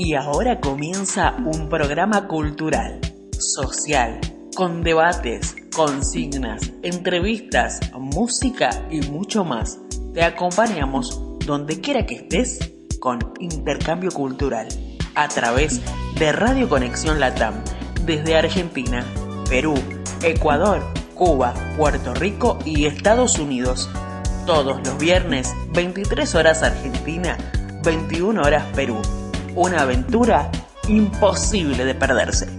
Y ahora comienza un programa cultural, social, con debates, consignas, entrevistas, música y mucho más. Te acompañamos donde quiera que estés con Intercambio Cultural a través de Radio Conexión Latam desde Argentina, Perú, Ecuador, Cuba, Puerto Rico y Estados Unidos. Todos los viernes, 23 horas Argentina, 21 horas Perú. Una aventura imposible de perderse.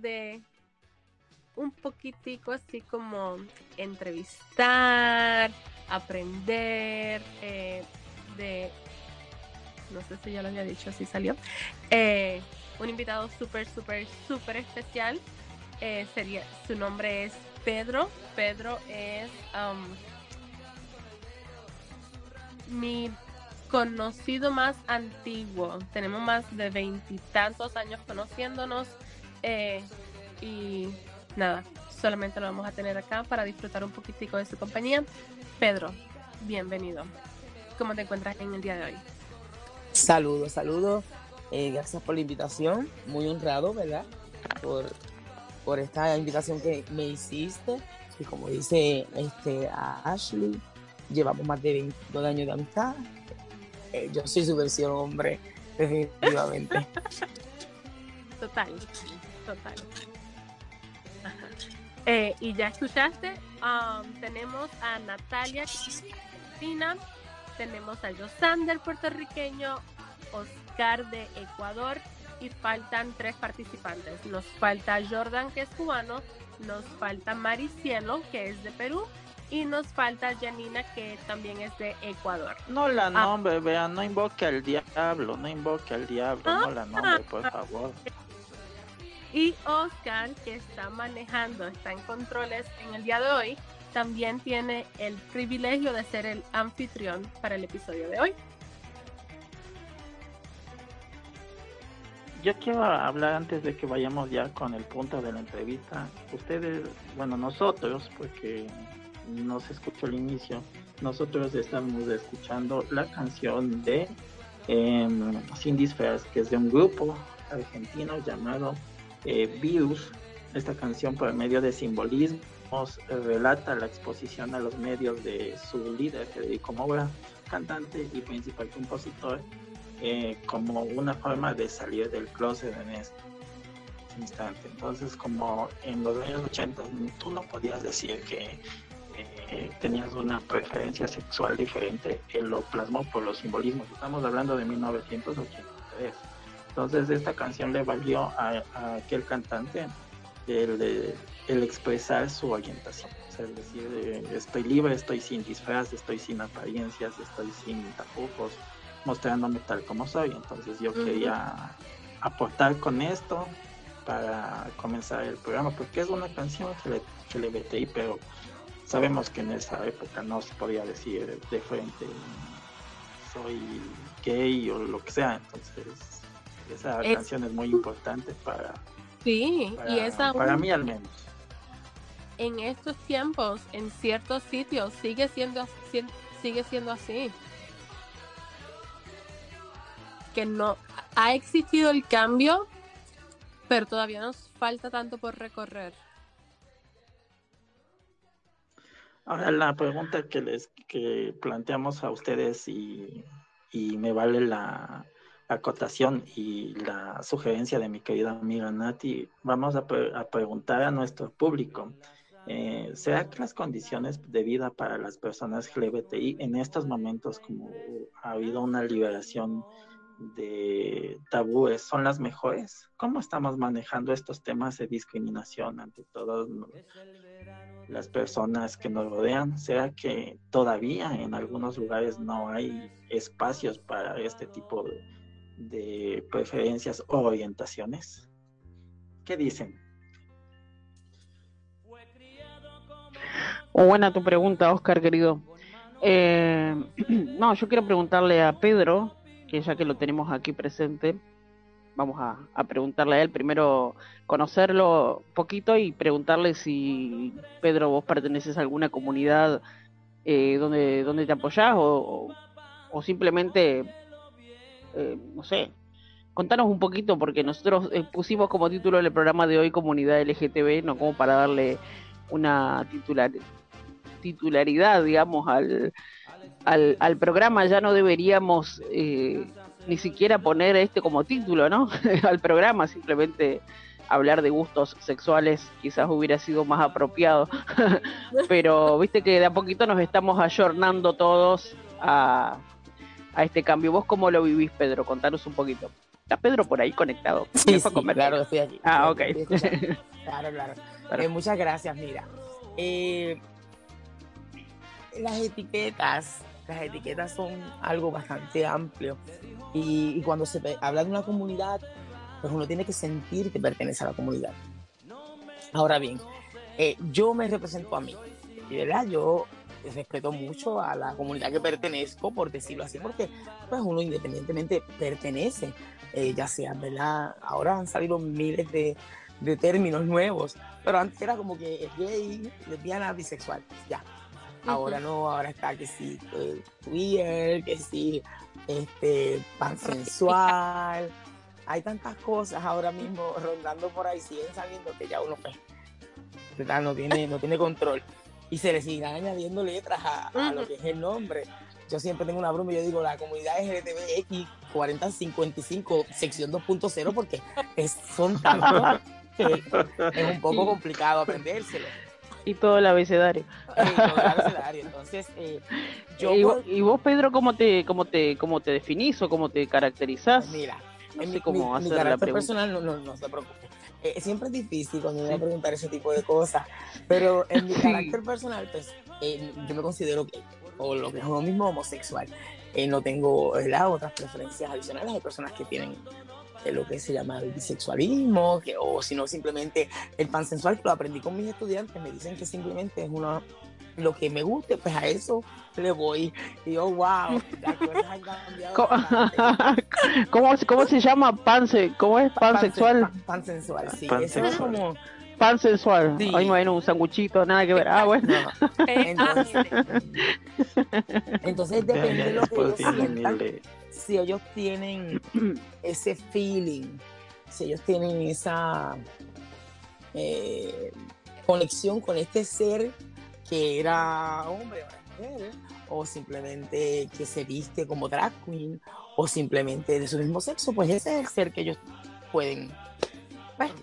De un poquitico así como entrevistar, aprender, eh, de, no sé si ya lo había dicho, así salió, eh, un invitado súper, súper, súper especial. Eh, sería, su nombre es Pedro. Pedro es um, mi conocido más antiguo. Tenemos más de veintitantos años conociéndonos. Eh, y nada, solamente lo vamos a tener acá para disfrutar un poquitico de su compañía. Pedro, bienvenido. ¿Cómo te encuentras en el día de hoy? Saludos, saludos. Eh, gracias por la invitación. Muy honrado, ¿verdad? Por, por esta invitación que me hiciste. Y como dice este, a Ashley, llevamos más de 22 años de amistad. Eh, yo soy su versión hombre, definitivamente. Total total. Eh, y ya escuchaste, um, tenemos a Natalia Cristina, tenemos a Josander puertorriqueño, Oscar de Ecuador y faltan tres participantes. Nos falta Jordan que es cubano, nos falta Maricielo que es de Perú y nos falta Janina que también es de Ecuador. No la ah. nombre, vean, no invoque al diablo, no invoque al diablo, no la nombre, por ah. favor. Y Oscar, que está manejando, está en controles en el día de hoy, también tiene el privilegio de ser el anfitrión para el episodio de hoy. yo quiero hablar antes de que vayamos ya con el punto de la entrevista. Ustedes, bueno, nosotros, porque no se escuchó el inicio, nosotros estamos escuchando la canción de eh, que es de un grupo argentino llamado eh, Virus. Esta canción por medio de simbolismos relata la exposición a los medios de su líder, Federico Moura, cantante y principal compositor, eh, como una forma de salir del closet en este instante. Entonces, como en los años 80 tú no podías decir que eh, tenías una preferencia sexual diferente, él lo plasmó por los simbolismos. Estamos hablando de 1983. Entonces, esta canción le valió a, aquel cantante el, el, expresar su orientación. es decir, eh, estoy libre, estoy sin disfraz, estoy sin apariencias, estoy sin tapujos, mostrándome tal como soy. Entonces, yo quería aportar con esto para comenzar el programa, porque es una canción que le, que le metí, pero sabemos que en esa época no se podía decir de frente soy gay o lo que sea, entonces esa canción es muy importante para sí y esa para mí al menos. en estos tiempos en ciertos sitios sigue siendo sigue siendo así. Que no ha existido el cambio pero todavía nos falta tanto por recorrer Ahora la pregunta que les que planteamos a ustedes y, me vale la acotación y la sugerencia de mi querida amiga Nati, vamos a, preguntar a nuestro público, eh, ¿será que las condiciones de vida para las personas LGBTI en estos momentos, como ha habido una liberación de tabúes son las mejores? ¿Cómo estamos manejando estos temas de discriminación ante todas las personas que nos rodean? ¿Será que todavía en algunos lugares no hay espacios para este tipo de, preferencias o orientaciones? ¿Qué dicen? Oh, buena tu pregunta, Oscar, querido. Eh, no, yo quiero preguntarle a Pedro, que ya que lo tenemos aquí presente, vamos a, preguntarle a él, primero conocerlo poquito y preguntarle si, Pedro, vos perteneces a alguna comunidad eh, donde, donde te apoyás o, simplemente, eh, no sé, contanos un poquito, porque nosotros eh, pusimos como título del programa de hoy Comunidad LGTB, no como para darle una titular, titularidad, digamos, al, al, al programa, ya no deberíamos eh, ni siquiera poner este como título, ¿no? al programa, simplemente hablar de gustos sexuales quizás hubiera sido más apropiado, pero viste que de a poquito nos estamos ayornando todos a, a este cambio. ¿Vos cómo lo vivís, Pedro? Contanos un poquito. ¿Está Pedro por ahí conectado? Sí, sí claro, estoy aquí. Ah, ok. Claro, claro. Eh, muchas gracias, mira. Eh, las etiquetas las etiquetas son algo bastante amplio y, cuando se habla de una comunidad, pues uno tiene que sentir que pertenece a la comunidad. Ahora bien, eh, yo me represento a mí, y verdad, yo respeto mucho a la comunidad que pertenezco, por decirlo así, porque pues uno independientemente pertenece, eh, ya sea, ¿verdad? Ahora han salido miles de, de términos nuevos, pero antes era como que gay, lesbiana, bisexual, ya Ahora no, ahora está que sí, eh, Twitter, que sí, este, sensual. Hay tantas cosas ahora mismo rondando por ahí, siguen saliendo que ya uno pues, no tiene, no tiene control. Y se le siguen añadiendo letras a, lo que es el nombre. Yo siempre tengo una broma y yo digo la comunidad LGTBX 4055 sección 2.0 porque son tantos que es un poco complicado aprendérselo y todo el abecedario. Entonces, eh, ¿Y, vos, Pedro, cómo te, cómo te, cómo te definís o cómo te caracterizás? Pues mira, en mi, carácter personal no, no, se preocupe. Eh, siempre es difícil cuando me a preguntar ese tipo de cosas, pero en mi carácter personal, pues eh, yo me considero gay, o lo que es lo mismo homosexual. no tengo otras preferencias adicionales. Hay personas que tienen lo que se llama el bisexualismo, que, o si no simplemente el pansensual, que lo aprendí con mis estudiantes, me dicen que simplemente es una lo que me guste, pues a eso le voy. Y yo, wow, las cosas han cambiado. ¿Cómo. ¿Cómo, se llama? Panse, ¿Cómo es? ¿Pansexual? Pan, pansensual, sí. Pansexual. Eso es como. Pansensual. Sí. Hoy me ven un sanguchito, nada que ver. Ah, bueno. no. Entonces, entonces depende de lo que ellos sientan. Si ellos tienen ese feeling, si ellos tienen esa eh, conexión con este ser que era hombre o mujer, o simplemente que se viste como drag queen, o simplemente de su mismo sexo, pues ese es el ser que ellos pueden bueno,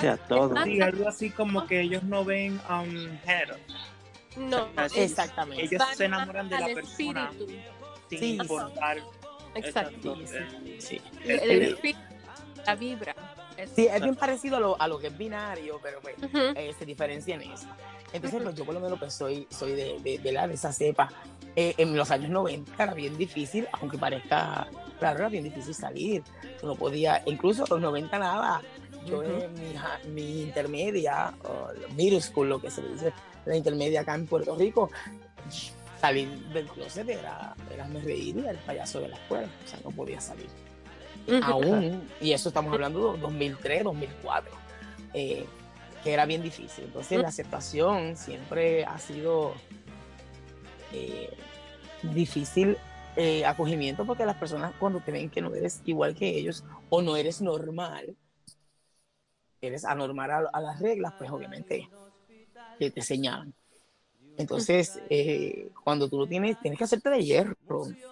Sí. a todos. Sí, algo así como que ellos no ven um, género. No, Exactamente. Ellos van se enamoran de la persona espíritu. sin Sí. importar. Exacto. Sí. El, el espíritu, la vibra. Es- Sí, es bien parecido a lo, a lo que es binario, pero pues, Ujú. eh, se diferencia en eso. Entonces, pues yo por lo menos pues soy, soy de, de, de la, de esa cepa. Eh, en los años 90 era bien difícil, aunque parezca, claro, era bien difícil salir. No podía, incluso en los 90 nada. Yo en mi, intermedia, o middle school, lo que se dice, la intermedia acá en Puerto Rico, salir del closet era, era me reír y el payaso de la escuela. O sea, no podía salir aún, y eso estamos hablando de 2003, 2004, eh, que era bien difícil. Entonces la aceptación siempre ha sido eh, difícil eh, acogimiento porque las personas cuando te ven que no eres igual que ellos o no eres normal, eres anormal a, a las reglas, pues obviamente que te señalan. Entonces, eh, cuando tú lo tienes, tienes que hacerte de hierro,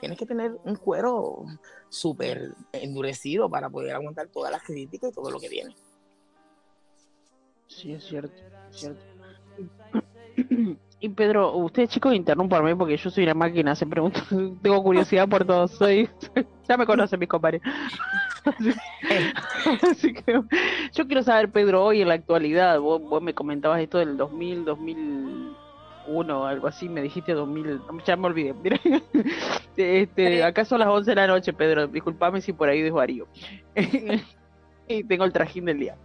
tienes que tener un cuero súper endurecido para poder aguantar todas las críticas y todo lo que viene. Sí, es cierto, es cierto. Y Pedro, usted chicos, interrúmpame porque yo soy una máquina, se pregunta, tengo curiosidad por todo, soy, ya me conocen mis compañeros. Así, así que yo quiero saber, Pedro, hoy en la actualidad, vos, vos me comentabas esto del 2000, 2001, algo así, me dijiste 2000, ya me olvidé, mira. Este, acá son las 11 de la noche, Pedro, disculpame si por ahí desvarío. y tengo el trajín del día.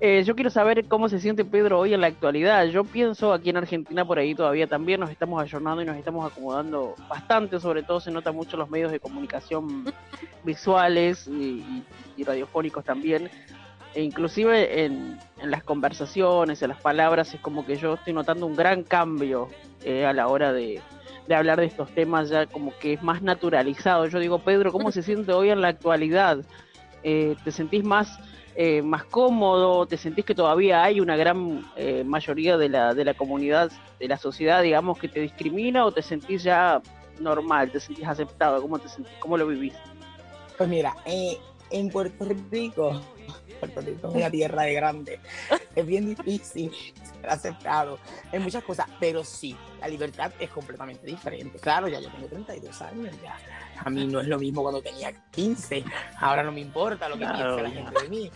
Eh, yo quiero saber cómo se siente Pedro hoy en la actualidad. Yo pienso aquí en Argentina por ahí todavía también nos estamos ayornando y nos estamos acomodando bastante, sobre todo se nota mucho los medios de comunicación visuales y, y- y radiofónicos también. E inclusive en, en las conversaciones, en las palabras, es como que yo estoy notando un gran cambio eh, a la hora de, de hablar de estos temas, ya como que es más naturalizado. Yo digo, Pedro, ¿cómo se siente hoy en la actualidad? Eh, ¿Te sentís más eh, más cómodo? ¿Te sentís que todavía hay una gran eh, mayoría de la, de la comunidad, de la sociedad, digamos, que te discrimina o te sentís ya normal, te sentís aceptado? ¿Cómo, te sentís? ¿Cómo lo vivís? Pues mira, eh, en Puerto Rico, Puerto Rico es una tierra de grande, es bien difícil ser aceptado en muchas cosas, pero sí, la libertad es completamente diferente. Claro, ya yo tengo 32 años, ya a mí no es lo mismo cuando tenía 15, ahora no me importa lo que Claro, piense la gente de mí,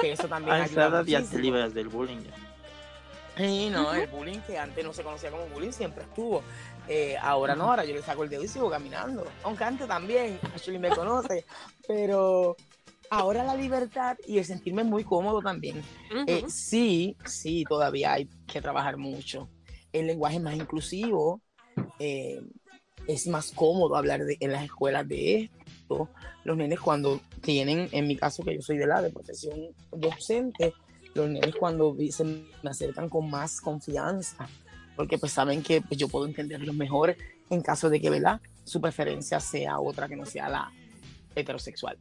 que eso también A esa edad ya te libras del bullying. Sí, no, el bullying que antes no se conocía como bullying siempre estuvo. Eh, ahora no, ahora yo le saco el dedo y sigo caminando. Aunque antes también, Ashley me conoce, pero ahora la libertad y el sentirme muy cómodo también. Eh, Ujú. sí, sí, todavía hay que trabajar mucho. El lenguaje es más inclusivo, eh, es más cómodo hablar de- en las escuelas de esto. Los nenes cuando tienen, en mi caso que yo soy de la de profesión docente, los nenes cuando se me acercan con más confianza, porque pues saben que pues, yo puedo entenderlos mejor en caso de que, ¿verdad? Su preferencia sea otra que no sea la heterosexual.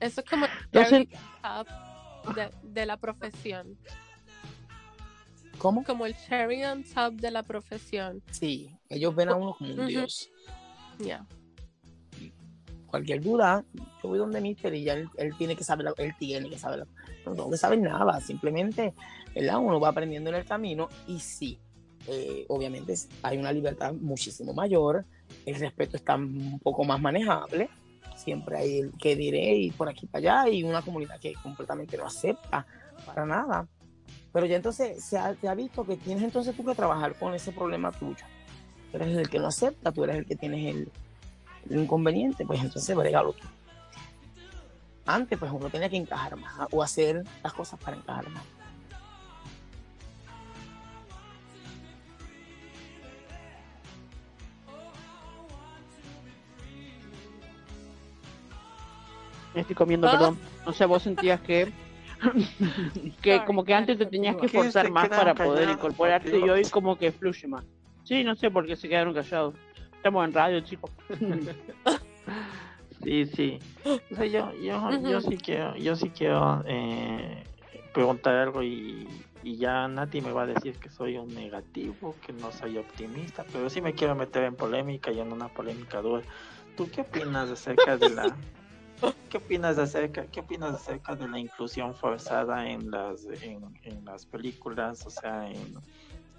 Eso es como el top de, de la profesión. ¿Cómo? Como el cherry on top de la profesión. Sí, ellos ven a uno como un dios. Ya. cualquier duda, yo voy donde Mister y ya él, él tiene que saber, él tiene que saber, no tengo que saber nada, simplemente, ¿verdad? Uno va aprendiendo en el camino y sí, eh, obviamente hay una libertad muchísimo mayor, el respeto está un poco más manejable, siempre hay el que diré y por aquí para allá y una comunidad que completamente no acepta para nada. Pero ya entonces se ha, se ha visto que tienes entonces tú que trabajar con ese problema tuyo. Tú eres el que no acepta, tú eres el que tienes el, inconveniente, pues entonces brégalo tú. Antes, pues uno tenía que encajar más o hacer las cosas para encajar más. Estoy comiendo, ¿Ah? perdón. O sea, vos sentías que que como que antes te tenías que ¿Qué forzar más para poder callados? incorporarte Por y hoy como que fluye más. Sí, no sé por qué se quedaron callados. Estamos en radio, chicos. Sí, sí. O sea, yo, yo, yo sí quiero, yo sí quiero eh, preguntar algo y, y ya Nati me va a decir que soy un negativo, que no soy optimista, pero sí me quiero meter en polémica y en una polémica dura. ¿Tú qué opinas acerca de la qué opinas acerca qué opinas acerca de la inclusión forzada en las en, en las películas, o sea, en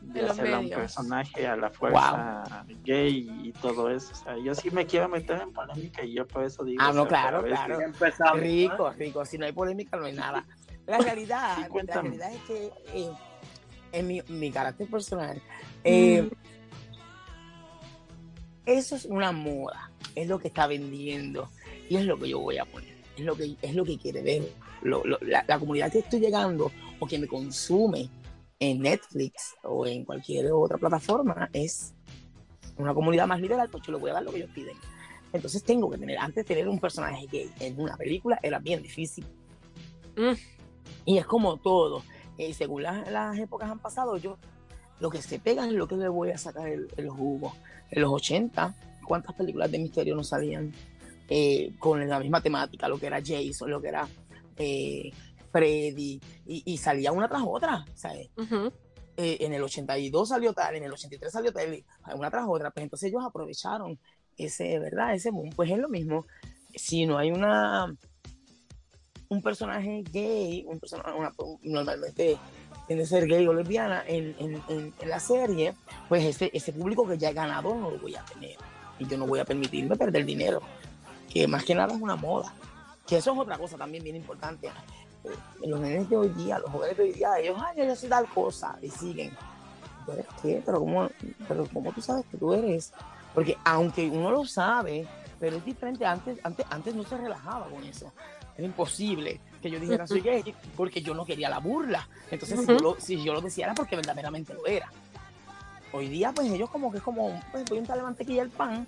de los hacerle a un personaje a la fuerza gay y todo eso. O sea, yo sí me quiero meter en polémica y yo por eso digo. Ah, o no, sea, claro, claro. Empezamos. Rico, rico. Si no hay polémica, no hay nada. La realidad, Sí, la realidad es que eh, en mi, mi carácter personal, eh, eso es una moda, es lo que está vendiendo y es lo que yo voy a poner, es lo que, es lo que quiere ver. Lo- lo- la, la comunidad que estoy llegando o que me consume en Netflix o en cualquier otra plataforma es una comunidad más liberal, pues yo le voy a dar lo que ellos piden. Entonces tengo que tener, antes de tener un personaje gay en una película era bien difícil. Mm. Y es como todo. eh, según las, las épocas han pasado, yo lo que se pega es lo que le voy a sacar el, el jugo. En los 80, ¿cuántas películas de misterio no salían eh, con la misma temática? Lo que era Jason, lo que era eh, Freddy, y, y salía una tras otra, ¿sabes? Ujú. eh, en el 82 salió tal, en el 83 salió tal, una tras otra, pues entonces ellos aprovecharon ese, ¿verdad? Ese boom. Pues es lo mismo, si no hay una un personaje gay, un persona- una- normalmente tiende a ser gay o lesbiana en, en- en- en la serie, pues ese, ese público que ya es ganador no lo voy a tener. Y yo no voy a permitirme perder dinero, que más que nada es una moda. Que eso es otra cosa también bien importante. Eh, los nenes de hoy día, los jóvenes de hoy día, ellos, ay, yo soy tal cosa, y siguen. ¿Tú eres qué? Pero ¿cómo, pero ¿cómo tú sabes que tú eres? Porque aunque uno lo sabe, pero es diferente. Antes, antes, antes no se relajaba con eso. Era imposible que yo dijera soy gay porque yo no quería la burla. Entonces, si, yo lo, si yo lo decía era porque verdaderamente lo era. Hoy día, pues ellos como que es como, pues voy a untarle mantequilla al pan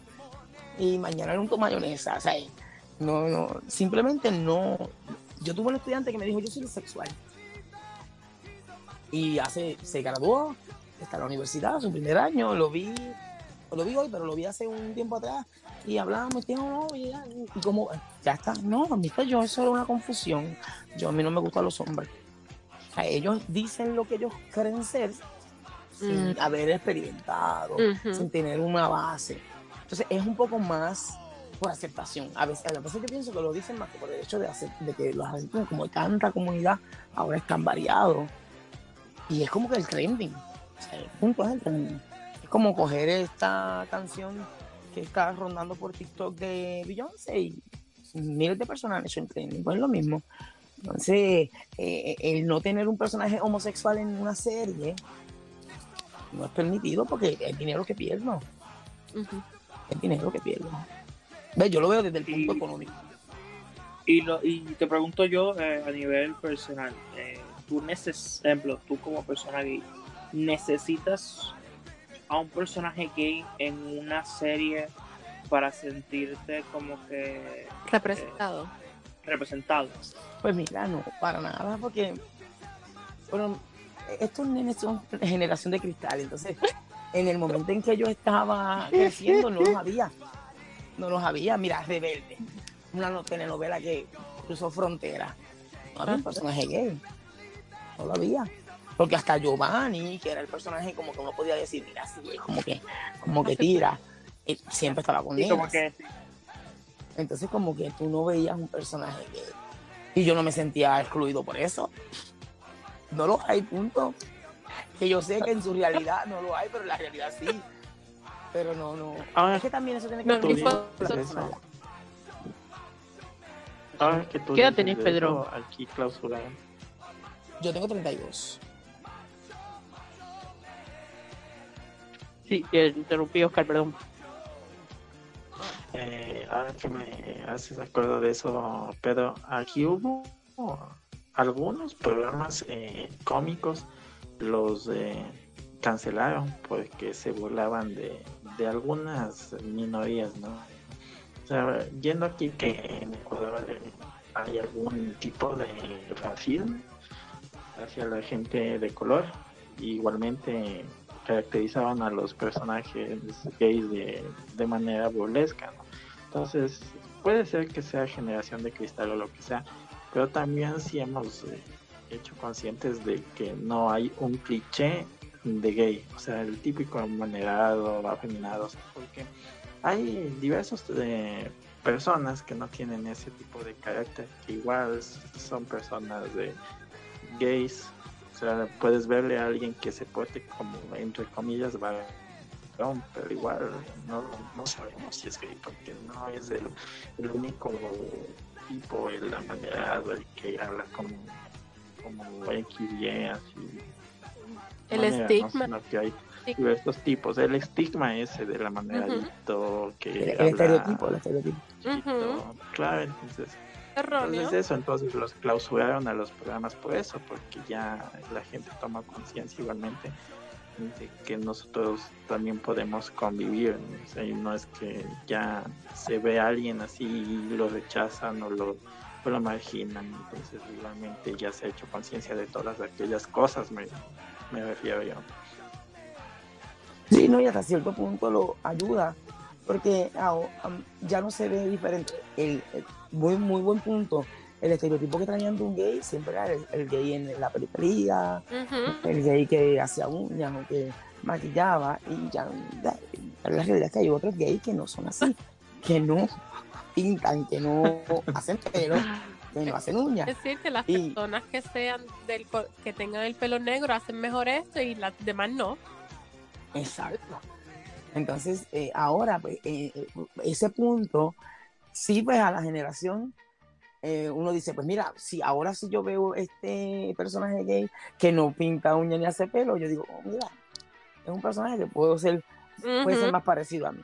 y mañana unto mayonesa. O sea, no, no, simplemente no. Yo tuve un estudiante que me dijo, yo soy bisexual. Y hace, se graduó, está en la universidad, su primer año, lo vi, lo vi hoy, pero lo vi hace un tiempo atrás, y hablábamos, tío, no, y, ya, y como, ya está, no, amistad, yo, eso era una confusión, yo a mí no me gustan los hombres. O sea, ellos dicen lo que ellos creen ser sin Mm. haber experimentado, sin tener una base. Entonces es un poco más por aceptación. A veces, a veces yo pienso que lo dicen más que por el hecho de, hacer, de que los argentinos, como tanta comunidad, ahora están variados. Y es como que el trending. O sea, el punto es el trending. Es como coger esta canción que está rondando por TikTok de Beyoncé y miles de personas han hecho el trending. Pues es lo mismo. Entonces, eh, el no tener un personaje homosexual en una serie no es permitido porque es dinero que pierdo. Ujú. Es dinero que pierdo. ¿Ves? Yo lo veo desde el punto Y- económico. Y, lo, y te pregunto yo eh, a nivel personal, eh, tú neces ejemplo, tú como persona gay, ¿necesitas a un personaje gay en una serie para sentirte como que Representado. representado? Pues mira, no, para nada, porque bueno, estos nenes son generación de cristal, entonces en el momento en que yo estaba creciendo no los había, no los había, mira, Rebelde, una no- telenovela que cruzó fronteras, no había un personaje gay, no lo había, porque hasta Giovanni, que era el personaje como que uno podía decir, mira, sí, como que, como que tira, y siempre estaba con que Entonces como que tú no veías un personaje gay. Y yo no me sentía excluido por eso. No lo hay, punto. Que yo sé que en su realidad no lo hay, pero en la realidad sí. Pero no, no. Es que también eso tiene que No, ver con. Ahora que tú ¿Qué edad tenés, Pedro? Aquí clausurado. Yo tengo 32. Sí, te interrumpí, Oscar, perdón. Eh, ahora que me haces acuerdo de eso, Pedro, aquí hubo algunos programas eh, cómicos, los eh, cancelaron porque se burlaban de, de algunas minorías, ¿no? O sea, yendo aquí que en Ecuador hay algún tipo de racismo hacia la gente de color. Igualmente caracterizaban a los personajes gays de, de manera burlesca. Entonces, puede ser que sea generación de cristal o lo que sea, pero también si hemos eh, hecho conscientes de que no hay un cliché de gay, o sea, el típico manerado, afeminado, porque hay diversos eh, personas que no tienen ese tipo de carácter, que igual son personas de gays, o sea, puedes verle a alguien que se porte como, entre comillas, varón, pero igual no, no sabemos si es gay, porque no es el, el único tipo, el amanerado, el que habla como, como X, así. El estigma. ¿no? que hay estos tipos, el estigma ese de la manera que El, el habla estereotipo, el estereotipo. Claro, entonces Erróneo. entonces eso, entonces los clausuraron a los programas por eso, porque ya la gente toma conciencia igualmente de que nosotros también podemos convivir, ¿no? O sea, y no es que ya se ve a alguien así y lo rechazan o lo, o lo marginan, entonces igualmente ya se ha hecho conciencia de todas aquellas cosas, me, me refiero yo. Sí, no, y hasta cierto punto lo ayuda, porque ah, am, ya no se ve diferente. El, el- muy, muy buen punto. El estereotipo que traían de un gay siempre era el, el gay en la periferia, el gay que hacía uñas o que maquillaba, y ya, ya, la realidad es que hay otros gays que no son así, que no pintan, que no hacen pelo, que no hacen uñas. Es decir, que las Y- personas que sean del que tengan el pelo negro hacen mejor esto y las demás no. Exacto. Entonces, eh, ahora, pues, eh, eh, ese punto, sí, pues a la generación, eh, uno dice, pues mira, si ahora sí yo veo este personaje gay que no pinta uña ni hace pelo, yo digo, oh, mira, es un personaje que puedo ser, puede ser más parecido a mí.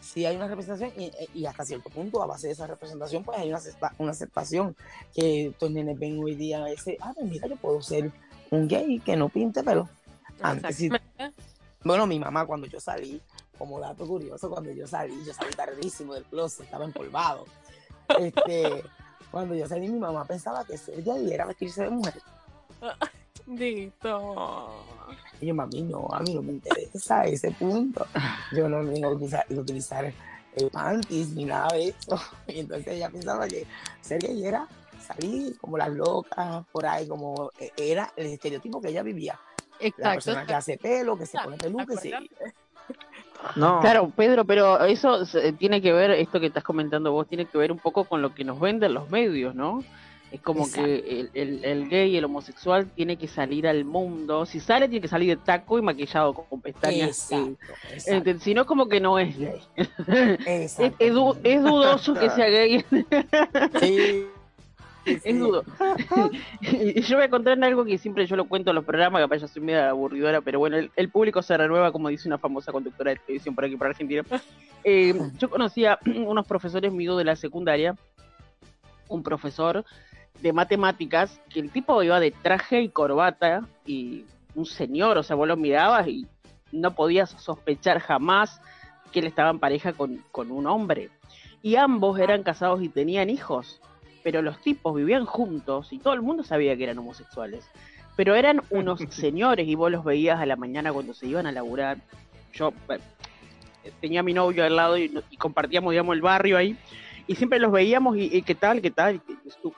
Sí hay una representación y, y hasta cierto punto, a base de esa representación, pues hay una, acepta- una aceptación que estos nenes ven hoy día ese, ah, pues mira, yo puedo ser un gay que no pinte pelo. Antes sí bueno, mi mamá cuando yo salí, como dato curioso, cuando yo salí, yo salí tardísimo del closet, estaba empolvado. Este, cuando yo salí, mi mamá pensaba que ser gay era vestirse de mujer. Dito. Y yo, mami, no, a mí no me interesa ese punto. Yo no vengo a utilizar, eh, panties ni nada de eso. Y entonces ella pensaba que ser gay era salir como las locas, por ahí, como eh, era el estereotipo que ella vivía. La Exacto. persona que hace pelo, que se Claro, pone peluca, acuérdate. No, Claro, Pedro, pero eso se- tiene que ver, esto que estás comentando vos, tiene que ver un poco con lo que nos venden los medios, ¿no? Es como Exacto. que el, el- el gay, el homosexual, tiene que salir al mundo. Si sale, tiene que salir de taco y maquillado con pestañas. ent- si no, como que no es gay. es, es es dudoso que sea gay. Sí, sí, es dudo. y yo voy a contar algo que siempre yo lo cuento en los programas, capaz ya soy media aburridora, pero bueno, el, el público se renueva, como dice una famosa conductora de televisión por aquí, por Argentina. Eh, yo conocía unos profesores míos de la secundaria, un profesor de matemáticas, que el tipo iba de traje y corbata, y un señor, o sea, vos lo mirabas y no podías sospechar jamás que él estaba en pareja con, con un hombre. Y ambos eran casados y tenían hijos pero los tipos vivían juntos y todo el mundo sabía que eran homosexuales. Pero eran unos señores y vos los veías a la mañana cuando se iban a laburar. Yo eh, tenía a mi novio al lado y, y compartíamos, digamos, el barrio ahí. Y siempre los veíamos y, y qué tal, qué tal. Y-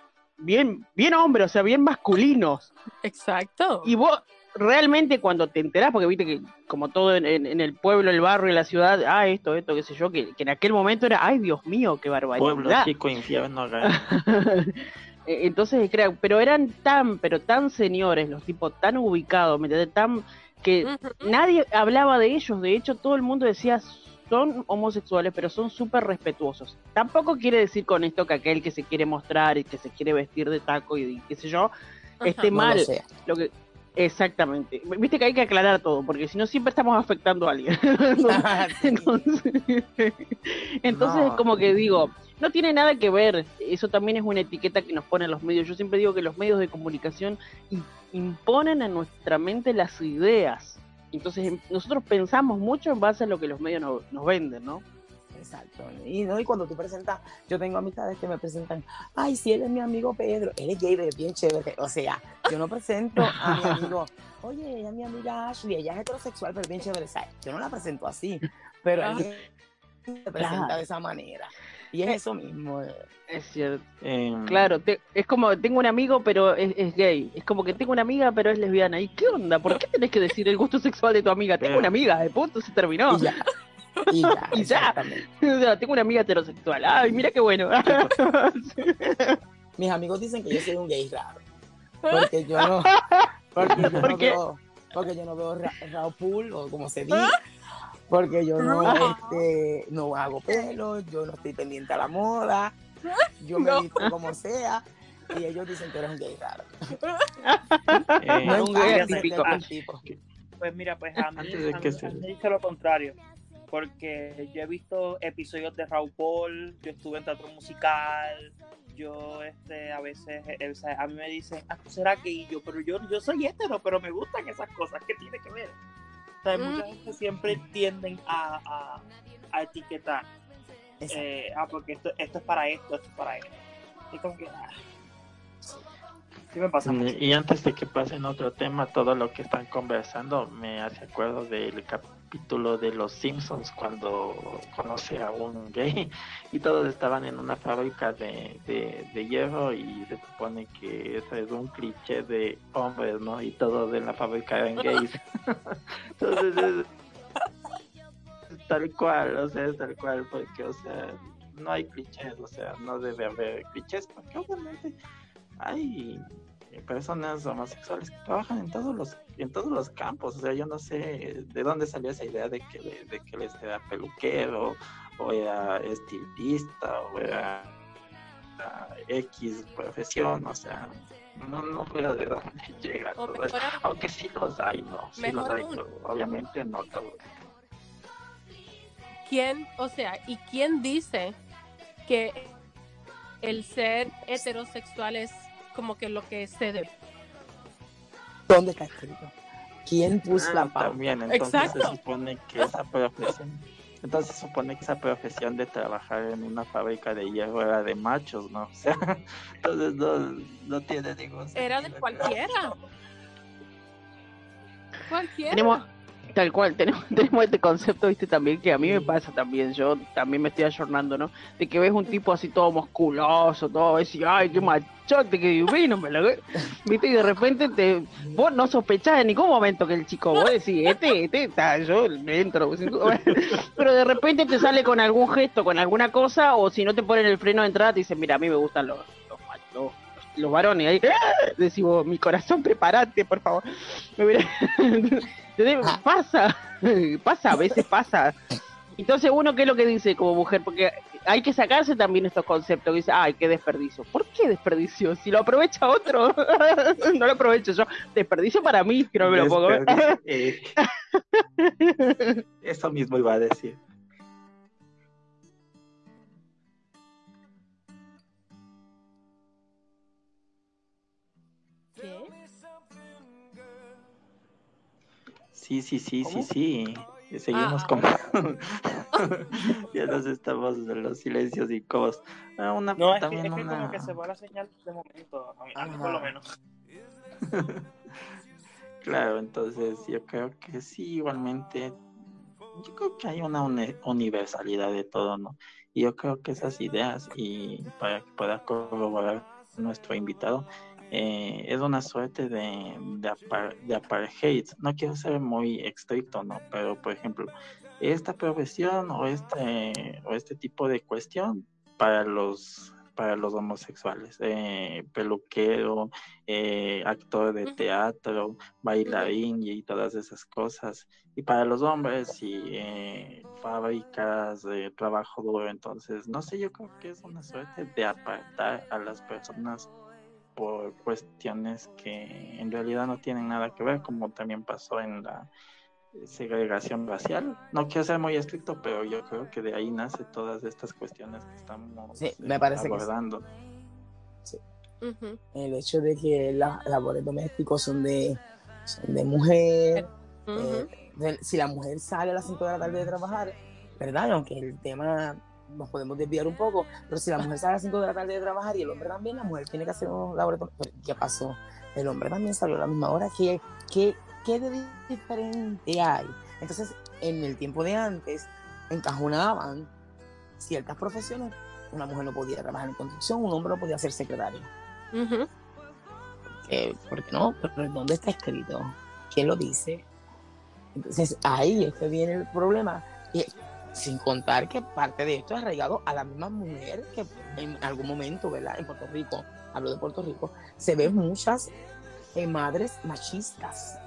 Bien, bien hombre, o sea, bien masculinos. Exacto. Y vos realmente cuando te enterás, porque viste que como todo en, en- en el pueblo, el barrio, la ciudad, ah, esto, esto, qué sé yo, que, que en aquel momento era, ay, Dios mío, qué barbaridad. pueblo chico, infierno. Eh, Entonces, creo, pero eran tan, pero tan señores, los tipos tan ubicados. Tan que nadie hablaba de ellos, de hecho todo el mundo decía son homosexuales, pero son súper respetuosos. Tampoco quiere decir con esto que aquel que se quiere mostrar y que se quiere vestir de taco y qué sé yo, esté no mal. lo sea. Lo que, exactamente. Viste que hay que aclarar todo, porque si no siempre estamos afectando a alguien. Entonces, entonces No. es como que digo, no tiene nada que ver, eso también es una etiqueta que nos ponen los medios. Yo siempre digo que los medios de comunicación imponen en nuestra mente las ideas. Entonces em- nosotros pensamos mucho en base a lo que los medios no- nos venden, ¿no? Exacto. Y no, y cuando tú presentas, yo tengo amistades que me presentan, ay, si él es mi amigo Pedro, él es gay, pero es bien chévere. O sea, yo no presento a mi amigo, oye, ella es mi amiga Ashley, ella es heterosexual, pero bien chévere. O sea, yo no la presento así, pero él se presenta de esa manera. Y es eso mismo. eh. Es cierto. Em, Claro, te- es como, tengo un amigo, pero es, es gay. Es como que tengo una amiga, pero es lesbiana. ¿Y qué onda? ¿Por qué tenés que decir el gusto sexual de tu amiga? Tengo una amiga, de punto, se terminó. Y ya. Y ya. Y ya. exactamente. O sea, tengo una amiga heterosexual. Ay, mira qué bueno. Mis amigos dicen que yo soy un gay raro. Porque yo no, porque yo ¿Por no qué? veo, porque yo no veo ra, Pool, o como se dice. Porque yo no, este, no hago pelo, yo no estoy pendiente a la moda, yo me No. visto como sea, y ellos dicen que eres un gay raro. eh, No un gay atípico. estereotipos. Pues mira, pues a mí, Antes de a que mí- se- a mí me dice lo contrario. Porque yo he visto episodios de Raúl Paul, yo estuve en teatro musical, yo este, a veces, eh, o sea, a mí me dicen, ah, ¿tú serás gay? Y yo, pero yo, yo soy hétero, pero me gustan esas cosas, ¿qué tiene que ver? O sea, mucha Mm. gente siempre tienden a, a, a etiquetar, eh, ah, porque esto, esto es para esto, esto es para esto. Y como que, ah, sí me pasa mucho. Y antes de que pasen otro tema, todo lo que están conversando me hace acuerdo del capítulo de Los Simpsons cuando conoce a un gay y todos estaban en una fábrica de, de, de hierro y se supone que ese es un cliché de hombres, ¿no? Y todos en la fábrica eran gays. Entonces es, es tal cual, o sea, es tal cual, porque, o sea, no hay clichés, o sea, no debe haber clichés, porque obviamente hay eh, personas homosexuales que trabajan en todos los en todos los campos o sea yo no sé de dónde salió esa idea de que de que él era peluquero o era estilista o era, era X profesión o sea no no veo de dónde llega todo eso. Mejor aunque sí los hay no sí los hay pero obviamente no todos ¿quién, o sea, y quién dice que el ser heterosexual es como que lo que se debe? ¿Dónde está escrito? ¿Quién puso la Ah, pauta? también, entonces Exacto. se supone que esa profesión, entonces se supone que esa profesión de trabajar en una fábrica de hierro era de machos, ¿no? O sea, entonces no, no tiene ningún Era de cualquiera. Cualquiera. tenemos, tal cual, tenemos, tenemos este concepto, viste, también, que a mí me pasa también, yo también me estoy ayornando, ¿no? De que ves un tipo así todo musculoso, todo, y ay, qué machote, que divino, me lo viste, y de repente te, vos no sospechás en ningún momento que el chico, vos decís, este, este, está, yo entro, pero de repente te sale con algún gesto, con alguna cosa, o si no te ponen el freno de entrada, te dicen, mira, a mí me gustan los, los, los, los varones, ahí, ¡ah! decís vos, mi corazón, prepárate, por favor. Ah. Pasa, pasa, a veces pasa. Entonces uno, ¿qué es lo que dice como mujer? Porque hay que sacarse también estos conceptos. que Dice, ay, qué desperdicio. ¿Por qué desperdicio? Si lo aprovecha otro, no lo aprovecho yo. Desperdicio para mí, que no me lo pongo. Desperdicio, eh, eso mismo iba a decir. ¿Qué? Sí, sí, sí, ¿Cómo? sí, sí. Y Seguimos Ah. con... ya nos estamos en los silencios incómodos. Ah, una, No, es que, también es que una... como que se va la señal de momento, a mí, a mí por lo menos. Claro, entonces yo creo que sí, igualmente, yo creo que hay una uni- universalidad de todo, ¿no? Y yo creo que esas ideas, y para que pueda corroborar nuestro invitado, eh, es una suerte de, de, apar- de apartheid. No quiero ser muy estricto, ¿no? Pero, por ejemplo, esta profesión o este, o este tipo de cuestión para los para los homosexuales, eh, peluquero, eh, actor de teatro, bailarín y todas esas cosas. Y para los hombres, y eh, fábricas, de trabajo duro. Entonces, no sé, yo creo que es una suerte de apartar a las personas por cuestiones que en realidad no tienen nada que ver, como también pasó en la segregación racial. No quiero ser muy estricto, pero yo creo que de ahí nace todas estas cuestiones que estamos Sí, eh, me parece que sí. abordando. El hecho de que las labores domésticos son de, son de mujer. Eh, de- si la mujer sale a las 5 de la tarde de trabajar, ¿verdad? Aunque el tema nos podemos desviar un poco, pero si la mujer sale a las 5 de la tarde de trabajar y el hombre también, la mujer tiene que hacer un laboratorio. ¿Qué pasó? El hombre también salió a la misma hora. ¿Qué, qué, qué de diferente hay? Entonces, en el tiempo de antes, encajonaban ciertas profesiones. Una mujer no podía trabajar en construcción, un hombre no podía ser secretario. Ujú. Eh, ¿Por qué no? Pero ¿dónde está escrito? ¿Quién lo dice? Entonces ahí es que viene el problema. Y sin contar que parte de esto es arraigado a la misma mujer que en algún momento, ¿verdad? En Puerto Rico, hablo de Puerto Rico, se ven muchas eh, madres machistas.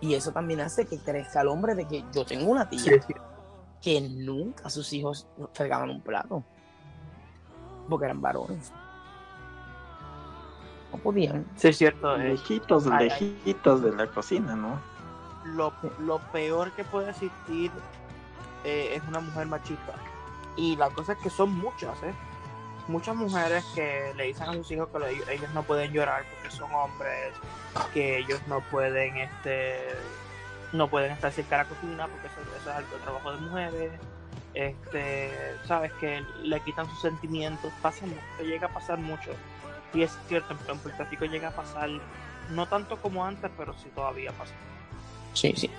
Y eso también hace que crezca el hombre de que yo tengo una tía Sí, sí. que nunca sus hijos fregaban un plato. Porque eran varones. No podían. Sí, es cierto. eh, Lejitos, lejitos de la cocina, ¿no? Lo, lo peor que puede existir eh, es una mujer machista. Y la cosa es que son muchas, ¿eh? Muchas mujeres que le dicen a sus hijos que lo- ellos no pueden llorar porque son hombres, que ellos no pueden, este, no pueden estar cerca de la cocina porque eso, es algo trabajo de mujeres. Este, sabes que le quitan sus sentimientos, pasa mucho, llega a pasar mucho. Y es cierto, en Puerto Rico llega a pasar, no tanto como antes, pero sí todavía pasa. Sí, sí.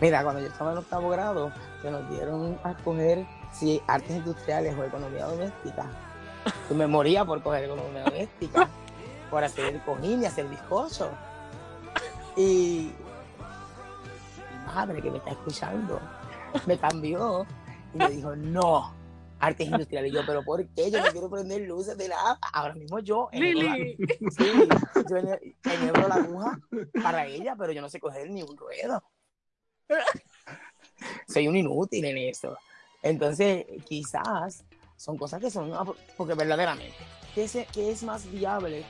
Mira, cuando yo estaba en octavo grado, que nos dieron a escoger si artes industriales o economía doméstica. Yo me moría por coger economía doméstica, por hacer cojín y hacer bizcocho. Y madre que me está escuchando me cambió y me dijo, no, artes industriales. Y yo, pero ¿por qué? Yo no quiero prender luces de nada. Ahora mismo yo la- Lili. Sí, yo enhebro la aguja para ella, pero yo no sé coger ni un ruedo. Soy un inútil en eso. Entonces, quizás son cosas que son, porque verdaderamente, ¿qué es, qué es más viable?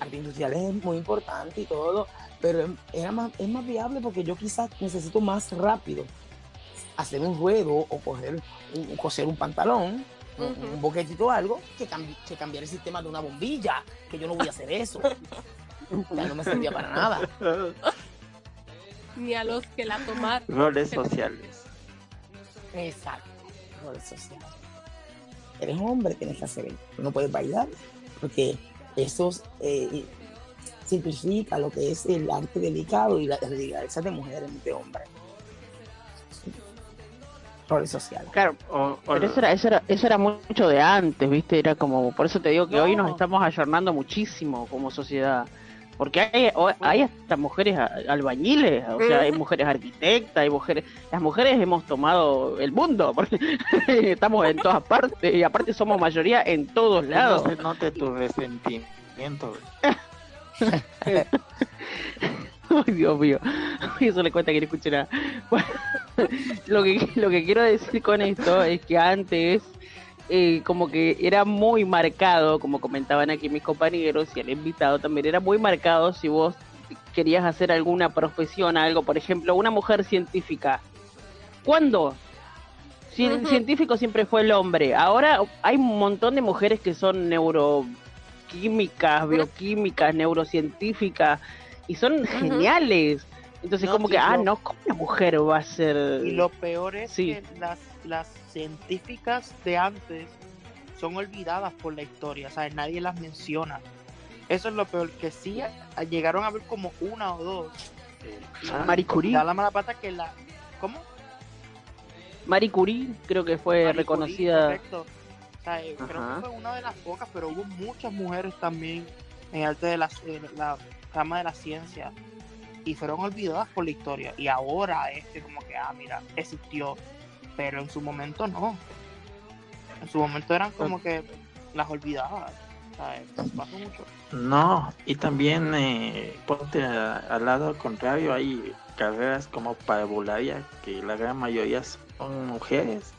Arte industrial es muy importante y todo, pero era más, es más viable porque yo quizás necesito más rápido hacer un ruedo o coger un, coser un pantalón, un- boquetito o algo, que, cambi- que cambiar el sistema de una bombilla, que yo no voy a hacer eso. Ya no me servía para nada. Ni a los que la tomaron. Roles sociales. Exacto. Roles sociales. Eres hombre, tienes que hacer eso. No puedes bailar, porque eso eh, simplifica lo que es el arte delicado y la delicadeza de mujeres, de hombres. Roles sociales. Claro, O, o- pero eso era, eso, era, eso era mucho de antes, ¿viste? Era como, por eso te digo que hoy nos No. estamos ayornando muchísimo como sociedad. Porque hay, hay hasta mujeres albañiles, o sea, hay mujeres arquitectas, hay mujeres... Las mujeres hemos tomado el mundo, porque estamos en todas partes, y aparte somos mayoría en todos lados. no se note tu resentimiento. Ay, Dios mío. Eso le cuenta que no escuché nada. Bueno, lo que, lo que quiero decir con esto es que antes, eh, como que era muy marcado, como comentaban aquí mis compañeros y el invitado también, era muy marcado si vos querías hacer alguna profesión, algo, por ejemplo, una mujer científica. ¿Cuándo? Si el científico siempre fue el hombre. Ahora hay un montón de mujeres que son neuroquímicas, bioquímicas, neurocientíficas y son geniales. Entonces, No, como que, ah, lo- no, ¿cómo una mujer va a ser? Y lo peor es Sí. que las, las científicas de antes son olvidadas por la historia, o sea, nadie las menciona. Eso es lo peor, que sí llegaron a ver como una o dos. Ah, Marie Curie. Da la mala pata que la... ¿Cómo? Marie Curie creo que fue Marie Curie, reconocida. correcto. O sea, eh, creo que fue una de las pocas, pero hubo muchas mujeres también en arte de la, en la rama de la ciencia y fueron olvidadas por la historia. Y ahora es que como que, ah, mira, existió, pero en su momento no. En su momento eran como que las olvidadas. Eh, pasó mucho. No, y también eh, ponte a- al lado contrario, hay carreras como parvularia, que la gran mayoría son mujeres,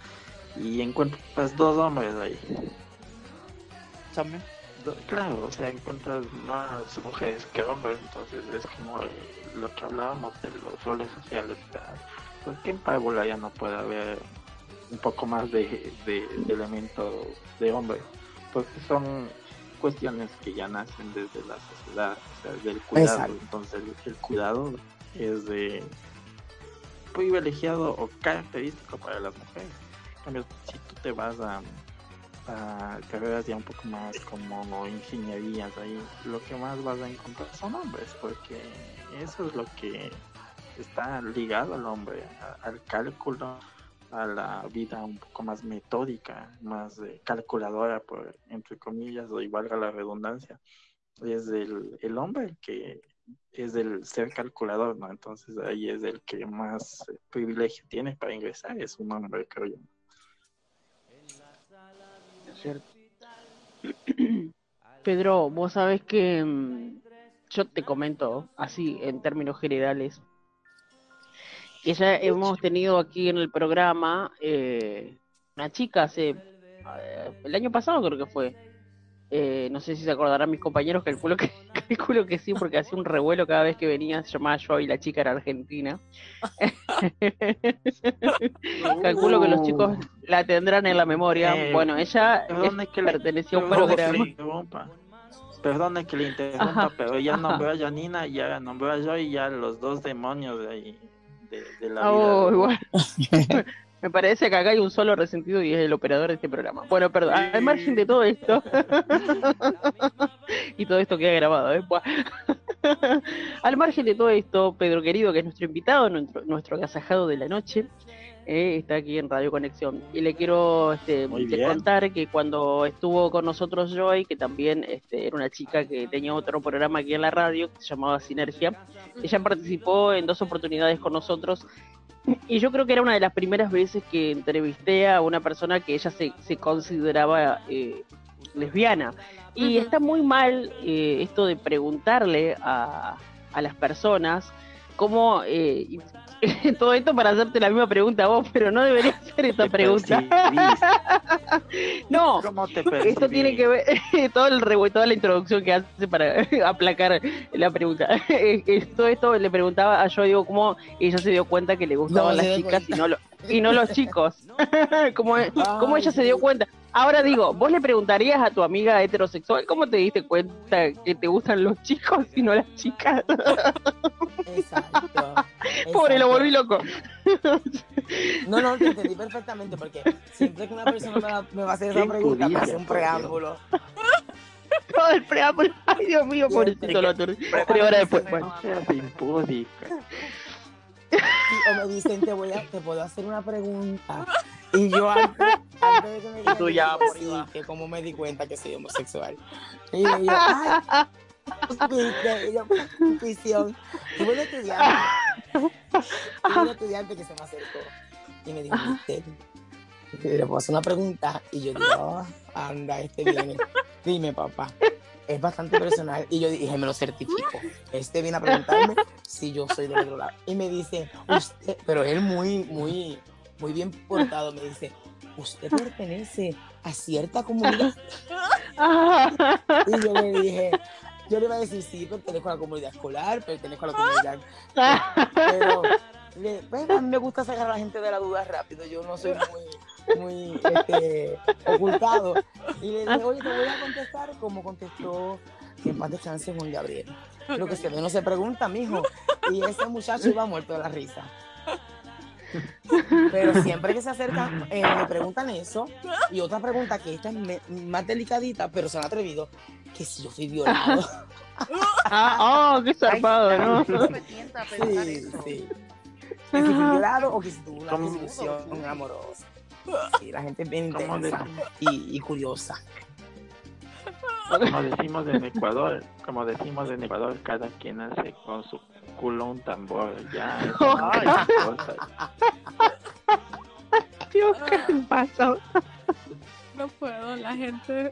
y encuentras dos hombres ahí. También. Claro, o sea, encuentras más mujeres que hombres, entonces es como lo que hablábamos de los roles sociales. o sea, ¿Por qué en parvularia no puede haber un poco más de, de, de elementos de hombre? Porque son cuestiones que ya nacen desde la sociedad, o sea, del cuidado. Exacto. Entonces, el cuidado es de privilegiado o característico para las mujeres. En cambio, si tú te vas a, a carreras ya un poco más como ingenierías, ahí lo que más vas a encontrar son hombres, porque eso es lo que está ligado al hombre, al cálculo, a la vida un poco más metódica, más calculadora, por entre comillas, o igual a la redundancia. Es el, hombre que es el ser calculador, ¿no? Entonces ahí es el que más privilegio tiene para ingresar, es un hombre, creo yo. Pedro, vos sabés que mm, yo te comento así en términos generales que ya hemos tenido aquí en el programa eh, una chica hace eh, el año pasado creo que fue eh, no sé si se acordarán mis compañeros calculo que calculo que sí porque hacía un revuelo cada vez que venía se llamaba yo y la chica era argentina calculo que los chicos la tendrán en la memoria Eh, bueno ella perdón, es- es que le- pertenecía a un Perdón programa interrumpa. Perdone que le interrumpa, Ajá, pero ya ajá. nombró a Janina, ya nombró a yo y ya los dos demonios de ahí, de, de la vida. Oh, de- igual. Me parece que acá hay un solo resentido y es el operador de este programa. Bueno, perdón, al margen de todo esto, y todo esto queda grabado, ¿eh? Al margen de todo esto, Pedro querido, que es nuestro invitado, nuestro, nuestro agasajado de la noche, eh, está aquí en Radio Conexión. Y le quiero este, contar que cuando estuvo con nosotros Joy, que también este, era una chica que tenía otro programa aquí en la radio, que se llamaba Sinergia, ella participó en dos oportunidades con nosotros y yo creo que era una de las primeras veces que entrevisté a una persona que ella se, se consideraba eh, lesbiana. Y está muy mal eh, esto de preguntarle a, a las personas cómo... eh, todo esto para hacerte la misma pregunta a vos, pero no debería hacer esta pregunta. No, ¿Cómo te esto tiene que ver todo el revuelo, toda la introducción que hace para aplacar la pregunta. Todo esto le preguntaba a yo digo cómo ella se dio cuenta que le gustaban No, las chicas y no lo, y no los chicos. ¿Cómo, cómo Ay, ella se dio cuenta? Ahora digo, vos le preguntarías a tu amiga heterosexual cómo te diste cuenta que te gustan los chicos y no las chicas. Exacto. Pobre, lo exacto. volví loco. No, no, te entendí perfectamente porque siempre que una persona me va, me va a hacer esa pregunta, me hace un preámbulo. Todo el preámbulo. Ay, Dios mío, pobrecito, lo aturdí. Tres horas después. Bueno. No o me dicen, te, voy a, te puedo hacer una pregunta. Y yo antes, antes de que me digan, tú ya, digo, por sí, igual. que como me di cuenta que soy homosexual. Y yo, ay, viste, y yo, visión. Tuve un estudiante, tuve un estudiante que se me acercó y me dijo, "Mister, le puedo hacer una pregunta. Y yo digo, "Ah, anda, este viene. Dime, papá. Es bastante personal. Y yo dije, me lo certifico. Este viene a preguntarme si yo soy del otro lado. Y me dice, usted, pero él muy, muy, muy bien portado, me dice, usted pertenece a cierta comunidad. Y yo le dije, yo le iba a decir, sí, pertenezco a la comunidad escolar, pertenezco a la comunidad. Pero pues, a mí me gusta sacar a la gente de la duda rápido. Yo no soy muy, muy este, ocultado. Y le dije, oye, te voy a contestar como contestó que en paz descanse Juan Gabriel. Lo que se ve no se pregunta, mijo. Y ese muchacho iba muerto de la risa. Pero siempre que se acercan, eh, me preguntan eso. Y otra pregunta que esta es me- más delicadita, pero se han atrevido, que si yo fui violado. Ah, oh, qué zarpado, ¿no? No me tienta a pensar Sí, sí. Que si fui violado o que si tuvo una ¿Cómo? desilusión amorosa. Sí, la gente es bien ¿Cómo intensa y, y curiosa. Como decimos en Ecuador, como decimos en Ecuador, cada quien hace con su culo un tambor. Ya, eso no Ay. importa. Dios, ¿qué pasa? No puedo, la gente.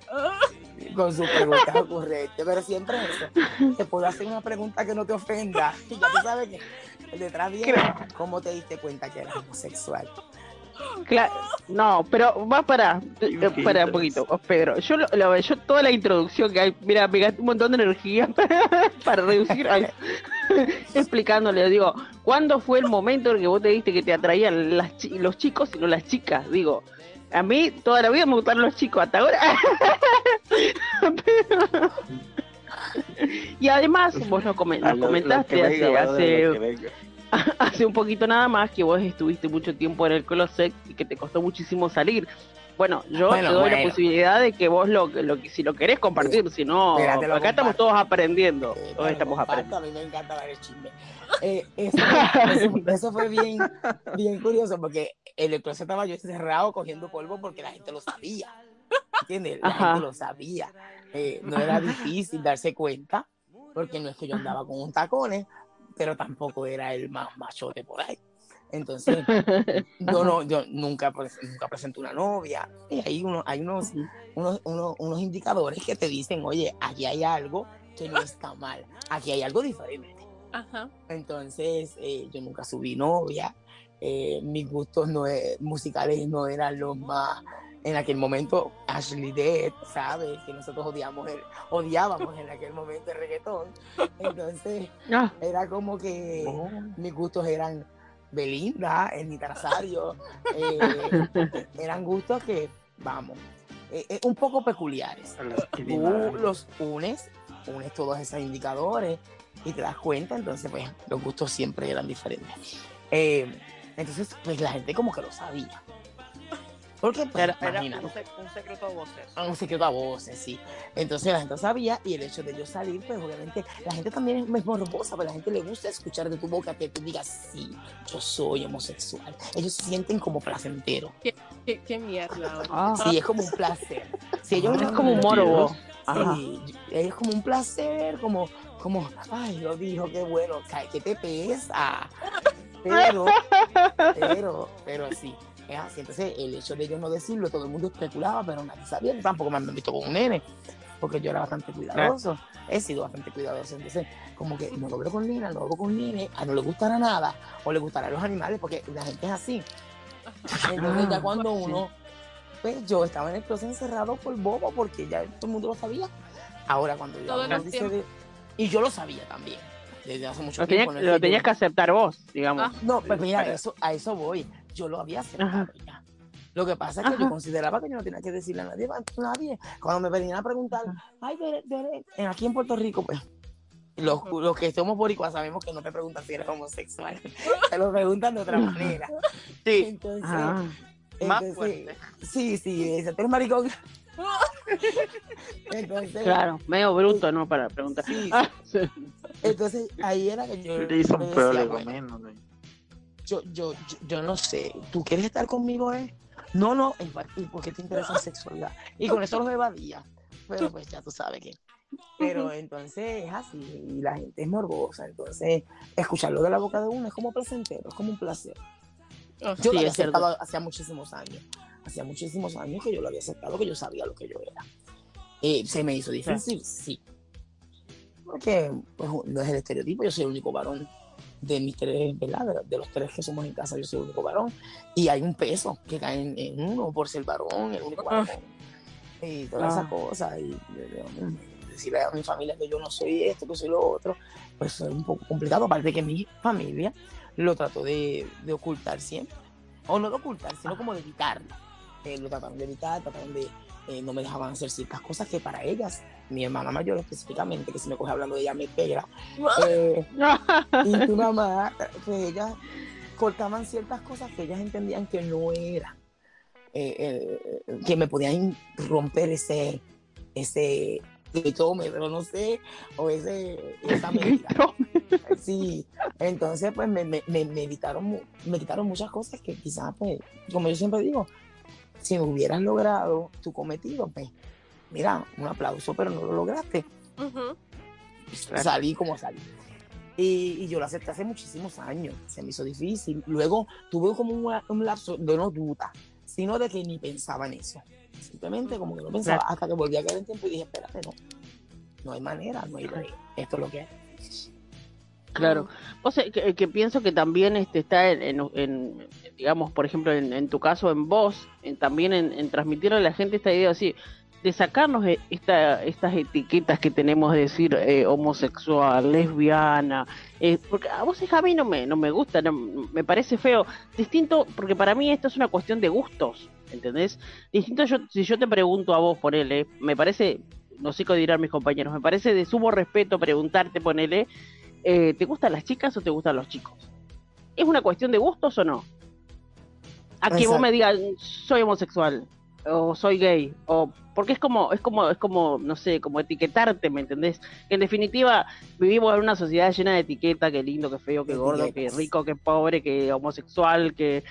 Con sus preguntas ocurrentes. Pero siempre eso. Te puedo hacer una pregunta que no te ofenda. Y ya tú sabes que detrás viene cómo te diste cuenta que eras homosexual. Claro, no, pero va para, eh, para un poquito, oh, Pedro. Yo, lo, lo- yo toda la introducción que hay, mira, me gasté un montón de energía para reducir, ay, explicándole, digo, ¿cuándo fue el momento en que vos te diste que te atraían las, los chicos y no las chicas? Digo, a mí toda la vida me gustaron los chicos, hasta ahora. y además, vos nos, comen- A nos lo- lo comentaste hace, lo. hace un poquito nada más que vos estuviste mucho tiempo en el closet y que te costó muchísimo salir. Bueno, yo Bueno, te doy la posibilidad de que vos lo, lo si lo querés compartir, si no, acá estamos comparto. todos aprendiendo, Eh, todos estamos comparto, aprendiendo. A mí me encanta dar el chisme. Eh, eso, eso- eso fue bien, bien curioso porque el closet estaba yo encerrado cogiendo polvo porque la gente lo sabía. ¿Entiendes? La Ajá. gente lo sabía. Eh, no era difícil darse cuenta porque no es que yo andaba con un tacones, pero tampoco era el más machote por ahí. Entonces, yo no, yo nunca, nunca presenté una novia. Y hay uno, hay unos, unos, unos, unos indicadores que te dicen, oye, aquí hay algo que no está mal, aquí hay algo diferente. Ajá. Entonces, eh, yo nunca subí novia, eh, mis gustos no e- musicales no eran los más, en aquel momento, Ashley Dead, ¿sabes? Que nosotros odiamos el, odiábamos en aquel momento el reggaetón. Entonces, Ah, era como que Oh, mis gustos eran Belinda, Ernita Nazario, eh, eran gustos que, vamos, eh, eh, un poco peculiares. Tú los unes, unes todos esos indicadores y te das cuenta, entonces pues los gustos siempre eran diferentes. Eh, entonces pues la gente como que lo sabía. Porque pues, Era, era un, un secreto a voces. un secreto a voces, sí. Entonces la gente sabía y el hecho de yo salir, pues obviamente la gente también es es morbosa, pero a la gente le gusta escuchar de tu boca que tú digas, sí, yo soy homosexual. Ellos se sienten como placentero. Qué, qué mierda. oye. ah. Sí, es como un placer. Si ellos Es no- como un morbo. Sí, es como un placer, como, como, ay, lo dijo, qué bueno, que te pesa. Pero, pero, pero sí, es así. Entonces, el hecho de yo no decirlo, todo el mundo especulaba, pero nadie sabía. Tampoco me han visto con un nene, porque yo era bastante cuidadoso. He sido bastante cuidadoso. Entonces, como que no lo veo con nena, no lo veo con nene, a no le gustará nada, o le gustarán los animales, porque la gente es así. Entonces, ya Ah, cuando sí. uno pues yo estaba en el closet encerrado por bobo porque ya todo el mundo lo sabía. Ahora cuando yo de- y yo lo sabía también desde hace mucho Lo tenías, tiempo. lo tenías que aceptar vos, digamos. Ah. No, pues mira, eso, a eso voy. Yo lo había aceptado Ajá. ya. Lo que pasa es que Ajá. yo consideraba que yo no tenía que decirle a nadie, a nadie. Cuando me venían a preguntar, ay, tú eres- en- aquí en Puerto Rico, pues, los, los que somos boricuas sabemos que no te preguntan si eres homosexual. Te lo preguntan de otra manera. Sí, Entonces, Ah, más fuerte. Sí, sí, dice, tú eres maricón. Entonces, claro, medio bruto, ¿no? Para preguntar. sí, Ah, sí. entonces ahí era que yo, Le hizo un peor bueno. Yo, yo, yo, yo no sé, ¿tú quieres estar conmigo? Eh? No, no, ¿y pa- ¿y por qué te interesa la sexualidad? Y con eso los evadía, pero pues ya tú sabes que. Pero entonces es así, y la gente es morbosa, entonces escucharlo de la boca de uno es como placentero, es como un placer. Yo Sí, lo había aceptado hacía muchísimos años, hacía muchísimos años que yo lo había aceptado, que yo sabía lo que yo era. Eh, ¿Se me hizo difícil? Sí. Porque pues, no es el estereotipo, yo soy el único varón de mis tres, ¿verdad? De, de los tres que somos en casa, yo soy el único varón. Y hay un peso que cae en, en uno por ser varón, el único varón. Y todas Ah. esas cosas. Y yo- decirle a mi familia que yo no soy esto, que soy lo otro, pues es un poco complicado. Aparte que mi familia lo trató de, de ocultar siempre. O no de ocultar, sino como de evitarlo. Eh, lo trataron de evitar, trataron de. Eh, no me dejaban hacer ciertas cosas que para ellas, mi hermana mayor específicamente, que si me coge hablando de ella me pega, eh, y tu mamá, pues ellas cortaban ciertas cosas que ellas entendían que no eran, eh, que me podían romper ese, ese gritómetro, no sé, o ese, esa medida. Sí, entonces pues me, me, me, me evitaron, me quitaron muchas cosas que quizás, pues, como yo siempre digo, si hubieras logrado tu cometido, pues, mira, un aplauso, pero no lo lograste. Salí como salí. Y, y yo lo acepté hace muchísimos años, se me hizo difícil. Luego tuve como un, un lapso de no duda, sino de que ni pensaba en eso. Simplemente como que no pensaba, Claro. hasta que volví a caer en tiempo y dije, espérate, no, no hay manera, no hay break. Esto es lo que es. Claro. O sea, que, que pienso que también este está en, en- en, digamos, por ejemplo, en, en tu caso, en vos, en- también en, transmitirle a la gente esta idea así, de sacarnos e- esta, estas etiquetas que tenemos de decir eh, homosexual, lesbiana, eh, porque a vos a mí no me, no me gusta, me parece feo, distinto, porque para mí esto es una cuestión de gustos, ¿entendés? Distinto yo, si yo te pregunto a vos, ponele, me parece, no sé qué dirán mis compañeros, me parece de sumo respeto preguntarte, ponele, eh, ¿te gustan las chicas o te gustan los chicos? ¿es una cuestión de gustos o no? A que vos me digas, soy homosexual, o soy gay, o porque es como, es como, es como, no sé, como etiquetarte, ¿me entendés? En definitiva, vivimos en una sociedad llena de etiquetas, que lindo, que feo, que gordo, que Etiquetas. rico, que pobre, que homosexual, que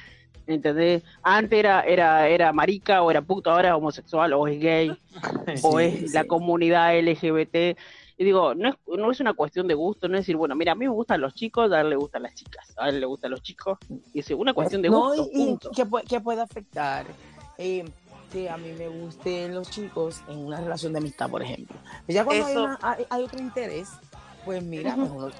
¿entendés? Antes era, era, era marica o era puto, ahora es homosexual o es gay o Sí, es la comunidad LGBT. Y digo, no es, no es una cuestión de gusto, no es decir, bueno, mira, a mí me gustan los chicos, a él le gustan las chicas, a él le gustan los chicos. Y es una cuestión de No, gusto, y, y punto. que, puede, que puede afectar eh, que a mí me gusten los chicos en una relación de amistad, por ejemplo. Ya cuando hay, una- hay- hay otro interés, pues mira, pues uno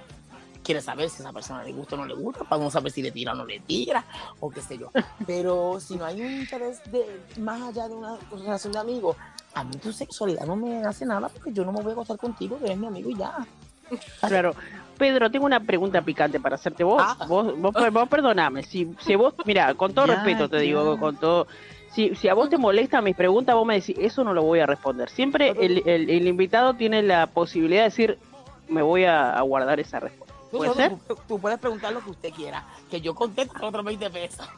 quiere saber si a esa persona le gusta o no le gusta, para uno saber si le tira o no le tira, o qué sé yo. Pero si no hay un interés de más allá de una relación de amigos, a mí tu sexualidad no me hace nada porque yo no me voy a acostar contigo, que eres mi amigo y ya. Claro. Pedro, tengo una pregunta picante para hacerte. Vos, Ah. vos, vos, vos perdoname. Si, si vos, mira, con todo Ya, respeto te ya. digo, con todo. Si, si a vos te molesta mis preguntas, vos me decís, eso no lo voy a responder. Siempre el, el, el invitado tiene la posibilidad de decir, me voy a, a guardar esa respuesta. Tú, ¿Puede ser? tú- tú puedes preguntar lo que usted quiera, que yo contesto con otros 20 pesos.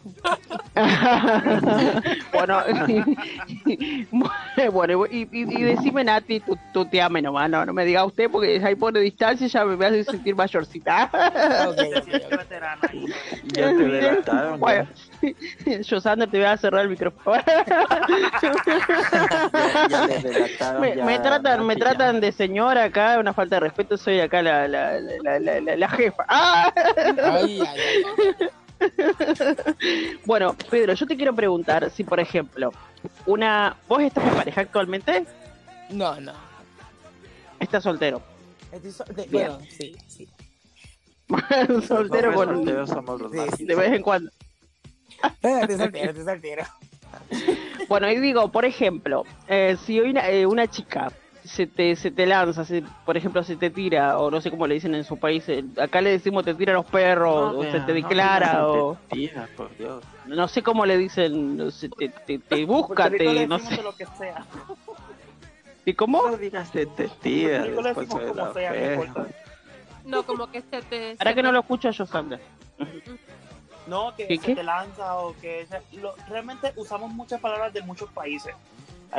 bueno, bueno, y, y, y decime, Nati, tú, tú te ames nomás, no, no me diga usted, porque ahí pone distancia ya me hace sentir mayorcita. Ok, Se ok, siente ok. veterana ahí. Ya te delataron. Bueno, yo, Sander, te voy a cerrar el micrófono. Ya, ya me, ya, me tratan, me tratan de señora acá, una falta de respeto, soy acá la, la, la, la, la- la jefa. ¡Ah! Ay, ay, ay. Bueno, Pedro, yo te quiero preguntar si, por ejemplo, una. ¿Vos estás en pareja actualmente? No, no. ¿Estás soltero? Estoy so- de- Bien. bueno, sí, sí. Soltero con. solteros somos los Sí, más sí. De vez en cuando. Estoy soltero, soltero. Bueno, y digo, por ejemplo, eh, si hoy una, eh, una chica se te, se te lanza, se- por ejemplo, se te tira, o no sé cómo le dicen en su país, eh, acá le decimos te tira a los perros, No, o se te no declara, digas o te tira, por Dios. no sé cómo le dicen, no sé, te, te, te busca, te, no sé. de lo que sea. ¿Y cómo? No digas te, te tira después como sea, no. No, como que se te. Para se que te- no lo escucha yo, Sander. No, que ¿Qué, se qué? te lanza o que se- lo- realmente usamos muchas palabras de muchos países.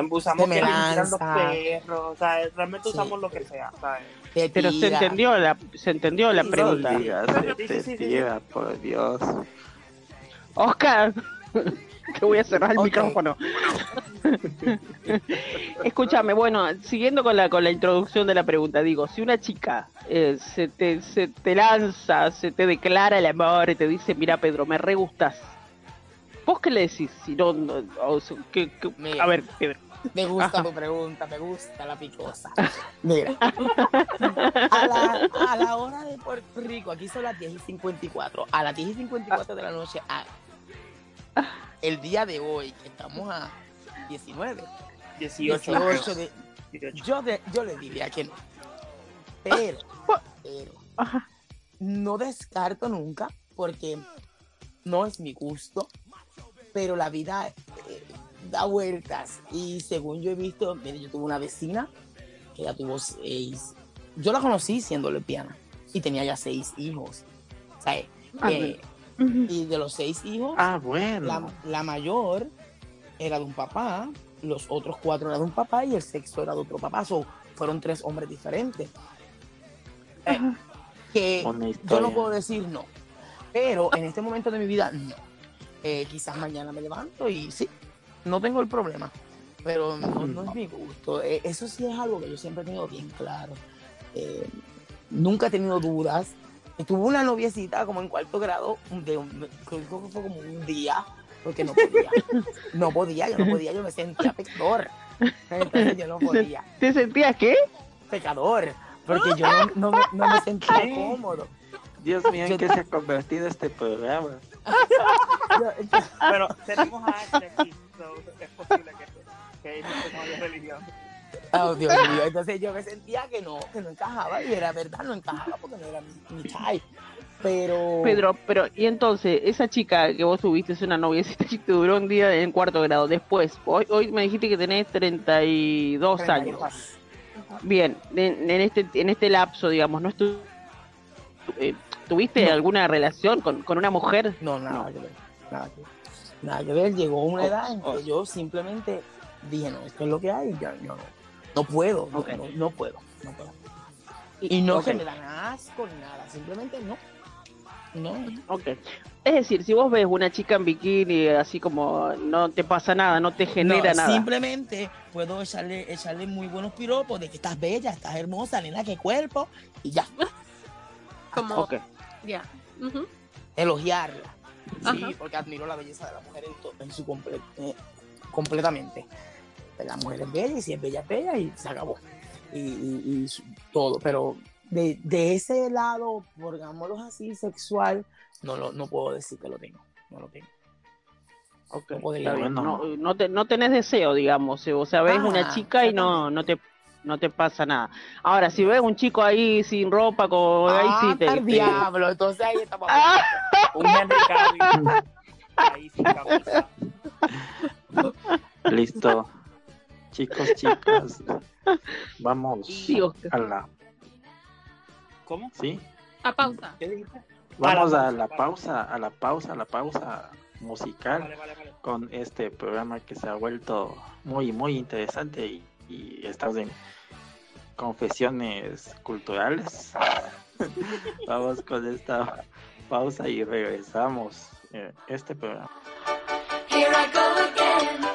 Usamos Se que los perros, o sea, realmente Sí. usamos lo que sea, ¿sabes? Te Pero se entendió la, se entendió la pregunta. No digas Sí, te, sí, tira, por Dios. Oscar, te voy a cerrar el micrófono. Escúchame, bueno, siguiendo con la con la introducción de la pregunta, digo, si una chica eh, se, te, se te lanza, se te declara el amor y te dice, mira Pedro, me re gustas, ¿vos qué le decís? Si no, no, o sea, ¿qué- qué- Mira. a ver, Pedro. Me gusta tu pregunta, me gusta la picosa. Mira, a la, a la hora de Puerto Rico, aquí son las 10 y 54. A las 10 y 54 de la noche, a- el día de hoy, que estamos a 19, 18. 18 de, 18. yo, de- yo le diría que no. Pero, pero, Ajá. no descarto nunca, porque no es mi gusto, pero la vida eh, da vueltas. Y según yo he visto, mire, yo tuve una vecina que ya tuvo seis. Yo la conocí siendo lesbiana y tenía ya seis hijos. O sea, Y de los seis hijos, Ah, bueno. la, la mayor era de un papá, los otros cuatro eran de un papá y el sexto era de otro papá. So, fueron tres hombres diferentes. Eh, que yo no puedo decir no, pero en este momento de mi vida no. Eh, quizás mañana me levanto y sí, no tengo el problema, pero no, no es mi gusto. Eh, eso sí es algo que yo siempre he tenido bien claro. Nunca he tenido dudas. Y Tuve una noviecita como en cuarto grado, de un- creo que fue como un día, porque no podía. No podía, yo no podía, yo me sentía pecador. Entonces yo no podía. ¿Te sentías qué? Pecador, porque yo no, no me, no me sentía ¿Qué? cómodo. Dios mío, Yo- ¿en qué se ha convertido este programa? Pero tenemos a Ashley aquí, so, es posible que, que no tenga religión. Oh, Dios mío. Entonces yo me sentía que no, que no encajaba y era verdad, no encajaba porque no era mi, mi type. Pero. Pedro, pero y entonces, esa chica que vos tuviste es una noviecita que duró un día en cuarto grado. Después, hoy, hoy me dijiste que tenés 32 años. Bien, en, en este en este lapso, digamos, no estu- eh, ¿Tuviste No. alguna relación con, con una mujer? No, nada No. que ver. Nada que ver. Nada que ver. Llegó una Oh, edad en oh. que yo simplemente dije, no, esto es lo que hay. y Ya, yo no, no puedo. no- Ok. No, no puedo. No puedo. Y no Ok. que me dan asco ni nada. Simplemente no. No. Ok. Es decir, si vos ves una chica en bikini, así como no te pasa nada, no te genera No, nada. Simplemente puedo echarle, echarle muy buenos piropos de que estás bella, estás hermosa, nena, qué cuerpo. Y ya. Como, Ok. ya. Elogiarla. Sí, Ajá. porque admiro la belleza de la mujer en, en su comple- eh, completamente. La mujer es bella y si es bella es bella y se acabó. Y, y- y todo. Pero de, de ese lado, digámoslo así, sexual, no, lo, no puedo decir que lo tengo. No lo tengo. Ok, No. No, no, te- no tenés deseo, digamos. O sea, ves Ah, una chica y no, no te no te pasa nada. Ahora, si ves un chico ahí sin ropa, con ahí ah, sí te, al te- diablo. Entonces ahí estamos. Ah, Un Henry Cavill ahí sin camisa. Listo. Chicos, chicas, vamos a la, ¿Cómo? ¿sí? A pausa. ¿Qué dijiste? Vamos A a la pausa, a la pausa, a la pausa musical Vale, vale, vale. con este programa que se ha vuelto muy, muy interesante y, y estamos en confesiones culturales. Vamos con esta pausa y regresamos eh, este programa. Here I go again,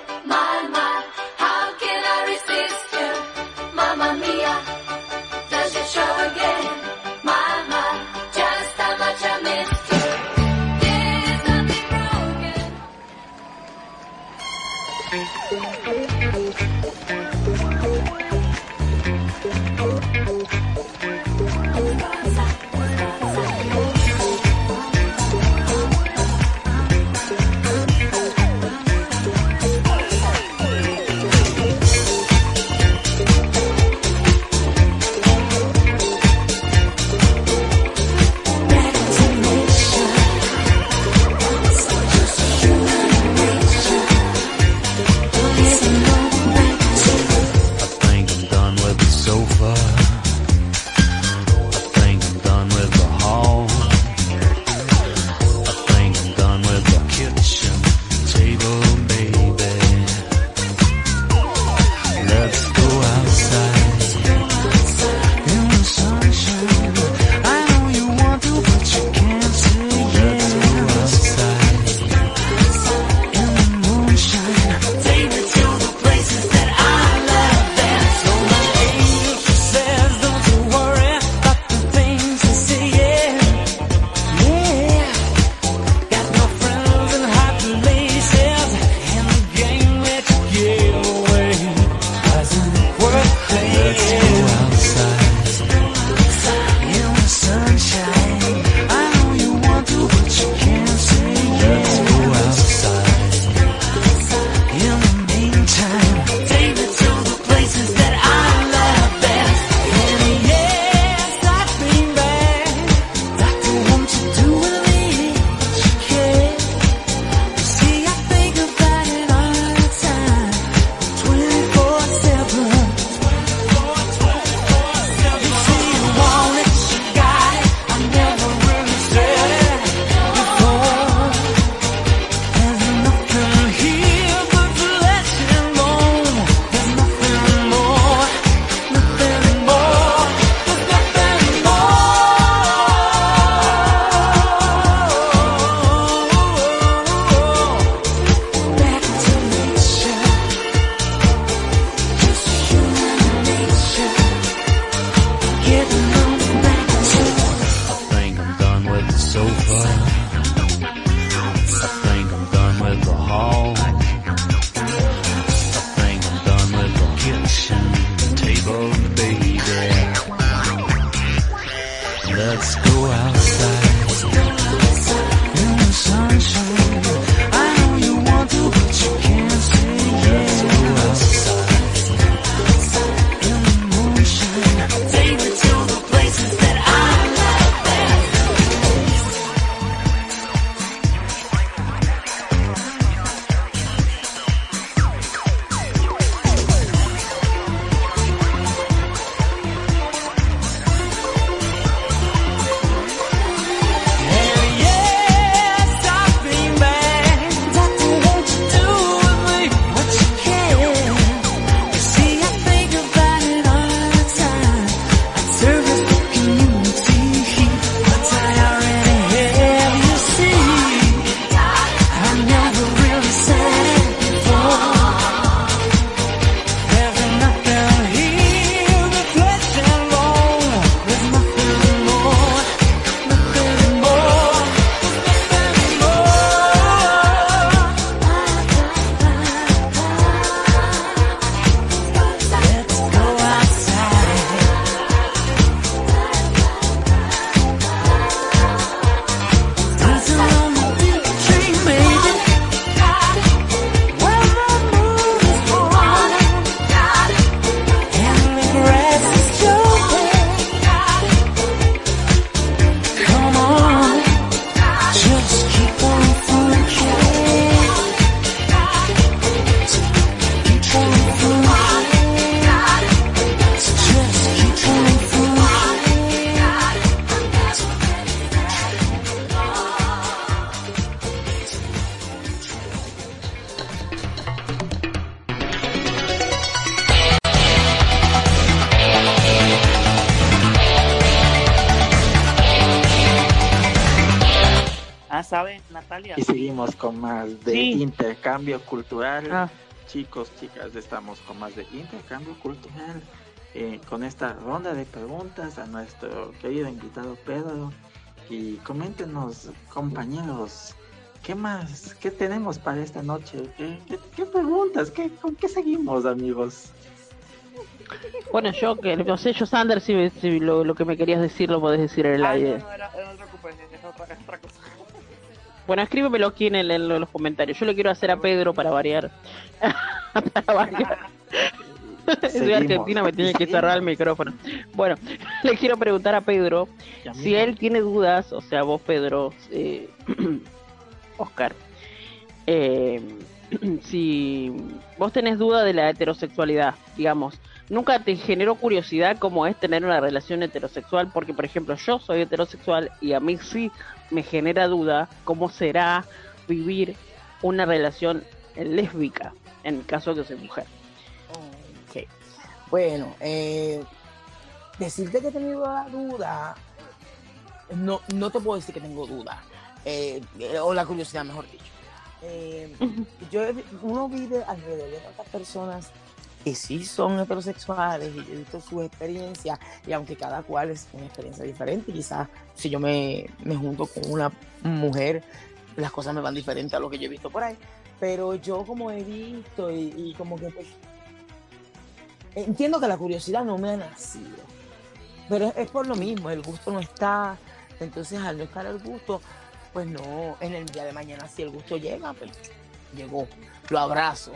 intercambio cultural. Ah, Chicos, chicas, estamos con más de intercambio cultural. eh, con esta ronda de preguntas a nuestro querido invitado Pedro. Y coméntenos, compañeros, ¿qué más? ¿Qué tenemos para esta noche? ¿Qué, qué- qué preguntas? ¿Qué, ¿Con qué seguimos, amigos? bueno, yo que no sé, yo Sander, si, si lo, lo que me querías decir lo podés decir en el aire. no, era, era otra cosa. Bueno, escríbemelo aquí en, el- en los comentarios. Yo le quiero hacer a Pedro para variar. para variar. Soy argentina, me tiene que cerrar el micrófono. Bueno, le quiero preguntar a Pedro si él tiene dudas, o sea, vos, Pedro, eh, Oscar, eh, si vos tenés duda de la heterosexualidad, digamos, nunca te generó curiosidad cómo es tener una relación heterosexual, porque, por ejemplo, yo soy heterosexual y a mí sí me genera duda cómo será vivir una relación lésbica, en el caso de que soy mujer. Ok. Bueno, eh, decirte que he tenido la duda, no, no te puedo decir que tengo duda, eh, eh, o la curiosidad, mejor dicho. Eh, yo uno vive alrededor de tantas personas que sí son heterosexuales y he visto sus experiencias y aunque cada cual es una experiencia diferente, quizás si yo me, me junto con una mujer, las cosas me van diferentes a lo que yo he visto por ahí, pero yo como he visto y, y como que pues entiendo que la curiosidad no me ha nacido, pero es, es por lo mismo, el gusto no está, entonces al no estar el gusto, pues no, en el día de mañana si el gusto llega, pues llegó, lo abrazo,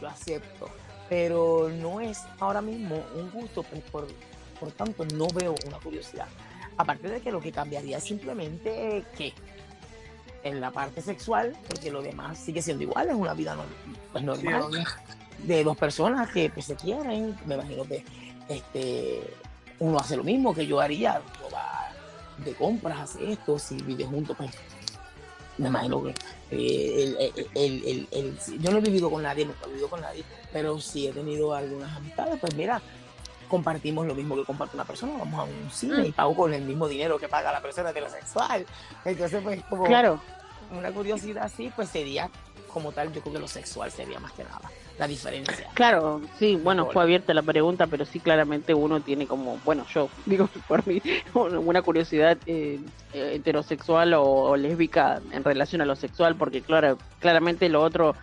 lo acepto, pero no es ahora mismo un gusto, por, por tanto no veo una curiosidad. Aparte de que lo que cambiaría es simplemente que en la parte sexual, porque lo demás sigue siendo igual, es una vida pues, normal de dos personas que pues, se quieren. Me imagino que este, uno hace lo mismo que yo haría, uno va de compras, hace esto, si vive juntos, pues me imagino que eh, el- el- el- yo no he vivido con nadie, nunca he vivido con nadie, pero sí he tenido algunas amistades, pues mira, compartimos lo mismo que comparte una persona, vamos a un cine y pago con el mismo dinero que paga la persona heterosexual. Entonces, pues como Claro, una curiosidad así, pues sería como tal, yo creo que lo sexual sería más que nada la diferencia. Claro, sí, bueno, fue abierta la pregunta, pero sí claramente uno tiene como, bueno, yo digo por mí, una curiosidad eh, eh, heterosexual o, o lésbica en relación a lo sexual, porque claro, claramente lo otro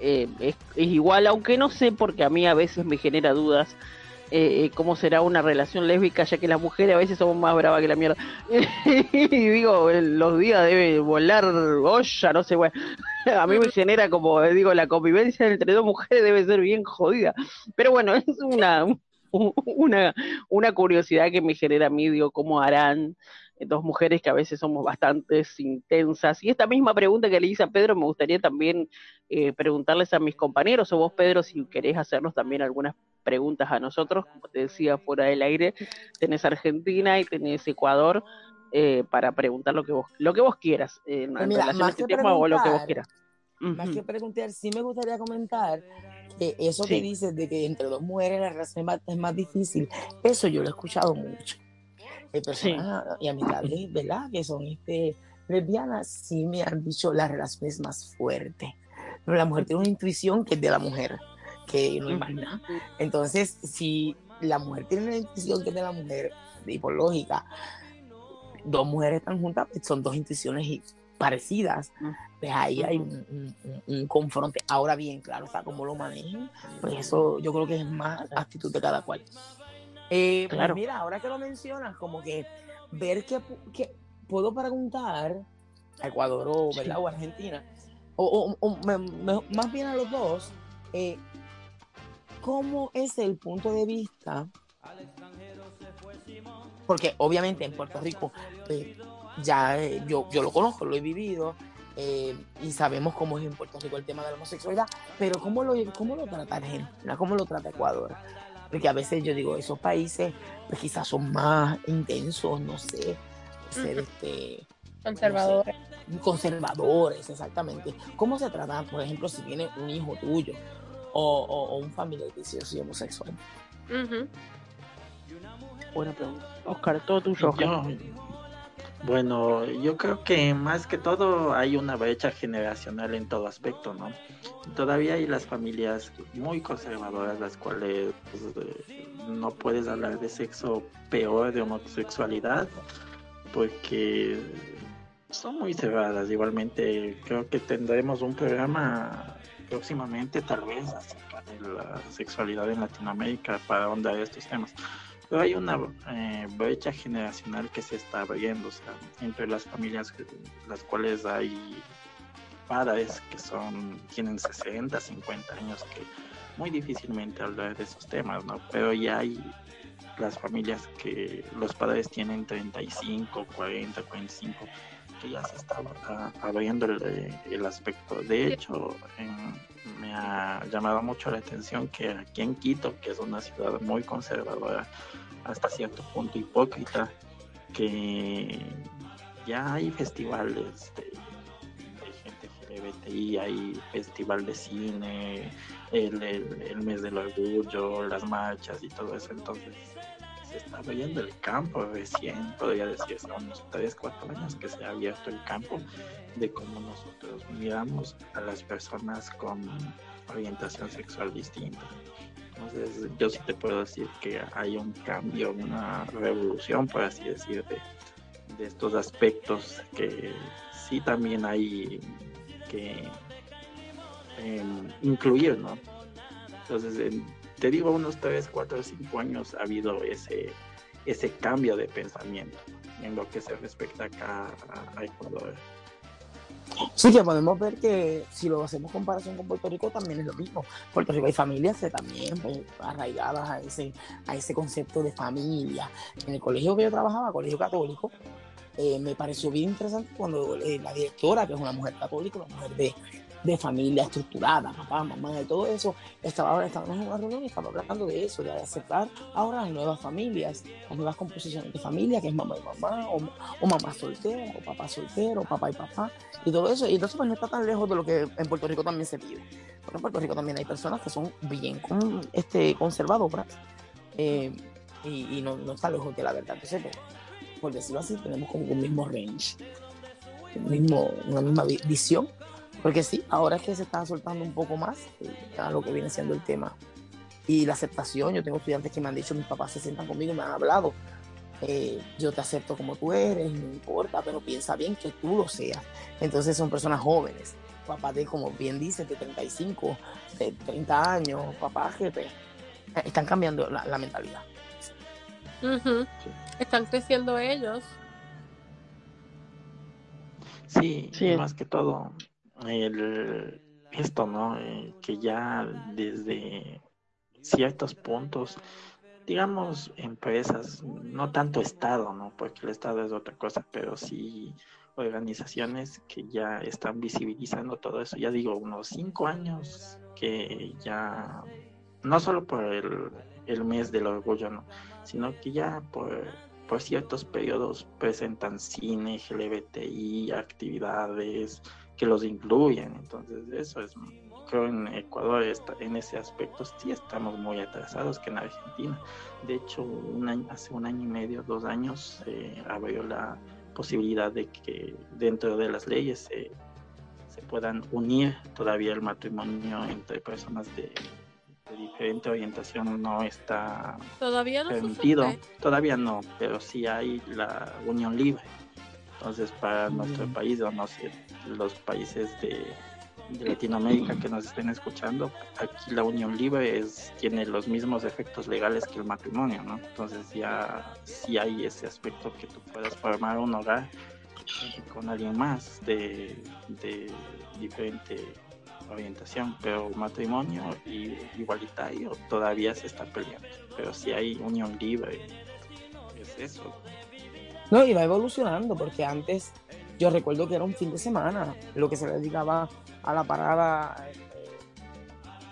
eh, es, es igual, aunque no sé, porque a mí a veces me genera dudas. Eh, eh, cómo será una relación lésbica, ya que las mujeres a veces somos más bravas que la mierda. y digo, los días debe volar olla, no sé, bueno. A mí me genera como, eh, digo, la convivencia entre dos mujeres debe ser bien jodida. Pero bueno, es una, una, curiosidad que me genera a mí, digo, cómo harán dos mujeres que a veces somos bastante intensas. Y esta misma pregunta que le hice a Pedro, me gustaría también eh, preguntarles a mis compañeros, o vos, Pedro, si querés hacernos también algunas preguntas a nosotros, como te decía, fuera del aire, tenés Argentina y tenés Ecuador. eh, para preguntar lo que vos lo que vos quieras eh, en, Pues mira, relación a más este tema o lo que vos quieras. Más Ujú. que preguntar, sí me gustaría comentar que eso Sí. que dices de que entre dos mujeres la relación es más, es más difícil, eso yo lo he escuchado mucho. Hay personas y amistades, ¿verdad? Que son este, lesbianas, sí me han dicho la relación es más fuerte. Pero la mujer tiene una intuición que es de la mujer, que no es más nada. Entonces, si la mujer tiene una intuición que es de la mujer, y por lógica, dos mujeres están juntas, pues son dos intuiciones parecidas, pues ahí hay un, un- un- confronte. Ahora bien, claro, está como lo manejen, pues eso yo creo que es más actitud de cada cual. Eh, pues Claro. mira, ahora que lo mencionas, como que ver que, que puedo preguntar a Ecuador o. ¿verdad? o Argentina, o, o- o me- me- más bien a los dos, eh, ¿cómo es el punto de vista? Porque obviamente en Puerto Rico eh, ya eh, yo, yo lo conozco, lo he vivido eh, y sabemos cómo es en Puerto Rico el tema de la homosexualidad, pero ¿cómo lo, cómo lo trata Argentina? ¿Cómo lo trata Ecuador? Porque a veces yo digo, esos países pues quizás son más intensos, no sé, ser este, Conservadores. conservadores, exactamente. ¿Cómo se trata, por ejemplo, si viene un hijo tuyo o, o- o un familiar yo soy homosexual? Buena pregunta. Oscar, todo tuyo, Oscar. Yo, Bueno, yo creo que más que todo hay una brecha generacional en todo aspecto, ¿no? Todavía hay las familias muy conservadoras, las cuales pues, eh, no puedes hablar de sexo peor de homosexualidad, porque son muy cerradas. Igualmente, creo que tendremos un programa próximamente, tal vez, la sexualidad en Latinoamérica para ahondar estos temas. Pero hay una eh, brecha generacional que se está abriendo, o sea, entre las familias, las cuales hay padres que son, tienen 60, 50 años, que muy difícilmente hablar de esos temas, ¿no? Pero ya hay las familias que los padres tienen 35, 40, 45, que ya se está ah, abriendo el, eh, el aspecto. De hecho, me ha llamado mucho la atención que aquí en Quito, que es una ciudad muy conservadora, hasta cierto punto hipócrita, que ya hay festivales de, de gente LGBTI, hay festival de cine, el, el- el mes del orgullo, las marchas y todo eso, entonces se está abriendo el campo recién, podría decirse, unos 3, 4 años que se ha abierto el campo de cómo nosotros miramos a las personas con orientación sexual distinta. Entonces, yo sí te puedo decir que hay un cambio, una revolución, por así decir, de, de estos aspectos que sí también hay que em, incluir, ¿no? Entonces, en- te digo, unos 3, 4, 5 años ha habido ese, ese cambio de pensamiento en lo que se respecta acá a, Ecuador. Sí, que podemos ver que si lo hacemos comparación con Puerto Rico también es lo mismo. Puerto Rico hay familias también pues, arraigadas a ese, a ese concepto de familia. En el colegio que yo trabajaba, colegio católico, eh, me pareció bien interesante cuando eh, la directora, que es una mujer católica, una mujer de, de familia estructurada, papá, mamá y todo eso, estaba, estábamos en una reunión y estaba hablando de eso, de aceptar ahora las nuevas familias, las nuevas composiciones de familia, que es mamá y mamá, o, o mamá soltera, o papá soltero, papá y papá, y todo eso. Y entonces pues no está tan lejos de lo que en Puerto Rico también se vive. Porque en Puerto Rico también hay personas que son bien con, este, conservadoras eh, y, y no, no está lejos de la verdad. Entonces, pues, por decirlo así, tenemos como un mismo range, un mismo, una misma vi- visión. Porque sí, ahora es que se está soltando un poco más eh, a lo que viene siendo el tema. Y la aceptación, yo tengo estudiantes que me han dicho, mis papás se sientan conmigo y me han hablado. eh, yo te acepto como tú eres, no importa, pero piensa bien que tú lo seas. Entonces son personas jóvenes, papás de, como bien dices, de 35, de 30 años, papás que pues, están cambiando la, la mentalidad. Están creciendo ellos. Sí, Sí. más que todo, el, esto, ¿no? Eh, que ya desde ciertos puntos, digamos, empresas, no tanto Estado, ¿no? Porque el Estado es otra cosa, pero sí organizaciones que ya están visibilizando todo eso. Ya digo, unos cinco años que ya, no solo por el, el mes del orgullo, ¿no? Sino que ya por por ciertos periodos presentan cine, LGBTI, actividades que los incluyen. Entonces, eso es, creo en Ecuador está, en ese aspecto sí estamos muy atrasados que en Argentina. De hecho, un año, hace un año y medio, dos años, se abrió la posibilidad de que dentro de las leyes se, se puedan unir todavía el matrimonio entre personas de, de diferente orientación no está Todavía no permitido. sucede. Todavía no, pero sí hay la unión libre. Entonces, para nuestro país, o no sé, los países de, Latinoamérica que nos estén escuchando, aquí la unión libre es, tiene los mismos efectos legales que el matrimonio, ¿no? Entonces ya sí hay ese aspecto que tú puedas formar un hogar con alguien más de, de diferente orientación, pero matrimonio y igualitario todavía se está peleando. Pero si hay unión libre, es eso. No, y va evolucionando, porque antes yo recuerdo que era un fin de semana lo que se le dedicaba a la parada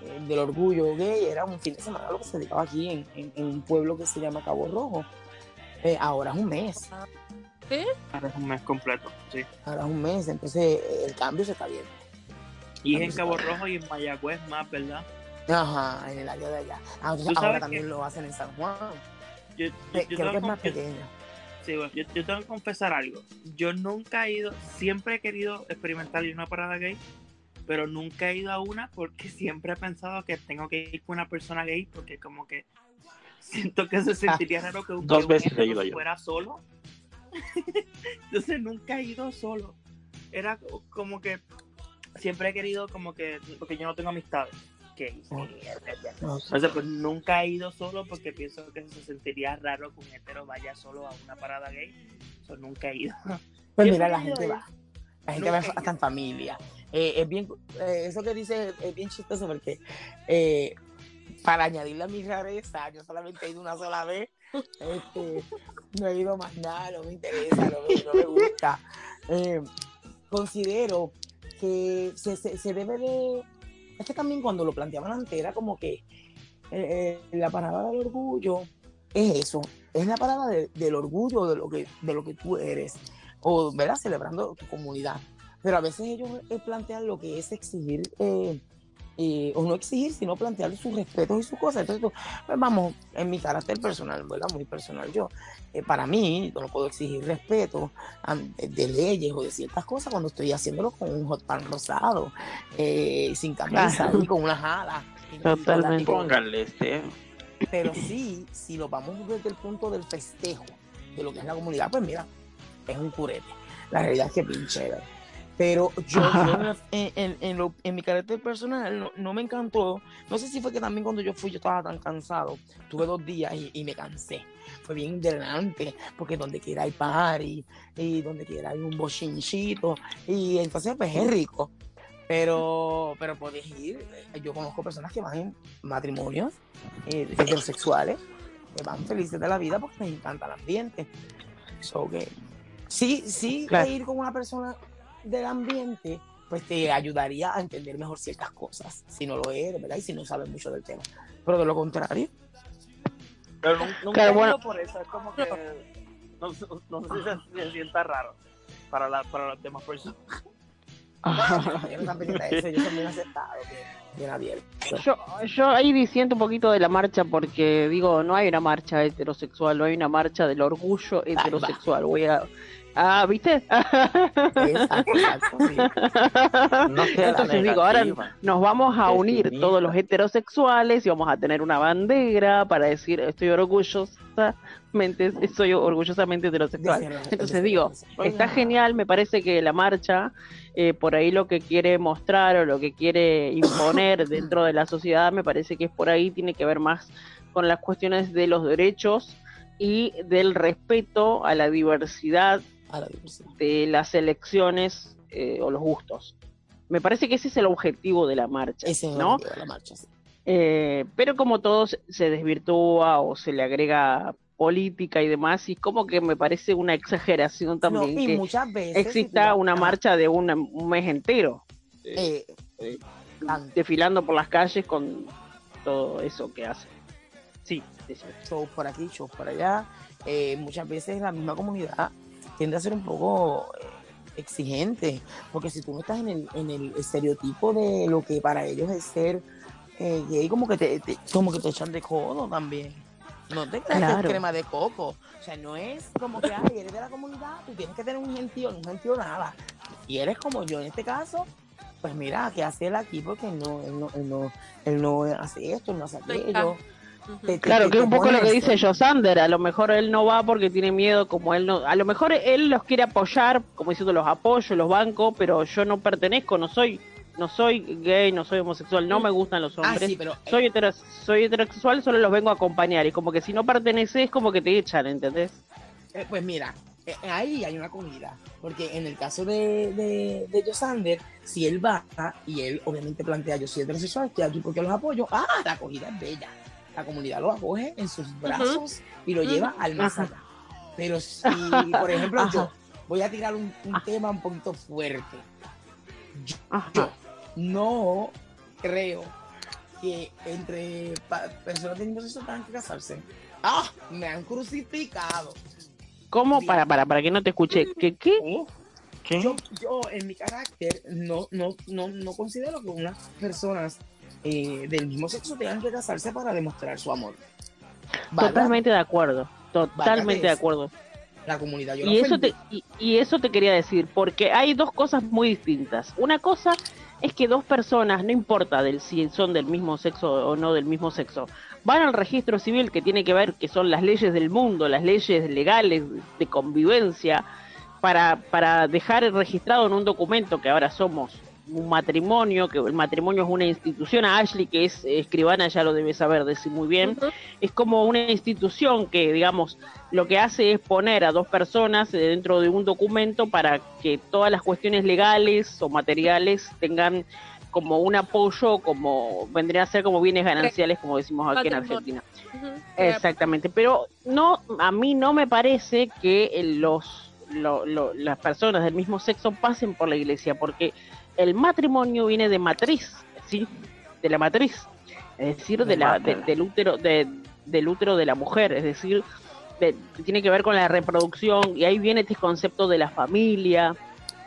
eh, del orgullo gay, era un fin de semana lo que se dedicaba aquí en, en- en un pueblo que se llama Cabo Rojo. Eh, ahora es un mes, Ahora es un mes completo, sí. ahora es un mes, entonces eh, el cambio se está viendo. Y es en Cabo Rojo y en Mayagüez más, ¿verdad? Ajá, en el área de allá. Ah, entonces ahora que- también lo hacen en San Juan, Yo, yo- Eh, yo creo que es más pequeño. Sí, bueno, yo, yo tengo que confesar algo. Yo nunca he ido, siempre he querido experimentar una parada gay, pero nunca he ido a una porque siempre he pensado que tengo que ir con una persona gay porque como que siento que se sentiría raro que un, Dos que un veces he hetero ido yo. fuera solo. Entonces nunca he ido solo. Era co- como que siempre he querido como que, porque yo no tengo amistades No sé. Entonces, pues nunca he ido solo porque pienso que se sentiría raro que un hetero vaya solo a una parada gay. Eso nunca he ido. Pues mira, la gente va. La gente va hasta en familia. Eh, es bien, eh, eso que dice es bien chistoso porque eh, para añadirle a mi rareza, yo solamente he ido una sola vez. Este, no he ido más nada, no me interesa, no me, no me gusta. Considero que se, se- se debe de. Es que también cuando lo planteaban antes era como que eh, eh, la parada del orgullo es eso, es la parada de- del orgullo de lo que de lo que tú eres o ¿verdad? celebrando tu comunidad. Pero a veces ellos eh, plantean lo que es exigir, eh, o no exigir, sino plantear sus respetos y sus cosas. Entonces, pues vamos, en mi carácter personal, ¿verdad? Muy personal yo. eh, para mí, yo no puedo exigir respeto de leyes o de ciertas cosas cuando estoy haciéndolo con un hot pan rosado, eh, sin camisa Claro. y con unas alas. y- y- Totalmente. y Pónganle este. pero sí, si lo vamos desde el punto del festejo de lo que es la comunidad, pues mira, es un curete. La realidad es que chévere. Pero yo, yo en, en- en lo- en mi carácter personal no, no me encantó. No sé si fue que también cuando yo fui yo estaba tan cansado. Tuve dos días y, y me cansé. Fue bien delante, porque donde quiera hay party y donde quiera hay un bochinchito. Y entonces pues es rico. Pero, pero puedes ir. eh, Yo conozco personas que van en matrimonios eh, heterosexuales que van felices de la vida porque les encanta el ambiente. So que sí, sí, Claro. ir con una persona del ambiente, pues te ayudaría a entender mejor ciertas cosas, si no lo eres, ¿verdad? Y si no sabes mucho del tema. Pero de lo contrario, Pero nun- nunca Claro, bueno. por eso. Es como que. No, sé- no sé si se, se sienta raro para, la, para las demás personas. yo no pendientes de eso, yo soy bien aceptado, bien, bien abierto. Yo, yo ahí disiento un poquito de la marcha porque digo, no hay una marcha heterosexual, no hay una marcha del orgullo heterosexual. Voy a... Ah, ¿viste? Exacto, exacto, sí. No Entonces digo, ahora nos vamos a unir todos los heterosexuales y vamos a tener una bandera para decir estoy orgullosamente, soy orgullosamente heterosexual. Entonces digo, está genial, me parece que la marcha, eh, por ahí lo que quiere mostrar o lo que quiere imponer dentro de la sociedad, me parece que es por ahí, tiene que ver más con las cuestiones de los derechos y del respeto a la diversidad A la diversidad. de las elecciones eh, o los gustos. Me parece que ese es el objetivo de la marcha, Ese es el ¿no? objetivo de la marcha, sí. Eh, pero como todo se- desvirtúa o se le agrega política y demás, y como que me parece una exageración No, también y que muchas veces exista una marcha de una- un mes entero, eh, desfilando por las calles con todo eso que hace. Sí, shows por aquí, shows por allá. Eh, muchas veces la misma comunidad tiende a ser un poco eh, exigente, porque si tú no estás en el, en el estereotipo de lo que para ellos es ser eh, gay, como que te, te- como que te echan de codo también. No te creas que Claro. es crema de coco. O sea, no es como que, ay, eres de la comunidad, tú tienes que tener un gentío, no un gentío nada. Y eres como yo en este caso, pues mira, ¿qué hace él aquí? Porque no, él no, él no, él no hace esto, él no hace aquello. Ujú. Te- te- Claro, te- que es un poco lo que dice Josander, a lo mejor él no va porque tiene miedo, como él no, a lo mejor él los quiere apoyar, como diciendo los apoyo, los bancos, pero yo no pertenezco, no soy, no soy gay, no soy homosexual, no me gustan los Ah, hombres, sí, pero eh, soy hetero, soy heterosexual, solo los vengo a acompañar, y como que si no perteneces, como que te echan, ¿entendés? Eh, pues mira, eh, ahí hay una acogida. Porque en el caso de, de, de Josander, si él va y él obviamente plantea, yo soy heterosexual, estoy aquí porque los apoyo, ah, la acogida es bella. La comunidad lo acoge en sus brazos y lo lleva al más allá. Pero si, por ejemplo, yo voy a tirar un, un tema un poquito fuerte. Yo, no creo que entre personas mismo sexo tengan que casarse. ¡Ah! Me han crucificado. ¿Cómo? Para, para, para que no te escuche. ¿Qué? qué? ¿Qué? Yo, yo en mi carácter no, no, no, no considero que unas personas eh, del mismo sexo tengan que casarse para demostrar su amor. Totalmente de acuerdo. Totalmente de acuerdo. la comunidad. Yo Y eso, te, y, y eso te quería decir, porque hay dos cosas muy distintas. Una cosa es que dos personas, no importa del, si son del mismo sexo o no del mismo sexo, van al registro civil que tiene que ver que son las leyes del mundo, las leyes legales de convivencia, para, para dejar registrado en un documento que ahora somos un matrimonio, que el matrimonio es una institución, a Ashley que es escribana ya lo debe saber decir muy bien, es como una institución que, digamos, lo que hace es poner a dos personas eh, dentro de un documento para que todas las cuestiones legales o materiales tengan como un apoyo, como vendría a ser como bienes gananciales, como decimos aquí en. Argentina. Exactamente, pero no, a mí no me parece que los, lo- lo- las personas del mismo sexo pasen por la iglesia, porque el matrimonio viene de matriz, ¿sí? De la matriz, es decir, de De la, de- del útero, de, del útero de la mujer, es decir, de- tiene que ver con la reproducción y ahí viene este concepto de la familia,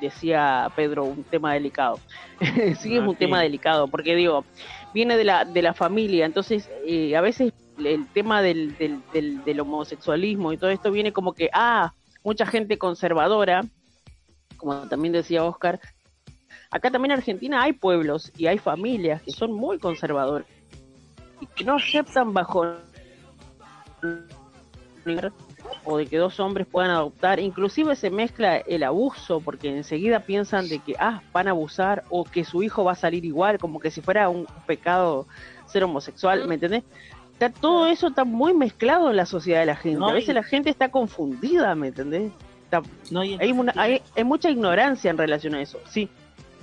decía Pedro, un tema delicado. sí, es un tema delicado, porque digo, viene de la, de la familia, entonces eh, a veces el tema del, del, del, del homosexualismo y todo esto viene como que, ah, mucha gente conservadora, como también decía Oscar, acá también en Argentina hay pueblos y hay familias que son muy conservadoras y que no aceptan bajo o de que dos hombres puedan adoptar, inclusive se mezcla el abuso porque enseguida piensan de que ah, van a abusar o que su hijo va a salir igual, como que si fuera un pecado ser homosexual, ¿me entendés? Está, todo eso está muy mezclado en la sociedad de la gente. No, a veces y- la gente está confundida, ¿me entendés? Está- No, y hay, una- entonces hay, hay mucha ignorancia en relación a eso, sí.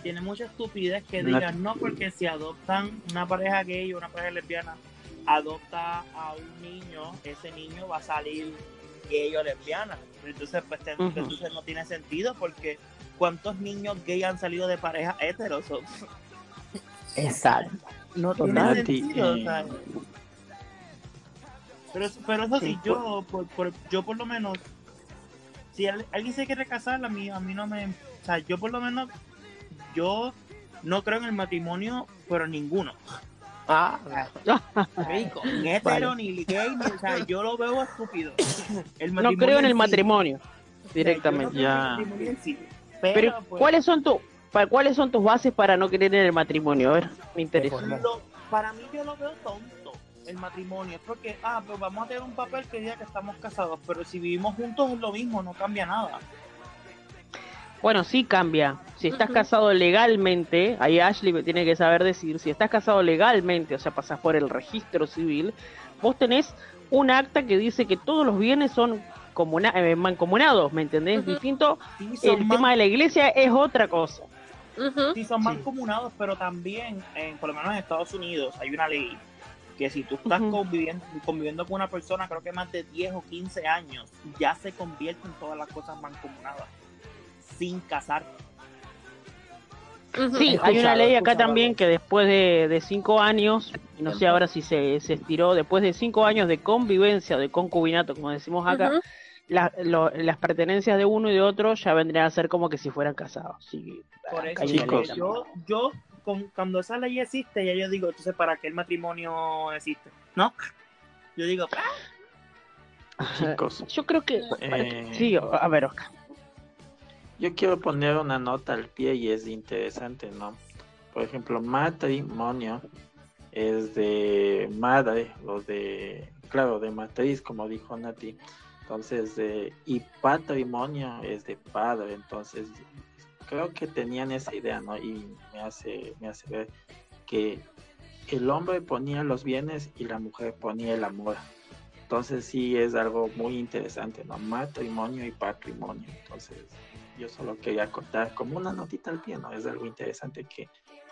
Tiene mucha estupidez que digan, no, porque si adoptan una pareja gay o una pareja lesbiana, adopta a un niño, ese niño va a salir gay o lesbiana. Entonces, pues, te- Ujú. entonces no tiene sentido porque ¿cuántos niños gay han salido de parejas heteros? Exacto. No Total. tiene Nati, sentido. o eh, sea. pero, pero eso sí, Sí, yo por, por- yo por lo menos, si al- alguien se quiere casar, a mí, a mí no me... O sea, yo por lo menos, yo no creo en el matrimonio, pero ninguno. Ah, rico. Ni hetero, ni gay, ni, o sea, yo lo veo estúpido. El No creo en el sí. matrimonio O sea, yo no directamente. Ya. matrimonio en sí. Pero, Pero, pues, ¿cuáles son tu, pa- cuáles son tus bases para no creer en el matrimonio? A ver, me interesa. Lo- para mí yo lo veo tonto, el matrimonio. Es porque, ah, pues vamos a tener un papel que diga que estamos casados, pero si vivimos juntos es lo mismo, no cambia nada. Bueno, sí cambia. Si estás casado legalmente, ahí Ashley me tiene que saber decir, si estás casado legalmente, o sea, pasas por el registro civil, vos tenés un acta que dice que todos los bienes son comuna- eh, mancomunados, ¿me entendés? Ujú. Distinto, Sí, el man- tema de la iglesia es otra cosa. Sí son mancomunados, pero también, en, por lo menos en Estados Unidos, hay una ley que si tú estás conviviendo, conviviendo con una persona, creo que más de 10 o 15 años, ya se convierte en todas las cosas mancomunadas, sin casar. Sí, hay una ley acá también que después de, de cinco años, y no sé ahora si se, se estiró, después de cinco años de convivencia, de concubinato, como decimos acá, la- lo- las pertenencias de uno y de otro ya vendrían a ser como que si fueran casados. Sí, Por eso, Chicos. yo, yo con- cuando esa ley existe, ya yo digo, entonces, ¿para qué el matrimonio existe? ¿No? Yo digo, "Ah, Chicos, Yo creo que... Eh, Sí, a ver, Oscar. Yo quiero poner una nota al pie y es interesante, ¿no? Por ejemplo, matrimonio es de madre o de, claro, de matriz, como dijo Nati. Entonces, eh, y patrimonio es de padre. Entonces, creo que tenían esa idea, ¿no? Y me hace, me hace ver que el hombre ponía los bienes y la mujer ponía el amor. Entonces sí es algo muy interesante, ¿no? Matrimonio y patrimonio. Entonces yo solo quería contar como una notita al pie, ¿no? Es algo interesante que,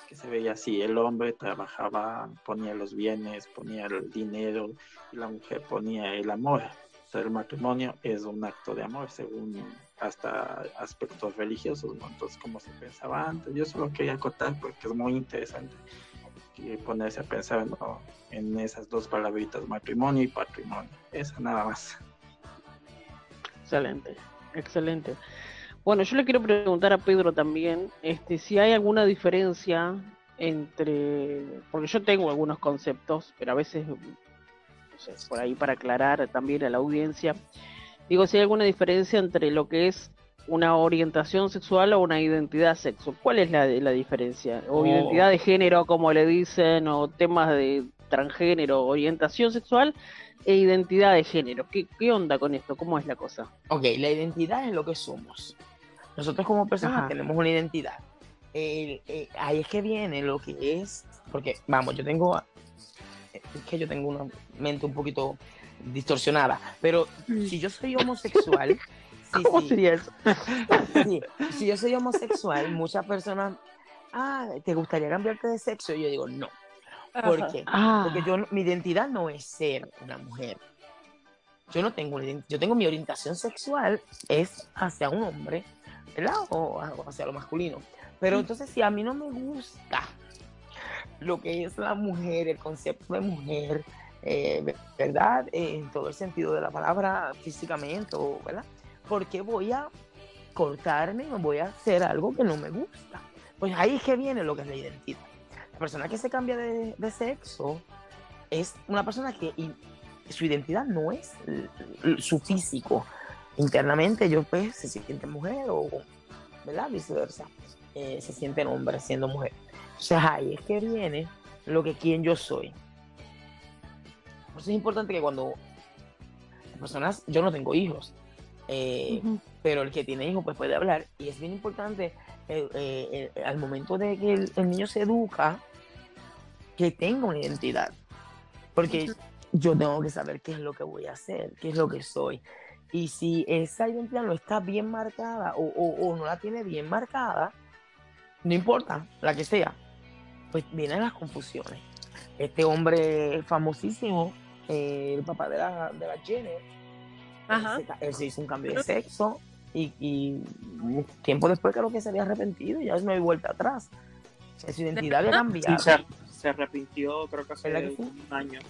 que se veía así. El hombre trabajaba, ponía los bienes, ponía el dinero y la mujer ponía el amor. O el matrimonio es un acto de amor según hasta aspectos religiosos, ¿no? Entonces como se pensaba antes, yo solo quería contar porque es muy interesante ponerse a pensar en esas dos palabritas, matrimonio y patrimonio. Eso nada más. Excelente, excelente. Bueno, yo le quiero preguntar a Pedro también, este, si hay alguna diferencia entre, porque yo tengo algunos conceptos, pero a veces, no sé, por ahí para aclarar también a la audiencia, Digo, si hay alguna diferencia entre lo que es una orientación sexual o una identidad sexual. ¿Cuál es la, la diferencia? O Oh. identidad de género, como le dicen, o temas de transgénero, orientación sexual e identidad de género. ¿Qué, qué onda con esto? ¿Cómo es la cosa? Ok, la identidad es lo que somos. Nosotros como personas Ajá. tenemos una identidad. Eh, ahí es que viene lo que es, porque vamos, yo tengo, es que yo tengo una mente un poquito distorsionada, pero si yo soy homosexual, sí, ¿Cómo sí, sería eso? sí, si yo soy homosexual, muchas personas, ah, ¿te gustaría cambiarte de sexo? Y yo digo, no. ¿Por Ajá. qué? Ah, Porque yo, no- mi identidad no es ser una mujer. Yo no tengo yo tengo mi orientación sexual es hacia un hombre, ¿verdad? O, hacia lo masculino. Pero entonces si a mí no me gusta lo que es la mujer, el concepto de mujer, eh, ¿verdad? Eh, en todo el sentido de la palabra, físicamente, ¿verdad? ¿Por qué voy a cortarme o voy a hacer algo que no me gusta? Pues ahí es que viene lo que es la identidad. La persona que se cambia de, de sexo es una persona que y- su identidad no es su físico. Internamente ellos pues se sienten mujer o ¿verdad? viceversa. Eh, se sienten hombre siendo mujer. Entonces ahí es que viene lo que quién yo soy. Por eso es importante que cuando las personas, yo no tengo hijos, eh, pero el que tiene hijos pues puede hablar y es bien importante eh, eh, al momento de que el, el niño se educa que tenga una identidad porque yo tengo que saber qué es lo que voy a hacer qué es lo que soy y si esa identidad no está bien marcada o, o- o no la tiene bien marcada no importa la que sea pues vienen las confusiones este hombre famosísimo eh, el papá de la, de la Jenner Ajá. él se, ca- él se hizo un cambio de sexo y, y tiempo después creo que se había arrepentido y ya no hay vuelta atrás. Su identidad había cambiado. Sí, se, se arrepintió, creo que hace un año.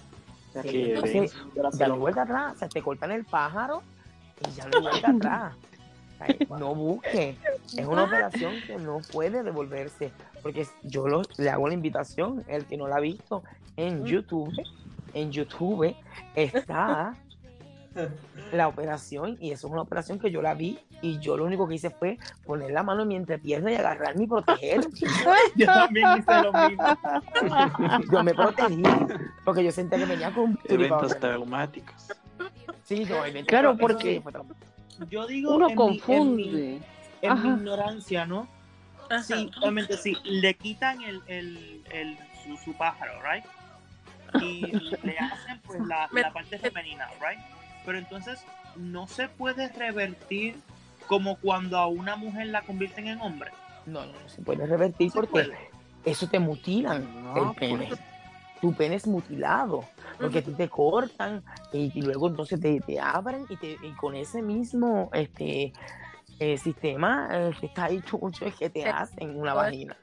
Se Sí, entonces, de la ya no vuelta atrás. O sea, te cortan el pájaro y ya no hay vuelta atrás. No busque. Es una operación que no puede devolverse. Porque yo lo- le hago la invitación, el que no la ha visto, en YouTube. En YouTube está la operación y eso es una operación que yo la vi y yo lo único que hice fue poner la mano en mi entrepierna y agarrarme y proteger. Yo también hice lo mismo. Yo me protegí porque yo sentía que venía con Eventos traumáticos. Sí, no, Claro, porque- sí Yo digo Uno en mi- en mi- confunde. en mi ignorancia, ¿no? Ajá. Sí, obviamente sí, le quitan el, el, el su, su pájaro, right? Y le hacen pues la, la parte femenina, right? Pero entonces no se puede revertir como cuando a una mujer la convierten en hombre. No, no, no se puede revertir porque puede. eso te mutilan No, el pene. Tu pene es mutilado porque a ti te cortan y, y luego entonces te, te abren y, te, y con ese mismo este eh, sistema eh, que está ahí chucho es que te Sí. hacen una vagina.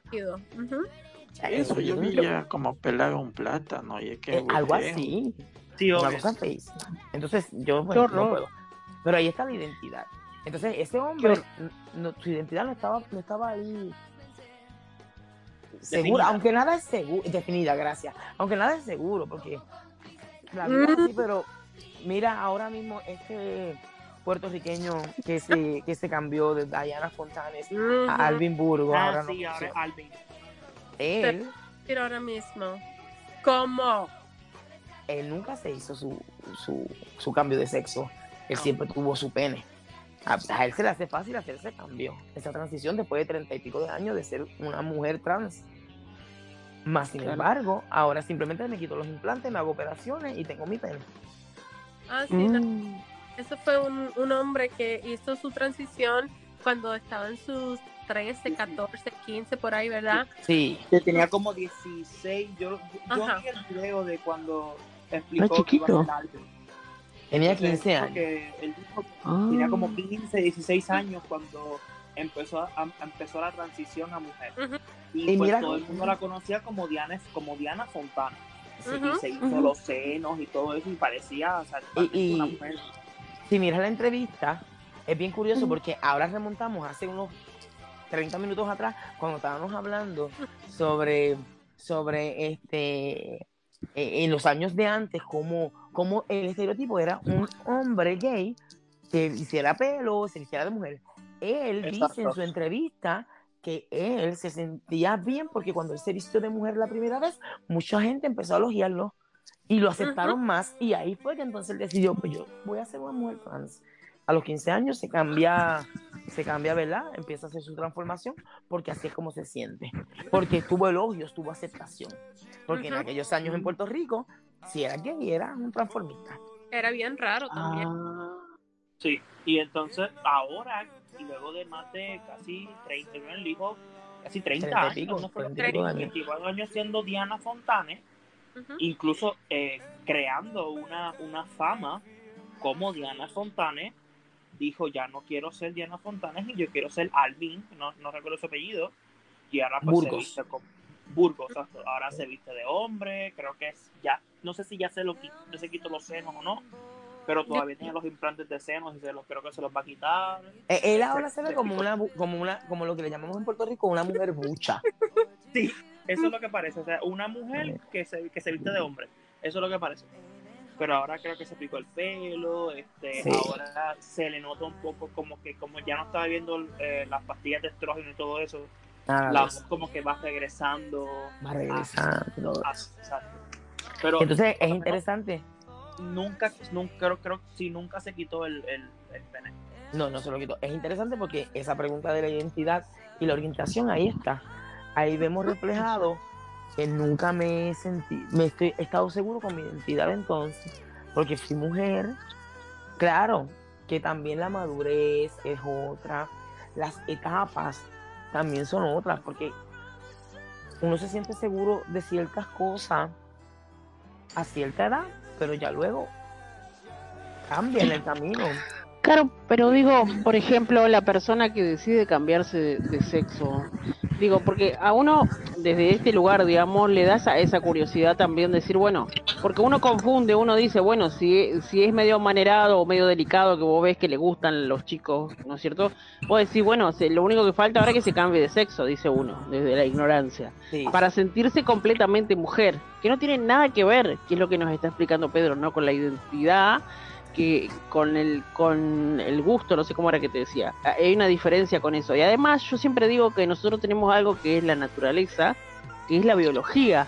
Eso yo vi ya como pelar un plátano y es que eh, algo así. Sí, una cosa feísima. Entonces, yo pues, no puedo. Pero ahí está la identidad. Entonces, ese hombre, no, su identidad no estaba, no estaba ahí segura, Definida. aunque nada es seguro, definida, gracias. Aunque nada es seguro, porque la vida es así, pero mira, ahora mismo este puertorriqueño que se, que se cambió de Diana Fontanes a Alvin Burgo, Ah, ahora sí, no, ahora Alvin. él, Pero ahora mismo. ¿Cómo? él nunca se hizo su, su, su cambio de sexo. Él No. siempre tuvo su pene. A, a él se le hace fácil hacerse cambio. Esa transición después de treinta y pico de años de ser una mujer trans. Más sin Claro. embargo, ahora simplemente me quito los implantes, me hago operaciones y tengo mi pene. Ah, sí, no. Mm. Eso fue un, un hombre que hizo su transición cuando estaba en sus 13, 14, 15, por ahí, ¿verdad? Sí, Que tenía como 16. Yo, yo vi el video de cuando explicó Ah, que iba a chiquito. ser tenía Entonces, 15 dijo años. él dijo que Ah. tenía como 15, 16 años cuando empezó a, a- empezó la transición a mujer. Y, Y pues mira- todo el mundo la conocía como Diana, como Diana Fontana. Se- Ujú, Y se hizo los senos y todo eso y parecía o sea, Y- una mujer. Si miras la entrevista, es bien curioso porque ahora remontamos hace unos 30 minutos atrás, cuando estábamos hablando sobre, sobre este, eh, en los años de antes, cómo, cómo el estereotipo era un hombre gay se hiciera pelo, se hiciera de mujer. Él dice en Exacto. su entrevista que él se sentía bien porque cuando él se vistió de mujer la primera vez, mucha gente empezó a elogiarlo y lo aceptaron más y ahí fue que entonces él decidió, pues yo voy a ser una mujer trans. A los 15 años se cambia, se cambia, ¿verdad? Empieza a hacer su transformación porque así es como se siente. Porque tuvo elogios, tuvo aceptación. Porque en Ujú. aquellos años en Puerto Rico, si era gay, era un transformista. Era bien raro también. Ah, Sí, y entonces ahora, y luego de más de casi 30, él dijo casi 30 Treinta y años, pico, no fue treinta y pico años. 24 años siendo Diana Fontane, Ujú. incluso eh, creando una, una fama como Diana Fontane, dijo ya no quiero ser Diana Fontane y yo quiero ser Alvin, no, no recuerdo su apellido, y ahora pues se Burgos. viste como Burgos, ahora se viste de hombre, creo que es ya, no sé si ya se lo ya se quitó los senos o no, pero todavía tiene los implantes de senos y se los creo que se los va a quitar. Eh, Él ahora se ve como una, como una, como lo que le llamamos en Puerto Rico, una mujer bucha. Sí, eso es lo que parece, o sea, una mujer que se, que se viste de hombre, eso es lo que parece. Pero ahora creo que se picó el pelo, este, Sí. ahora se le nota un poco como que como ya no estaba viendo eh, las pastillas de estrógeno y todo eso, Nada la voz como que va regresando. Va regresando. a- exacto. Pero Entonces es interesante. Nunca, nunca, creo, creo que sí, nunca se quitó el, el, pene. No, no se lo quito. Es interesante porque esa pregunta de la identidad y la orientación ahí está. Ahí vemos reflejado que nunca me he sentido, me estoy, he estado seguro con mi identidad entonces, porque fui mujer. Claro que también la madurez es otra, las etapas también son otras, porque uno se siente seguro de ciertas cosas a cierta edad, pero ya luego cambia en el camino. Claro, pero digo, por ejemplo, la persona que decide cambiarse de, de sexo, digo, porque a uno desde este lugar, digamos, le da esa, esa curiosidad también decir, bueno, porque uno confunde, uno dice, bueno, si, si es medio manerado o medio delicado que vos ves que le gustan los chicos, ¿no es cierto? Vos decís, bueno, se- lo único que falta ahora es que se cambie de sexo, dice uno, desde la ignorancia Sí. para sentirse completamente mujer, que no tiene nada que ver, que es lo que nos está explicando Pedro, ¿no? Con la identidad, que con el, con el gusto, no sé cómo era que te decía. Hay una diferencia con eso. Y además yo siempre digo que nosotros tenemos algo que es la naturaleza, que es la biología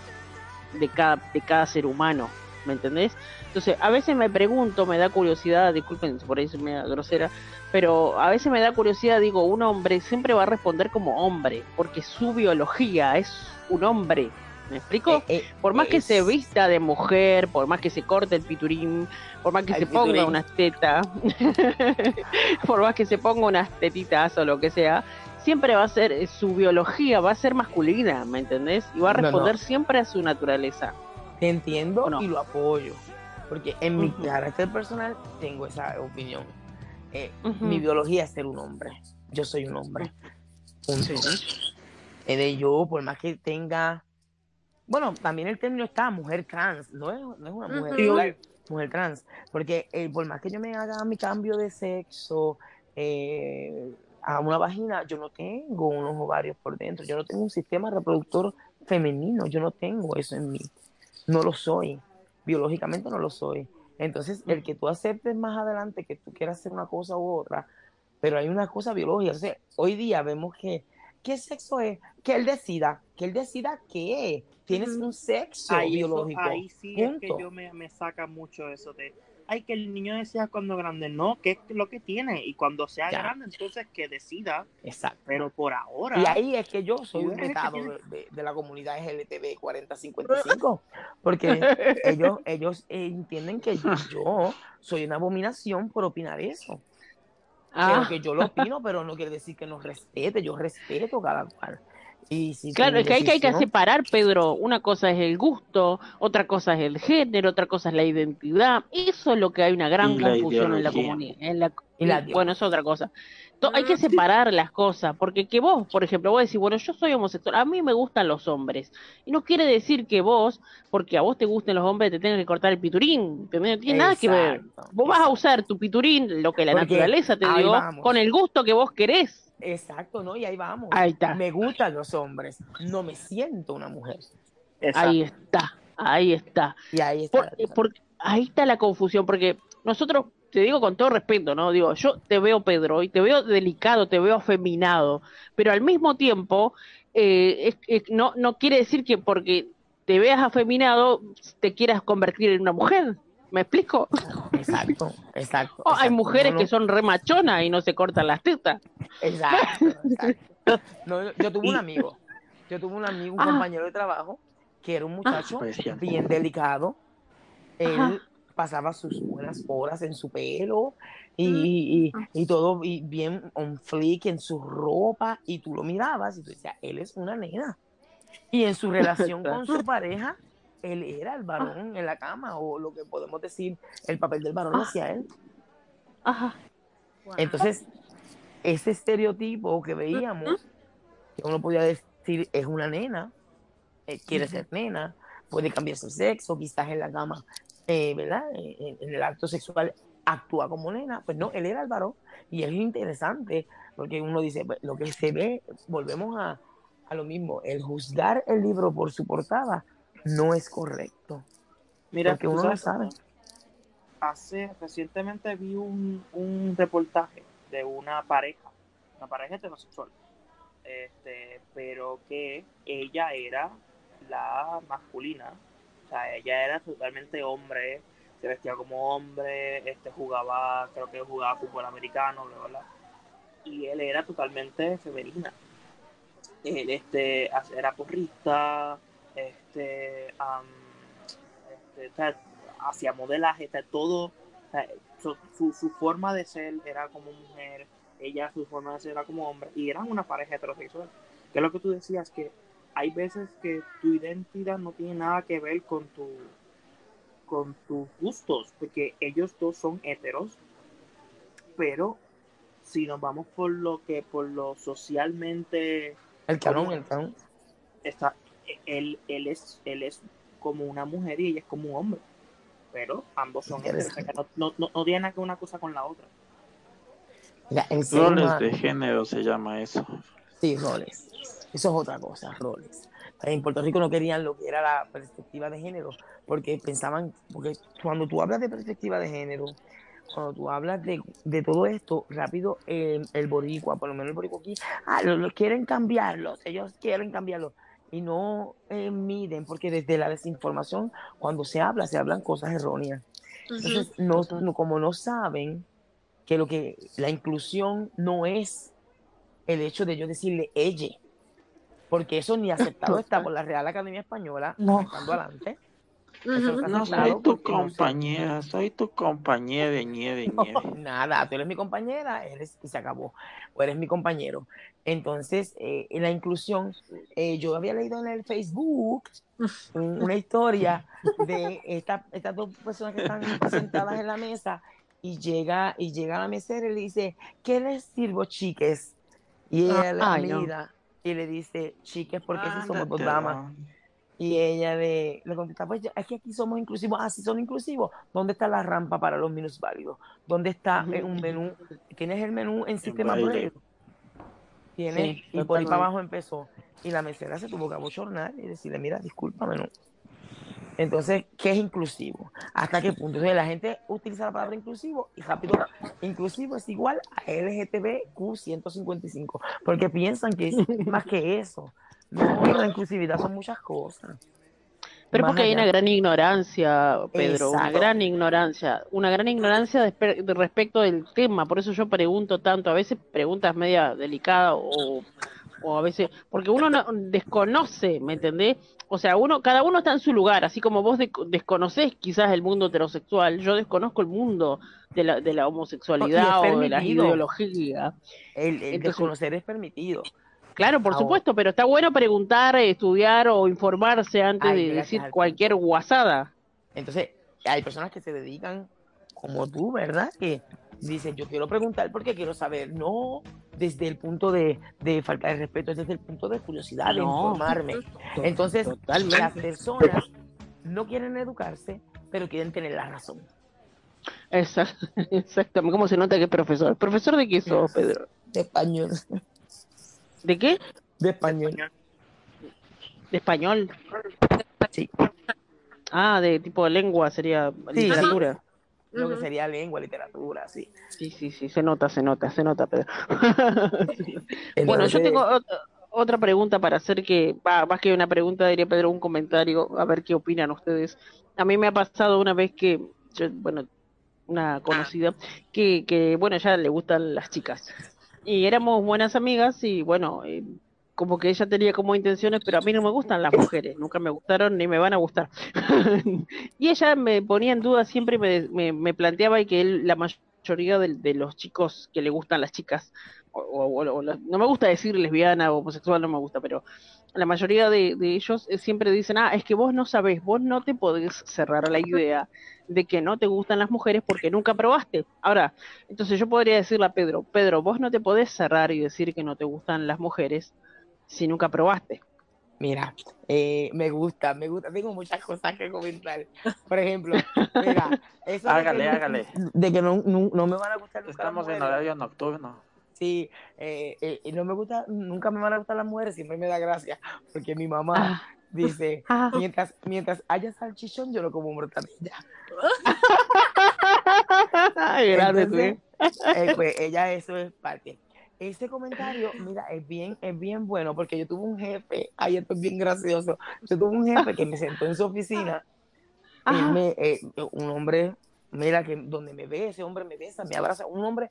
de cada, de cada ser humano, ¿me entendés? Entonces, a veces me pregunto, me da curiosidad, disculpen por ahí me da grosera, pero a veces me da curiosidad, digo, un hombre siempre va a responder como hombre, porque su biología es un hombre. ¿Me explico? Eh, eh, Por más que se vista de mujer, por más que se corte el piturín, por más que El se ponga unas tetas, por más que se ponga unas tetitas o lo que sea, siempre va a ser, eh, su biología va a ser masculina, ¿me entendés? Y va a No, no. responder siempre a su naturaleza. Te entiendo y lo apoyo. Porque en mi carácter personal tengo esa opinión. Eh. Mi biología es ser un hombre. Yo soy un hombre. Punto. De yo, por más que tenga. Bueno, también el término está mujer trans. No es, no es una mujer, obvio. mujer trans. Porque eh, por más que yo me haga mi cambio de sexo eh, a una vagina, yo no tengo unos ovarios por dentro. Yo no tengo un sistema reproductor femenino. Yo no tengo eso en mí. No lo soy. Biológicamente no lo soy. Entonces, el que tú aceptes más adelante que tú quieras hacer una cosa u otra, pero hay una cosa biológica. O sea, hoy día vemos que, ¿qué sexo es? Que él decida, que él decida qué es. Tienes un sexo Ahí, eso- biológico. ahí sí es que yo me, me saca mucho eso de, ay, que el niño decida cuando grande, no, que es lo que tiene, y cuando sea Ya. grande, entonces que decida, Exacto. pero por ahora, Y ahí es que yo soy un tiene- de, de- de la comunidad LGTB 4055, porque ellos, ellos entienden que yo, yo soy una abominación por opinar eso. Ah, que yo lo opino, pero no quiere decir que no respete, yo respeto cada cual. Claro, es que hay que, hay que separar, Pedro. Una cosa es el gusto, otra cosa es el género, otra cosa es la identidad. Eso es lo que hay una gran confusión en la comunidad. en la- bueno, es otra cosa. To- Hay que separar las cosas, porque que vos, por ejemplo, vos decís, bueno, yo soy homosexual, a mí me gustan los hombres. Y no quiere decir que vos, porque a vos te gusten los hombres, te tengas que cortar el piturín. No tiene nada que ver. Exacto, Vos vas a usar tu piturín, lo que la Porque naturaleza te dio, vamos. con el gusto que vos querés. Exacto, ¿no? Y ahí vamos. Ahí está. Me gustan los hombres, no me siento una mujer. exacto. Ahí está, ahí está. Y ahí está. Por- ahí está la confusión, porque nosotros te digo con todo respeto, ¿no? Digo, yo te veo, Pedro, y te veo delicado, te veo afeminado, pero al mismo tiempo, eh, es- es- no, no quiere decir que porque te veas afeminado te quieras convertir en una mujer. ¿Me explico? Exacto, exacto. Oh, hay mujeres No, que son remachonas y no se cortan las tetas. Exacto, exacto. No, yo, yo tuve un amigo, yo tuve un amigo, un Ah. compañero de trabajo, que era un muchacho Bestia. bien delicado. Él Ajá. pasaba sus buenas horas en su pelo y, y- y todo y bien on flick en su ropa y tú lo mirabas y tú decías, él es una nena. Y en su relación con su pareja, él era el varón en la cama o lo que podemos decir, el papel del varón hacia él. Ajá. Entonces, ese estereotipo que veíamos, que uno podía decir es una nena, eh, quiere ser nena, puede cambiarse el sexo, quizás en la cama, eh, ¿verdad? Eh, En, en el acto sexual actúa como nena, pues no, él era el varón y es interesante porque uno dice, pues, lo que se ve, volvemos a, a lo mismo, el juzgar el libro por su portada no es correcto, Mira, porque uno no sabes, sabe. hace recientemente vi un, un reportaje de una pareja, una pareja heterosexual, este, pero que ella era la masculina, o sea, ella era totalmente hombre, se vestía como hombre, este, jugaba, creo que jugaba fútbol americano, bla, bla, bla, y él era totalmente femenina. Él, este, era porrista, este, este, o sea, hacía modelaje, o sea, todo, o sea, su, su, su forma de ser era como mujer, ella su forma de ser era como hombre, y eran una pareja heterosexual. Que es lo que tú decías, que hay veces que tu identidad no tiene nada que ver con tu con tus gustos, porque ellos dos son heteros, pero si nos vamos por lo que por lo socialmente El canon, el canon. está él, él es él es como una mujer y ella es como un hombre pero ambos son heteros, o sea que no, no, no, no tiene nada que una cosa con la otra Mira, Roles de género se llama eso. Sí, roles. Eso es otra cosa, roles. En Puerto Rico no querían lo que era la perspectiva de género, porque pensaban, porque cuando tú hablas de perspectiva de género, cuando tú hablas de, de todo esto, rápido eh, el boricua, por lo menos el boricua aquí, ah, lo, lo quieren cambiarlos, ellos quieren cambiarlo. Y no eh, miden, porque desde la desinformación, cuando se habla, se hablan cosas erróneas. Entonces, no, no- como no saben que lo que la inclusión no es el hecho de yo decirle ella, porque eso ni aceptado está por la Real Academia Española, No. adelante. No No soy tu no sé. compañera, soy tu compañera de nieve, nieve. Nada, tú eres mi compañera, eres y se acabó, o eres mi compañero. Entonces, eh, en la inclusión, eh, yo había leído en el Facebook un- una historia de esta- estas dos personas que están sentadas en la mesa y llega y llega la mesera y le dice, ¿qué les sirvo, chiques? Y ella no. mira y le dice, chiques, porque si somos dos damas. Y ella le, le contesta, pues es que aquí somos inclusivos. Ah, sí son inclusivos. ¿Dónde está la rampa para los minusválidos? ¿Dónde está un menú? ¿Tienes el menú en sistema? Tienes, Sí, y por ahí para abajo empezó. Y la mesera se tuvo que abochornar y decirle, mira, discúlpame, no. Entonces, ¿qué es inclusivo? ¿Hasta qué punto? Entonces, la gente utiliza la palabra inclusivo y rápido, inclusivo es igual a LGTBQ 155, porque piensan que es más que eso. No, la inclusividad son muchas cosas. Pero Más porque hay una gran ignorancia, Pedro, una gran ignorancia, una gran ignorancia de, de respecto del tema, por eso yo pregunto tanto, a veces preguntas media delicadas o, o a veces, porque uno no, desconoce, ¿me entendés? O sea, uno, cada uno está en su lugar, así como vos de- desconocés quizás el mundo heterosexual, yo desconozco el mundo de la, de la homosexualidad o de la ideología. El, el Entonces- desconocer es permitido. Claro, por Ahora. supuesto, pero está bueno preguntar, estudiar o informarse antes de decir al cualquier guasada. Entonces, hay personas que se dedican, como tú, ¿verdad? Que dicen, yo quiero preguntar porque quiero saber, no desde el punto de, de falta de respeto, es desde el punto de curiosidad, de informarme. Entonces, Totalmente. las personas no quieren educarse, pero quieren tener la razón. Exact- Exactamente. ¿Cómo se nota que es profesor? ¿Profesor de qué sos, Pedro? De español. ¿De qué? De español. ¿De español? Sí. Ah, de tipo de lengua sería Sí. literatura. lo que sería lengua, literatura, así. Sí, sí, sí, se nota, se nota, se nota, Pedro. Bueno, yo tengo ot- otra pregunta para hacer que, va, más que una pregunta, diría Pedro, un comentario, a ver qué opinan ustedes. A mí me ha pasado una vez que, yo, bueno, una conocida, que, que, bueno, ya le gustan las chicas. Y éramos buenas amigas y, bueno, eh, como que ella tenía como intenciones, pero a mí no me gustan las mujeres, nunca me gustaron ni me van a gustar. Y ella me ponía en duda siempre, me, me, me planteaba y que él, la mayoría de, de los chicos que le gustan las chicas, o, o- o la- no me gusta decir lesbiana o homosexual, no me gusta, pero la mayoría de, de ellos eh, siempre dicen, ah, es que vos no sabés, vos no te podés cerrar a la idea de que no te gustan las mujeres porque nunca probaste. Ahora, entonces yo podría decirle a Pedro, Pedro, vos no te podés cerrar y decir que no te gustan las mujeres si nunca probaste. Mira, eh, me gusta, me gusta. Tengo muchas cosas que comentar. Por ejemplo, mira, eso de Hágale, que, hágale. De que no, no, no me van a gustar Estamos en horario nocturno. Sí, eh, eh, y no me gusta, nunca me van a gustar las mujeres, siempre me da gracia, porque mi mamá dice, Ah. mientras, mientras haya salchichón, yo lo como tú, Entonces, ¿eh? eh, pues ella eso es parte. Ese comentario, mira, es bien, es bien bueno, porque yo tuve un jefe, ay, esto es bien gracioso, yo tuve un jefe que me sentó en su oficina, Ajá. me, eh, un hombre, mira, que donde me ve, ese hombre me besa, me abraza, un hombre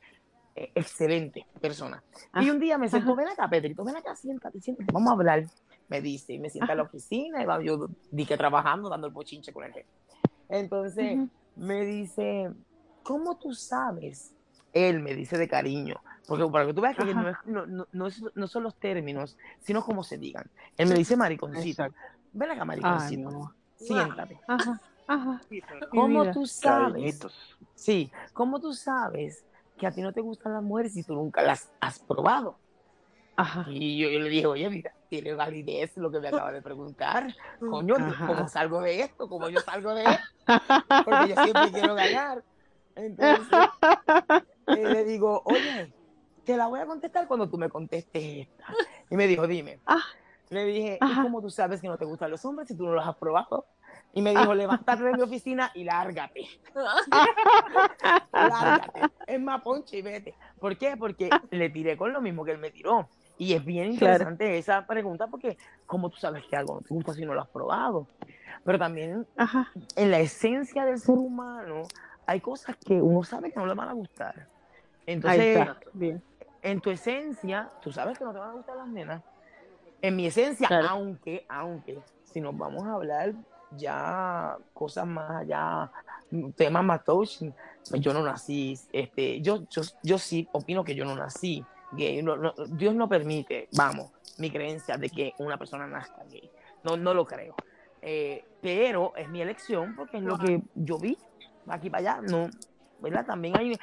excelente persona. Y Ah, un día me sentó, ven acá, Pedrito, ven acá, siéntate, siéntate, vamos a hablar, me dice, y me sienta en la oficina, y va, yo di que trabajando, dando el bochinche con el jefe. Entonces, Ujú. me dice, ¿cómo tú sabes? Él me dice de cariño, porque para que tú veas que no, es- no, no, no es- no son los términos, sino cómo se digan. Él me dice mariconcito. Exacto. Ven acá, Ay, mariconcito. amor. Siéntate. Ajá, ajá. ¿Cómo tú sabes? Cariñitos. Sí, ¿cómo tú sabes que a ti no te gustan las mujeres si tú nunca las has probado? Ajá. Y yo, yo le dije, oye, mira, tiene validez lo que me acaba de preguntar. Coño, Ajá. ¿cómo salgo de esto? ¿Cómo yo salgo de esto? Porque yo siempre quiero ganar. Entonces, eh, le digo, oye, te la voy a contestar cuando tú me contestes esta. Y me dijo, dime. Ah. Le dije, ¿y cómo tú sabes que no te gustan los hombres si tú no los has probado? Y me dijo, levántate de mi oficina y lárgate. lárgate. Es más, ponche y vete. ¿Por qué? Porque le tiré con lo mismo que él me tiró. Y es bien Claro. interesante esa pregunta porque, ¿cómo tú sabes que algo no te gusta si no lo has probado? Pero también Ajá. en la esencia del ser humano hay cosas que uno sabe que no le van a gustar. Entonces. Bien. en tu esencia, tú sabes que no te van a gustar las nenas. En mi esencia, Claro. aunque, aunque, si nos vamos a hablar ya cosas más allá, temas más touching, pues yo no nací, este, yo, yo, yo sí opino que yo no nací gay. No- no- Dios no permite, vamos, mi creencia de que una persona nazca gay. No, no lo creo. Eh, pero es mi elección porque es lo que yo vi aquí para allá. No, ¿verdad? También hay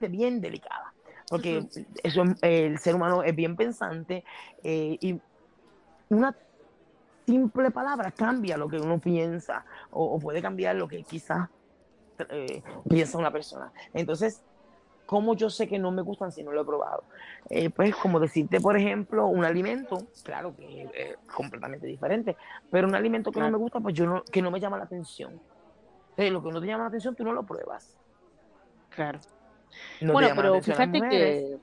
bien delicada. Porque eso es- el ser humano es bien pensante eh, y una simple palabra cambia lo que uno piensa o, o puede cambiar lo que quizás eh, piensa una persona. Entonces, ¿cómo yo sé que no me gustan si no lo he probado? Eh, pues como decirte, por ejemplo, un alimento, claro que es eh, completamente diferente, pero un alimento que no me gusta, pues yo no, que no me llama la atención. Entonces, lo que no te llama la atención, tú no lo pruebas. Claro. No bueno, pero fíjate que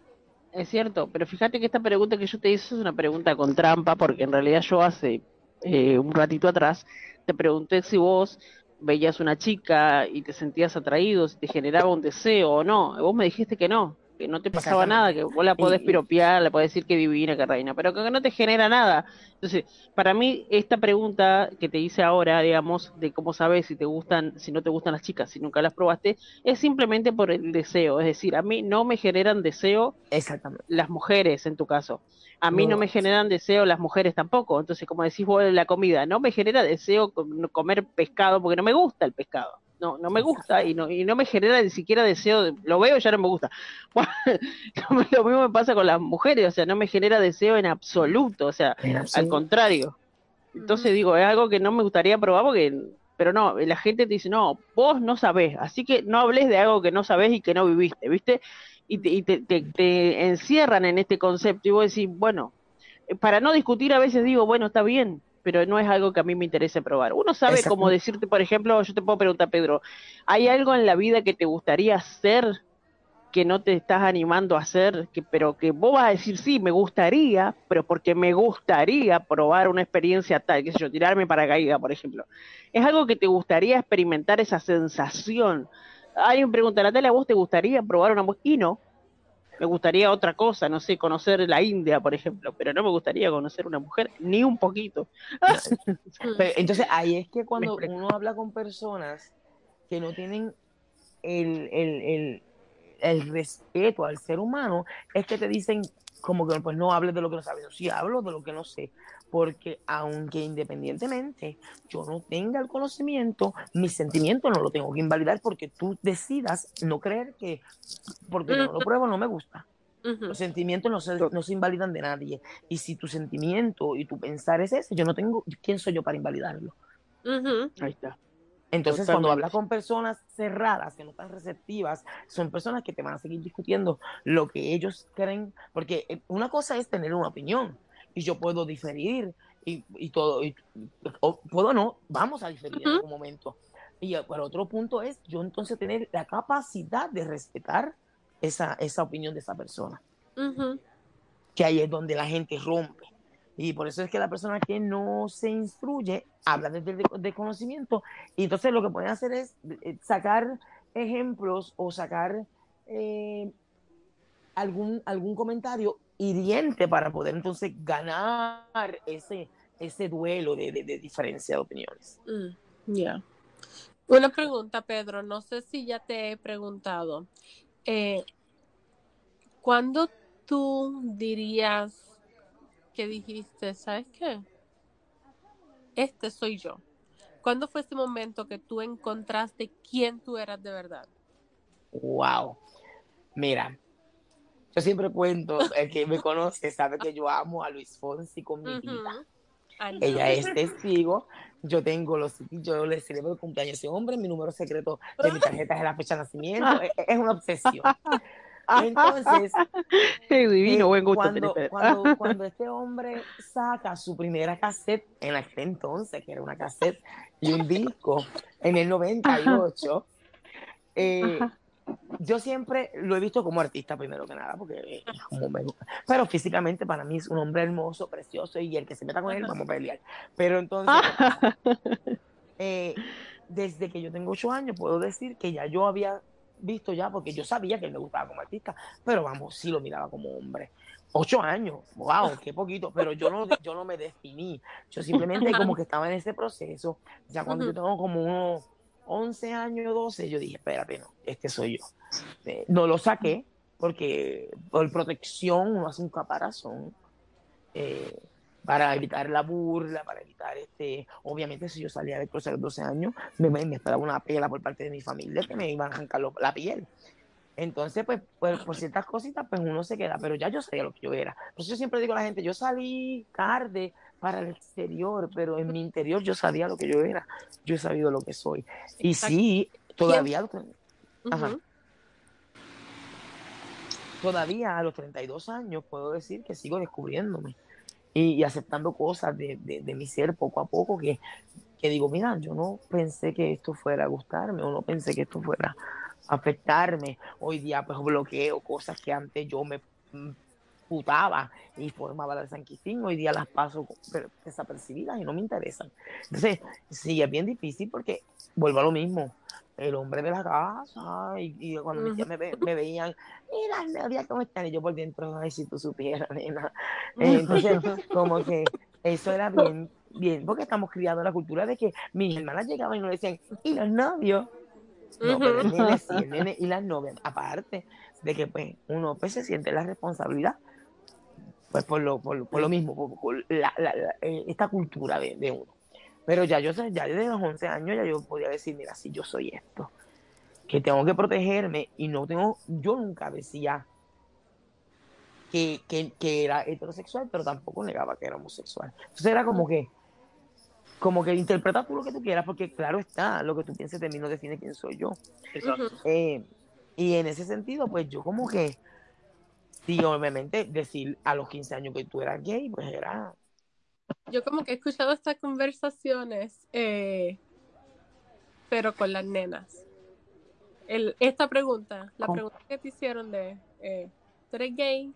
es cierto, pero fíjate que esta pregunta que yo te hice es una pregunta con trampa, porque en realidad yo hace eh, un ratito atrás te pregunté si vos veías una chica y te sentías atraído, si te generaba un deseo o no. Vos me dijiste que no, que no te pasaba nada, que vos la podés piropear, le podés decir que divina, que reina, pero que no te genera nada. Entonces, para mí, esta pregunta que te hice ahora, digamos, de cómo sabes si te gustan, si no te gustan las chicas, si nunca las probaste, es simplemente por el deseo. Es decir, a mí no me generan deseo Exactamente. las mujeres, en tu caso. A mí no, No. me generan deseo las mujeres tampoco. Entonces, como decís vos, la comida, no me genera deseo com- comer pescado porque no me gusta el pescado. No, no me gusta y no, y no me genera ni siquiera deseo, de- lo veo y ya no me gusta. Bueno, lo mismo me pasa con las mujeres, o sea, no me genera deseo en absoluto, o sea, al contrario. Entonces digo, es algo que no me gustaría probar porque, pero no, la gente te dice, no, vos no sabés, así que no hables de algo que no sabés y que no viviste, ¿viste? Y te, y te, te- te encierran en este concepto y vos decís, bueno, eh, para no discutir a veces digo, bueno, está bien, pero no es algo que a mí me interese probar. Uno sabe Exacto. cómo decirte, por ejemplo, yo te puedo preguntar, Pedro, ¿hay algo en la vida que te gustaría hacer que no te estás animando a hacer, que, pero que vos vas a decir, sí, me gustaría, pero porque me gustaría probar una experiencia tal, qué sé yo, tirarme paracaídas, por ejemplo. Es algo que te gustaría experimentar esa sensación. Alguien pregunta, Natalia, ¿a vos te gustaría probar una? Y no, me gustaría otra cosa, no sé, conocer la India, por ejemplo, pero no me gustaría conocer una mujer, ni un poquito. Pero, entonces ahí es que cuando uno habla con personas que no tienen el, el, el, el respeto al ser humano, es que te dicen como que pues no hables de lo que no sabes. Yo sí hablo de lo que no sé, porque aunque independientemente yo no tenga el conocimiento, mi sentimiento no lo tengo que invalidar porque tú decidas no creer que porque yo no lo pruebo no me gusta. Los sentimientos no se, no se invalidan de nadie. Y si tu sentimiento y tu pensar es ese, yo no tengo, ¿quién soy yo para invalidarlo? Ahí está. Entonces, cuando hablas con personas cerradas, que no están receptivas, son personas que te van a seguir discutiendo lo que ellos creen, porque eh, una cosa es tener una opinión y yo puedo diferir y, y todo, y- o puedo no, vamos a diferir en algún momento. Y el otro punto es yo entonces tener la capacidad de respetar esa, esa opinión de esa persona que ahí es donde la gente rompe. Y por eso es que la persona que no se instruye habla desde el de- desconocimiento y entonces lo que pueden hacer es eh, sacar ejemplos o sacar eh, algún, algún comentario hiriente para poder entonces ganar ese, ese duelo de, de- de diferencia de opiniones. Mm, Ya. Una pregunta, Pedro. No sé si ya te he preguntado. Eh, ¿Cuándo tú dirías que dijiste, ¿sabes qué? Este soy yo. ¿Cuándo fue ese momento que tú encontraste quién tú eras de verdad? Wow. Mira, yo siempre cuento, el que me conoce sabe que yo amo a Luis Fonsi con mi vida. Ujú. I know. Ella es testigo. Yo tengo los yo le celebro el cumpleaños a ese hombre, mi número secreto de mi tarjeta es la fecha de nacimiento. Es, es una obsesión. Entonces, Qué divino, eh, buen gusto cuando, cuando, cuando este hombre saca su primera cassette, en aquel entonces, que era una cassette y un disco, en el 98, eh, yo siempre lo he visto como artista primero que nada, porque es como me gusta. Pero físicamente para mí es un hombre hermoso, precioso, y el que se meta con él vamos a pelear. Pero entonces. Eh, desde que yo tengo ocho años, puedo decir que ya yo había visto ya, porque yo sabía que él me gustaba como artista, pero vamos, sí lo miraba como hombre. Ocho años, wow, qué poquito, pero yo no, yo no me definí. Yo simplemente como que estaba en ese proceso. Ya cuando yo tengo como unos 11 años, 12, yo dije, espérate, no, este soy yo. Eh, no lo saqué porque por protección uno hace un caparazón eh, para evitar la burla, para evitar este, obviamente si yo salía del closet a los 12 años, me, me, esperaba una pela por parte de mi familia que me iban a arrancar la piel. Entonces, pues, pues, por ciertas cositas, pues uno se queda, pero ya yo sabía lo que yo era. Por eso yo siempre digo a la gente, yo salí tarde para el exterior, pero en mi interior yo sabía lo que yo era, yo he sabido lo que soy. Y Exacto. sí, todavía, todavía a los 32 años puedo decir que sigo descubriéndome y, y aceptando cosas de, de- de mi ser poco a poco que, que digo, mira, yo no pensé que esto fuera a gustarme o no pensé que esto fuera a afectarme. Hoy día pues bloqueo cosas que antes yo me y formaba la San Quistín, hoy día las paso per- desapercibidas y no me interesan. Entonces, sí, es bien difícil porque vuelvo a lo mismo. El hombre de la casa, y, y cuando mis tías me, ve- me veían, mira, Nadia, ¿cómo están? Y yo por dentro, ay, si tú supieras, nena. Entonces, como que eso era bien, bien, porque estamos criados en la cultura de que mis hermanas llegaban y nos decían, ¿y los novios? No, pero el nene sí, el nene y las novias, aparte de que pues uno pues se siente la responsabilidad, pues por lo, por, lo- por lo mismo, por, por la- la- la- eh, esta cultura de, de uno. Pero ya yo ya desde los 11 años ya yo podía decir, mira, si yo soy esto, que tengo que protegerme y no tengo, yo nunca decía que, que, que era heterosexual, pero tampoco negaba que era homosexual. Entonces era como que, como que interpreta tú lo que tú quieras, porque claro está, lo que tú pienses de mí no define quién soy yo. Exacto. Eh, y en ese sentido, pues yo como que, sí, obviamente, decir a los 15 años que tú eras gay, pues era yo como que he escuchado estas conversaciones, eh, pero con las nenas. El- esta pregunta, la ¿Cómo? pregunta que te hicieron de, eh, ¿tú eres gay?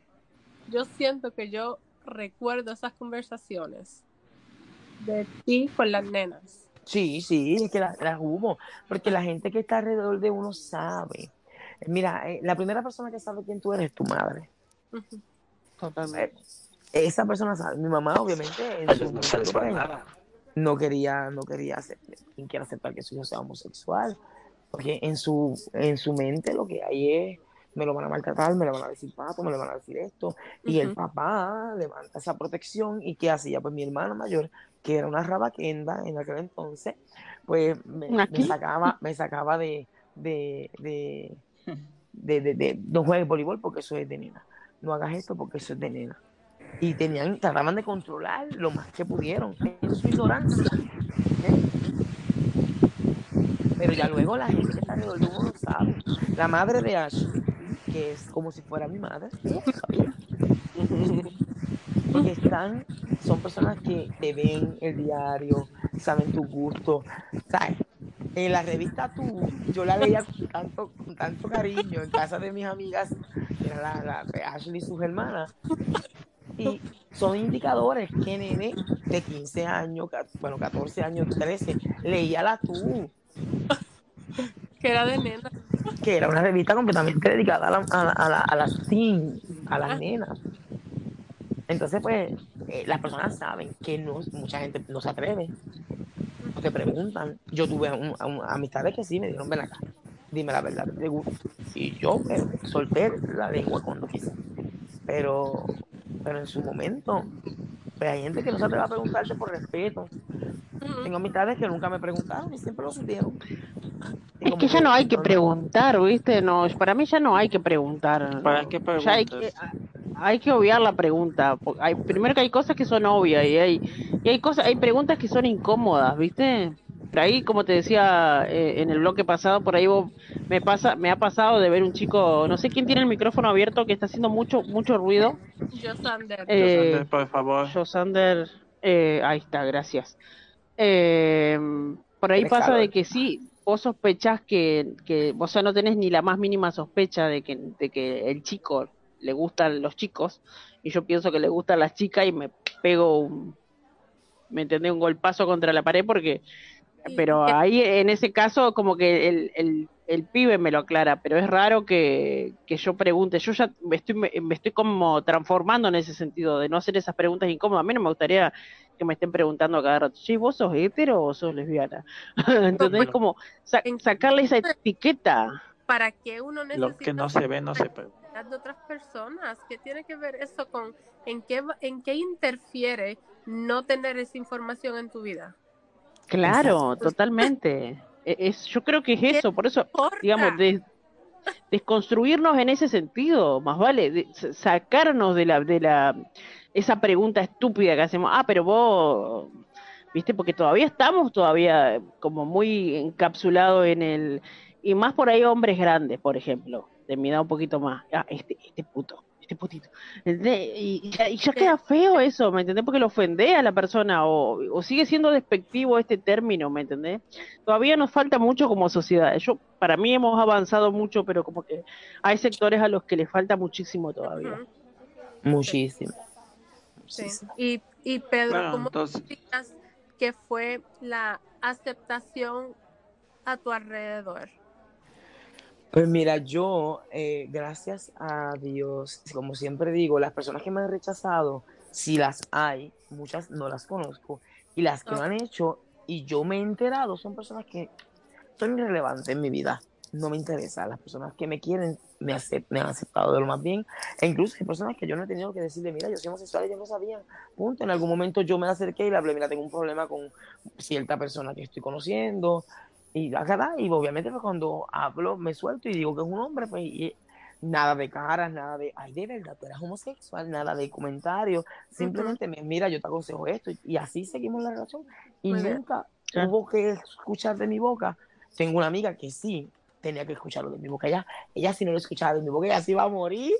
Yo siento que yo recuerdo esas conversaciones de ti con las nenas. Sí, sí, es que las las hubo, porque la gente que está alrededor de uno sabe. Mira, eh, la primera persona que sabe quién tú eres es tu madre. Totalmente. Esa persona sabe. Mi mamá, obviamente, en su momento, pues, no quería, no quería aceptar, quien quiera aceptar que su hijo sea homosexual, porque en su, en su mente lo que hay es, me lo van a maltratar, me lo van a decir papo, me lo van a decir esto, y el papá levanta esa protección, y ¿qué hacía? Pues mi hermana mayor, que era una rabaquenda en aquel entonces, pues me, sacaba, me sacaba de, de, de, de, de, de- no juegues voleibol porque eso es de nena, no hagas esto porque eso es de nena. Y tenían, trataban de controlar lo más que pudieron en su ignorancia. Pero ya luego la gente que está alrededor de uno sabe. La madre de Ashley, que es como si fuera mi madre, están, son personas que te ven el diario, saben tu gusto, ¿sabes? En la revista Tú, yo la leía con tanto, con tanto cariño en casa de mis amigas, que era la, la Ashley y sus hermanas. Y son indicadores que nene de 15 años, bueno, 14 años, 13, leía la Tú, Que era de nena. que era una revista completamente dedicada a, la- a, la- a la- a las teens, a las nenas. Entonces, pues, eh, las personas saben que no, mucha gente no se atreve, no te preguntan. Yo tuve un- un- amistades que sí me dijeron, ven acá, dime la verdad, te gusta. Y yo pues, solté la lengua cuando quise. Pero, pero en su momento, pues hay gente que no se atreve a preguntarte por respeto. Tengo amistades que nunca me preguntaron y siempre lo supieron. Es que ya no hay que preguntar, ¿viste? No, para mí ya no hay que preguntar. ¿Para qué Ya hay que, preguntas? Hay que obviar la pregunta. porque Hay, primero que hay cosas que son obvias y hay, y hay cosas, hay preguntas que son incómodas, ¿viste? Por ahí, como te decía eh, en el bloque pasado, por ahí vos- me pasa, me ha pasado de ver un chico, no sé quién tiene el micrófono abierto que está haciendo mucho, mucho ruido. Yo, Sander. Eh, Sander, por favor. Josander, eh, ahí está, gracias. Eh, por ahí pasa calor. de que sí, vos sospechás que, que, o sea, no tenés ni la más mínima sospecha de que, de que el chico le gustan los chicos, y yo pienso que le gustan las chicas y me pego un, me entendés, un golpazo contra la pared porque, pero que- ahí en ese caso como que el, el, el pibe me lo aclara, pero es raro que, que yo pregunte, yo ya me estoy, me, me estoy como transformando en ese sentido, de no hacer esas preguntas incómodas, a mí no me gustaría que me estén preguntando cada rato, sí, vos sos hetero o sos lesbiana, entonces es como sa- En- sacarle esa etiqueta. ¿Para qué uno necesita Lo que no se ve, no se pregunta. De otras personas? ¿Qué tiene que ver eso con en qué va- en qué interfiere no tener esa información en tu vida? Claro, totalmente. E- Es, yo creo que es eso, por eso, Importa. digamos, de- desconstruirnos en ese sentido, más vale, de- sacarnos de la, de la, esa pregunta estúpida que hacemos, ah, pero vos, viste, porque todavía estamos todavía como muy encapsulados en el, y más por ahí hombres grandes, por ejemplo, de mi edad un poquito más, ah, este, este puto, este putito. Y, y ya, y ya queda feo eso, ¿me entendés? Porque lo ofende a la persona o, o sigue siendo despectivo este término, ¿me entendés? Todavía nos falta mucho como sociedad. Yo, para mí hemos avanzado mucho, pero como que hay sectores a los que les falta muchísimo todavía. Muchísimo. sí. Muchísimo. Y, y Pedro, Bueno, ¿cómo entonces, explicas que fue la aceptación a tu alrededor? Pues mira, yo, eh, gracias a Dios, como siempre digo, las personas que me han rechazado, si las hay, muchas no las conozco, y las que lo han hecho y yo me he enterado son personas que son irrelevantes en mi vida. No me interesa. Las personas que me quieren me, me han aceptado de lo más bien. E incluso hay personas que yo no he tenido que decirle, mira, yo soy homosexual y ellos no sabían. Punto. En algún momento yo me acerqué y le hablé, mira, tengo un problema con cierta persona que estoy conociendo. Y acá y obviamente pues, cuando hablo me suelto y digo que es un hombre, pues y- nada de caras, nada de, ay, de verdad, tú eres homosexual, nada de comentarios, simplemente me mira, yo te aconsejo esto y, y así seguimos la relación. Y Muy nunca hubo que escuchar de mi boca. Tengo una amiga que sí tenía que escucharlo de mi boca. Ella, ella si no lo escuchaba de mi boca, ella se iba a morir.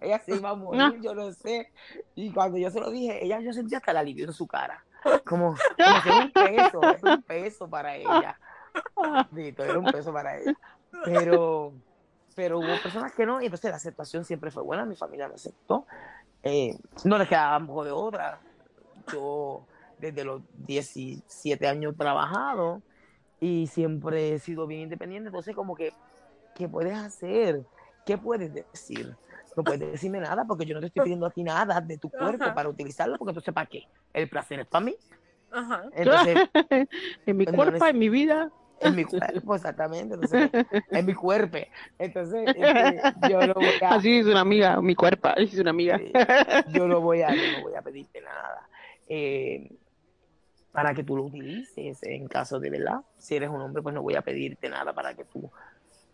ella se iba a morir, yo no sé. Y cuando yo se lo dije, ella, yo sentía hasta el alivio en su cara. Como, como que un peso, era un peso para ella. Dito, era un peso para ella. Pero, pero hubo personas que no, y entonces la aceptación siempre fue buena, mi familia me aceptó. Eh, no les quedaba tampoco de otra. Yo desde los 17 años he trabajado y siempre he sido bien independiente, entonces como que, ¿qué puedes hacer? ¿Qué puedes decir? No puedes decirme nada porque yo no te estoy pidiendo a ti nada de tu cuerpo Ajá. para utilizarlo, porque entonces ¿para qué? El placer es para mí. Ajá. Entonces, en mi Entonces- cuerpo, en mi vida. En mi cuerpo, exactamente. Entonces, en mi cuerpo. Entonces, este, yo no voy a, Así dice una amiga, mi cuerpo, dice una amiga. yo no voy a, yo no voy a pedirte nada. eh, para que tú lo utilices en caso de verdad. Si eres un hombre, pues no voy a pedirte nada para que tú.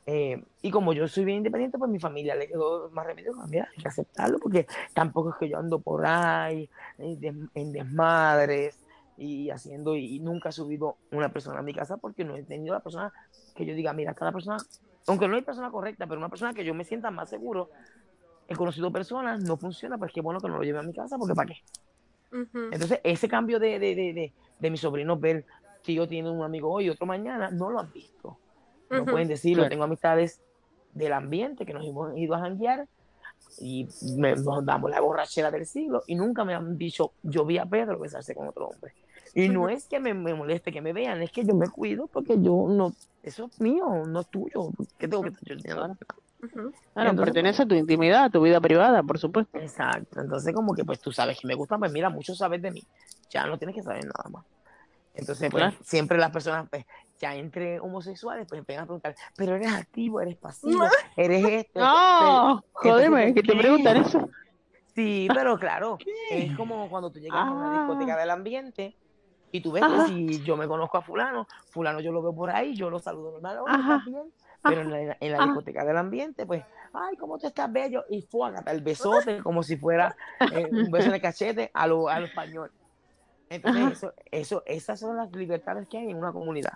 eh, y como yo soy bien independiente, pues mi familia le quedó más remedio que mira, hay que aceptarlo, porque tampoco es que yo ando por ahí en, des- en desmadres y haciendo, y nunca he subido una persona a mi casa porque no he tenido la persona que yo diga, mira, cada persona, aunque no hay persona correcta, pero una persona que yo me sienta más seguro, he conocido personas, no funciona, pues qué bueno que no lo lleve a mi casa, porque ¿para qué? Entonces, ese cambio de, de, de, de, de mis sobrinos ver tío tiene un amigo hoy y otro mañana, no lo han visto. No pueden decirlo. Claro. Tengo amistades del ambiente que nos hemos ido a janguear y me- nos damos la borrachera del siglo y nunca me han dicho, yo vi a Pedro besarse con otro hombre. Y no es que me, me moleste que me vean, es que yo me cuido porque yo no, eso es mío, no es tuyo. ¿Qué tengo que estar yo enseñando? Ujú. Claro, Entonces, pertenece a tu intimidad, a tu vida privada, por supuesto. Exacto, entonces como que pues tú sabes que me gusta, pues mira, mucho sabes de mí, ya no tienes que saber nada más. Entonces pues Claro. siempre las personas pues ya entre homosexuales pues empiezan a preguntar, pero eres activo, eres pasivo, eres esto. No, jodeme, entonces, que te preguntan eso. Sí, pero claro, es como cuando tú llegas a una Ah. discoteca del ambiente y tú ves Ajá. que si yo me conozco a fulano, fulano yo lo veo por ahí, yo lo saludo normal, "Hola, Ajá. ¿estás bien?". Pero en la, en la discoteca del ambiente, pues, ay, ¿cómo tú estás bello? Y fuágata el besote, como si fuera eh, un beso en el cachete a lo, a lo español. Entonces, eso, eso, esas son las libertades que hay en una comunidad.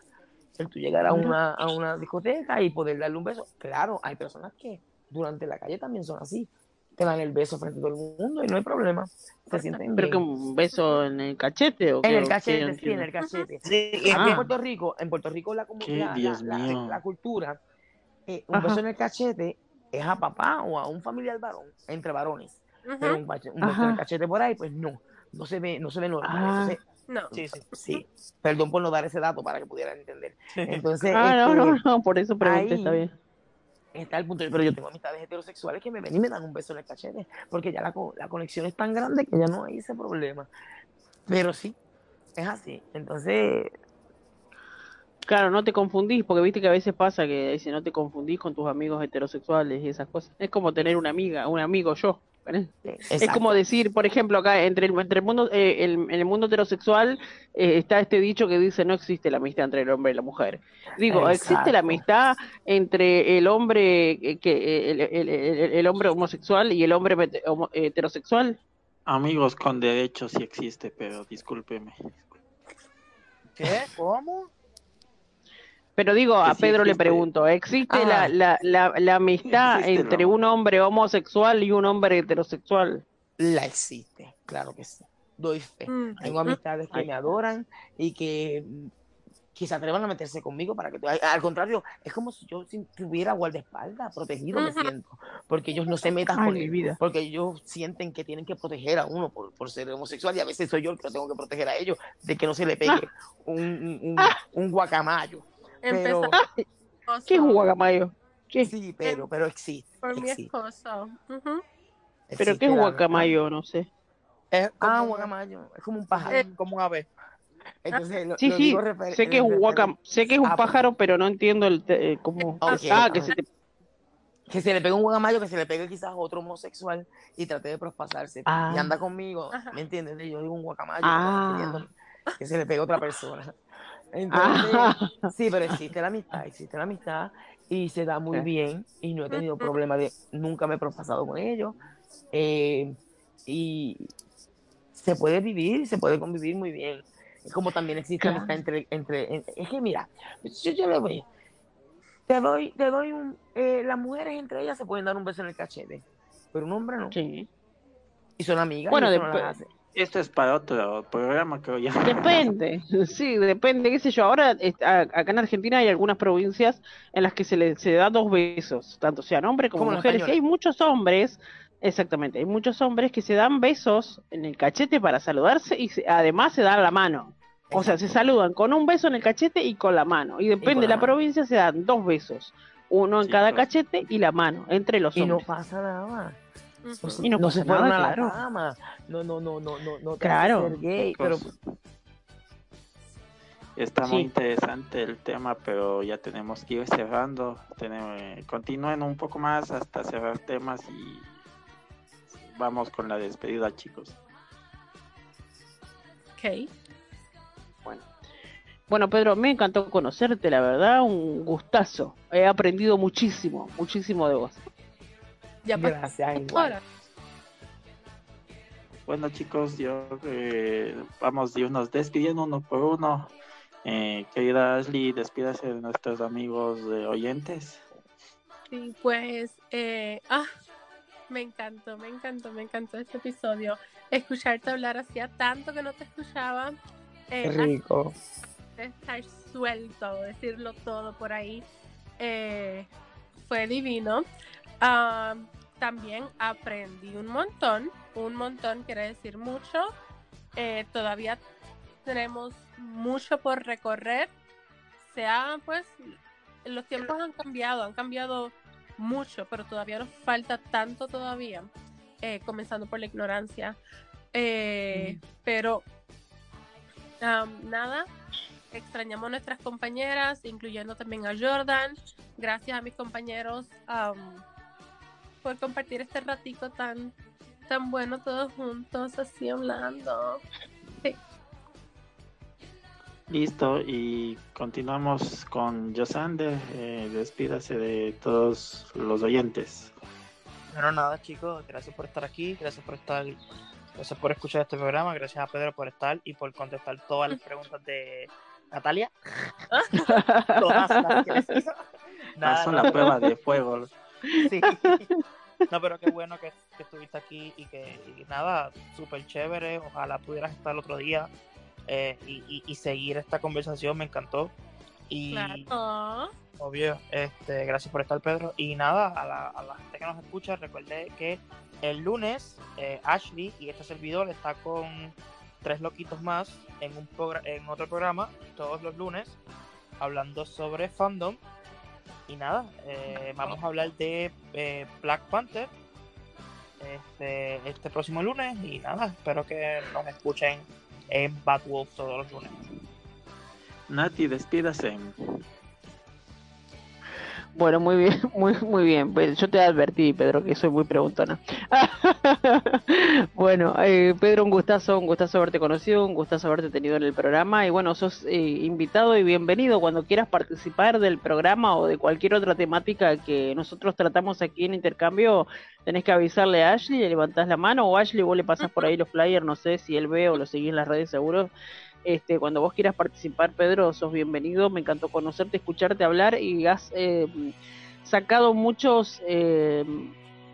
El tú llegar a una, a una discoteca y poder darle un beso. Claro, hay personas que durante la calle también son así. Te dan el beso frente a todo el mundo y no hay problema. Se sienten Pero que un beso en el cachete o En qué, el qué, cachete, sí, en el cachete. Sí, y es Aquí que- en Puerto Rico, en Puerto Rico la, la, la- cultura, eh, un Ajá. beso en el cachete es a papá o a un familiar varón, entre varones. Pero un, bache- un beso en el cachete por ahí, pues no, no se ve, no se ve normal. Ah. Entonces, No. sí, sí. sí, perdón por no dar ese dato para que pudieran entender. Entonces, Ah, no, no, este, no, por eso pregunté, ahí- está bien. Está el punto. Pero yo tengo amistades heterosexuales que me ven y me dan un beso en el cachete, porque ya la, la conexión es tan grande que ya no hay ese problema. Pero sí, es así. Entonces, Claro, no te confundís, porque viste que a veces pasa que dice no te confundís con tus amigos heterosexuales y esas cosas. Es como tener una amiga, un amigo yo. Es como decir, por ejemplo, acá entre el, entre el mundo, eh, el- en el mundo heterosexual eh, está este dicho que dice no existe la amistad entre el hombre y la mujer. Digo, existe la amistad entre el hombre eh, que el, el- el- el hombre homosexual y el hombre heterosexual. Amigos con derechos sí existe, pero discúlpeme. ¿Qué? ¿Cómo? Pero digo, a sí Pedro le pregunto, ¿existe Ah. la, la, la, la amistad Existe, entre ¿no? un hombre homosexual y un hombre heterosexual? la existe, claro que sí. Doy fe. Mm. Tengo amistades que Ay. me adoran y que mm, que se atrevan a meterse conmigo para que tú- al contrario, es como si yo tuviera guardaespaldas, protegido me siento, porque ellos no se metan Ay, con mi vida. porque ellos sienten que tienen que proteger a uno por, por ser homosexual y a veces soy yo el que lo tengo que proteger a ellos de que no se le pegue un, un, un- un guacamayo. Pero, ¿Qué es un guacamayo? ¿Qué? sí, pero, pero existe. por mi esposo. ¿Pero existe qué es un guacamayo? No sé. Es Ah, un como, guacamayo, es como un pájaro. Eh, como un ave. Entonces, lo- Sí, lo sí, sé que es guacam sé que es un Ah, pájaro, pero no entiendo el te- eh, cómo. Ah, que ah. se te... que se le pegue un guacamayo, que se le pegue quizás otro homosexual y trate de prospasarse. Ah. Y anda conmigo. ¿me entiendes? Yo digo un guacamayo, Ah. que se le pegue a otra persona. Entonces, Ah. sí, pero existe la amistad, existe la amistad y se da muy Sí. bien y no he tenido problema de, nunca me he prospasado con ellos. eh, y se puede vivir, se puede convivir muy bien. Como también existe Claro. amistad entre, entre, en- es que mira, yo, yo le voy, te doy, te doy un, eh, las mujeres entre ellas se pueden dar un beso en el cachete. pero un hombre no. Sí. Y son amigas Bueno, y eso no después- las hace. Esto es para otro programa, creo ya. Depende, sí, depende, qué sé yo. Ahora, acá en Argentina hay algunas provincias en las que se le se da dos besos, tanto sean hombres como Como mujeres. Y hay muchos hombres, exactamente, hay muchos hombres que se dan besos en el cachete para saludarse y se- además se dan la mano. O sea, se Exacto. saludan con un beso en el cachete y con la mano. Y depende con de la provincia, se dan dos besos. Uno en Sí, cada cachete y la mano, entre los Y no hombres. pasa nada. Y no no pasa se fueron nada, a la claro. cama. No, no, no, no, no, Claro. hace ser gay, pero Chicos, Está muy interesante el tema, pero ya tenemos que ir cerrando. Tenemos, continúen un poco más hasta cerrar temas y vamos con la despedida, chicos. Ok. Bueno, Pedro, me encantó conocerte, la verdad, un gustazo. He aprendido muchísimo, muchísimo de vos. Ya pasó gracias. igual. Bueno, chicos, yo eh, vamos a irnos despidiendo uno por uno. Eh, querida Ashley, despídase de nuestros amigos eh, oyentes. Sí, pues, eh, ah, me encantó, me encantó, me encantó este episodio. Escucharte hablar hacía tanto que no te escuchaba. Qué Eh, rico. estar suelto, decirlo todo por ahí, eh, fue divino. Ah, también aprendí un montón, un montón quiere decir mucho. Eh, todavía tenemos mucho por recorrer. Sea, pues, los tiempos han cambiado, han cambiado mucho, pero todavía nos falta tanto todavía, eh, comenzando por la ignorancia. Eh, Pero, nada, extrañamos a nuestras compañeras, incluyendo también a Jordan. Gracias a mis compañeros por compartir este ratico tan, tan bueno todos juntos, así hablando. Listo, y continuamos con Josander. Eh, despídase de todos los oyentes. Bueno, nada, chicos, gracias por estar aquí, gracias por estar, gracias por escuchar este programa, gracias a Pedro por estar y por contestar todas las preguntas de Natalia. todas las que les hizo. Nada, Pasó no, la prueba de fuego. sí. No, pero qué bueno que, que estuviste aquí y que y nada, súper chévere. Ojalá pudieras estar el otro día eh, y, y- y seguir esta conversación, me encantó. Y Claro. Obvio, este, gracias por estar, Pedro. Y nada, a la, a la gente que nos escucha, recuerde que el lunes eh, Ashley y este servidor está con tres loquitos más en, un en otro programa, todos los lunes, hablando sobre fandom. Y nada, eh, vamos a hablar de eh, Black Panther este, este próximo lunes. Y nada, espero que nos escuchen en Bad Wolf todos los lunes. Nati, despídase. Bueno, muy bien, muy, muy bien. Pues yo te advertí, Pedro, que soy muy preguntona. bueno, eh, Pedro, un gustazo, un gustazo haberte conocido, un gustazo haberte tenido en el programa. Y bueno, sos eh, invitado y bienvenido cuando quieras participar del programa o de cualquier otra temática que nosotros tratamos aquí en Intercambio. Tenés que avisarle a Ashley, le levantás la mano o Ashley, vos le pasás por ahí los flyers, no sé si él ve o lo seguís en las redes seguro. Este, cuando vos quieras participar, Pedro, sos bienvenido. Me encantó conocerte, escucharte hablar y has eh, sacado muchos, eh,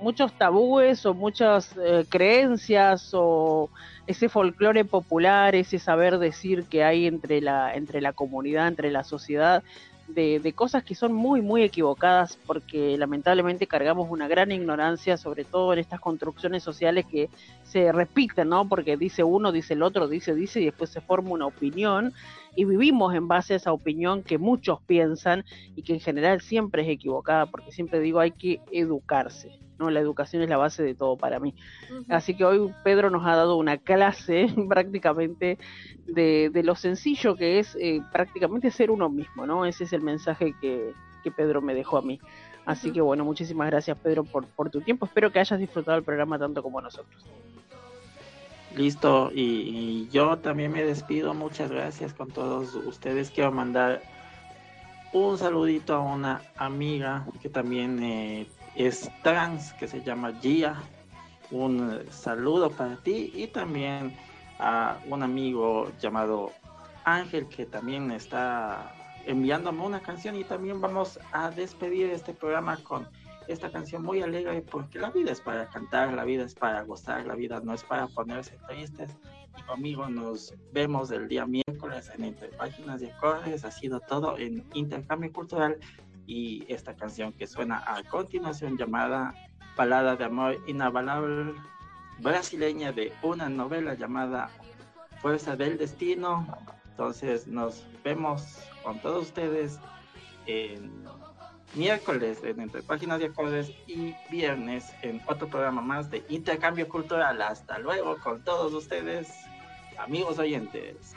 muchos tabúes o muchas eh, creencias o ese folclore popular, ese saber decir que hay entre la, entre la comunidad, entre la sociedad, de, de cosas que son muy, muy equivocadas porque lamentablemente cargamos una gran ignorancia, sobre todo en estas construcciones sociales que se repiten, ¿no? Porque dice uno, dice el otro, dice, dice, y después se forma una opinión y vivimos en base a esa opinión que muchos piensan y que en general siempre es equivocada, porque siempre digo hay que educarse, ¿no? La educación es la base de todo para mí. Así que hoy Pedro nos ha dado una clase prácticamente de, de lo sencillo que es eh, prácticamente ser uno mismo, ¿no? Ese es el mensaje que, que Pedro me dejó a mí. Así que bueno, muchísimas gracias Pedro por, por tu tiempo. Espero que hayas disfrutado el programa tanto como nosotros. Listo, y, yo también me despido. Muchas gracias con todos ustedes. Quiero mandar un saludito a una amiga que también eh, es trans, que se llama Gia. Un saludo para ti y también a un amigo llamado Ángel que también está enviándome una canción y también vamos a despedir este programa con esta canción muy alegre porque la vida es para cantar, la vida es para gozar, la vida no es para ponerse tristes. Y conmigo nos vemos el día miércoles en Entre Páginas y Acordes. Ha sido todo en Intercambio Cultural y esta canción que suena a continuación llamada Balada de Amor Inabalable brasileña de una novela llamada Fuerza del Destino. Entonces nos vemos con todos ustedes en miércoles en Entre Páginas de Acordes y viernes en otro programa más de Intercambio Cultural. Hasta luego con todos ustedes, amigos oyentes.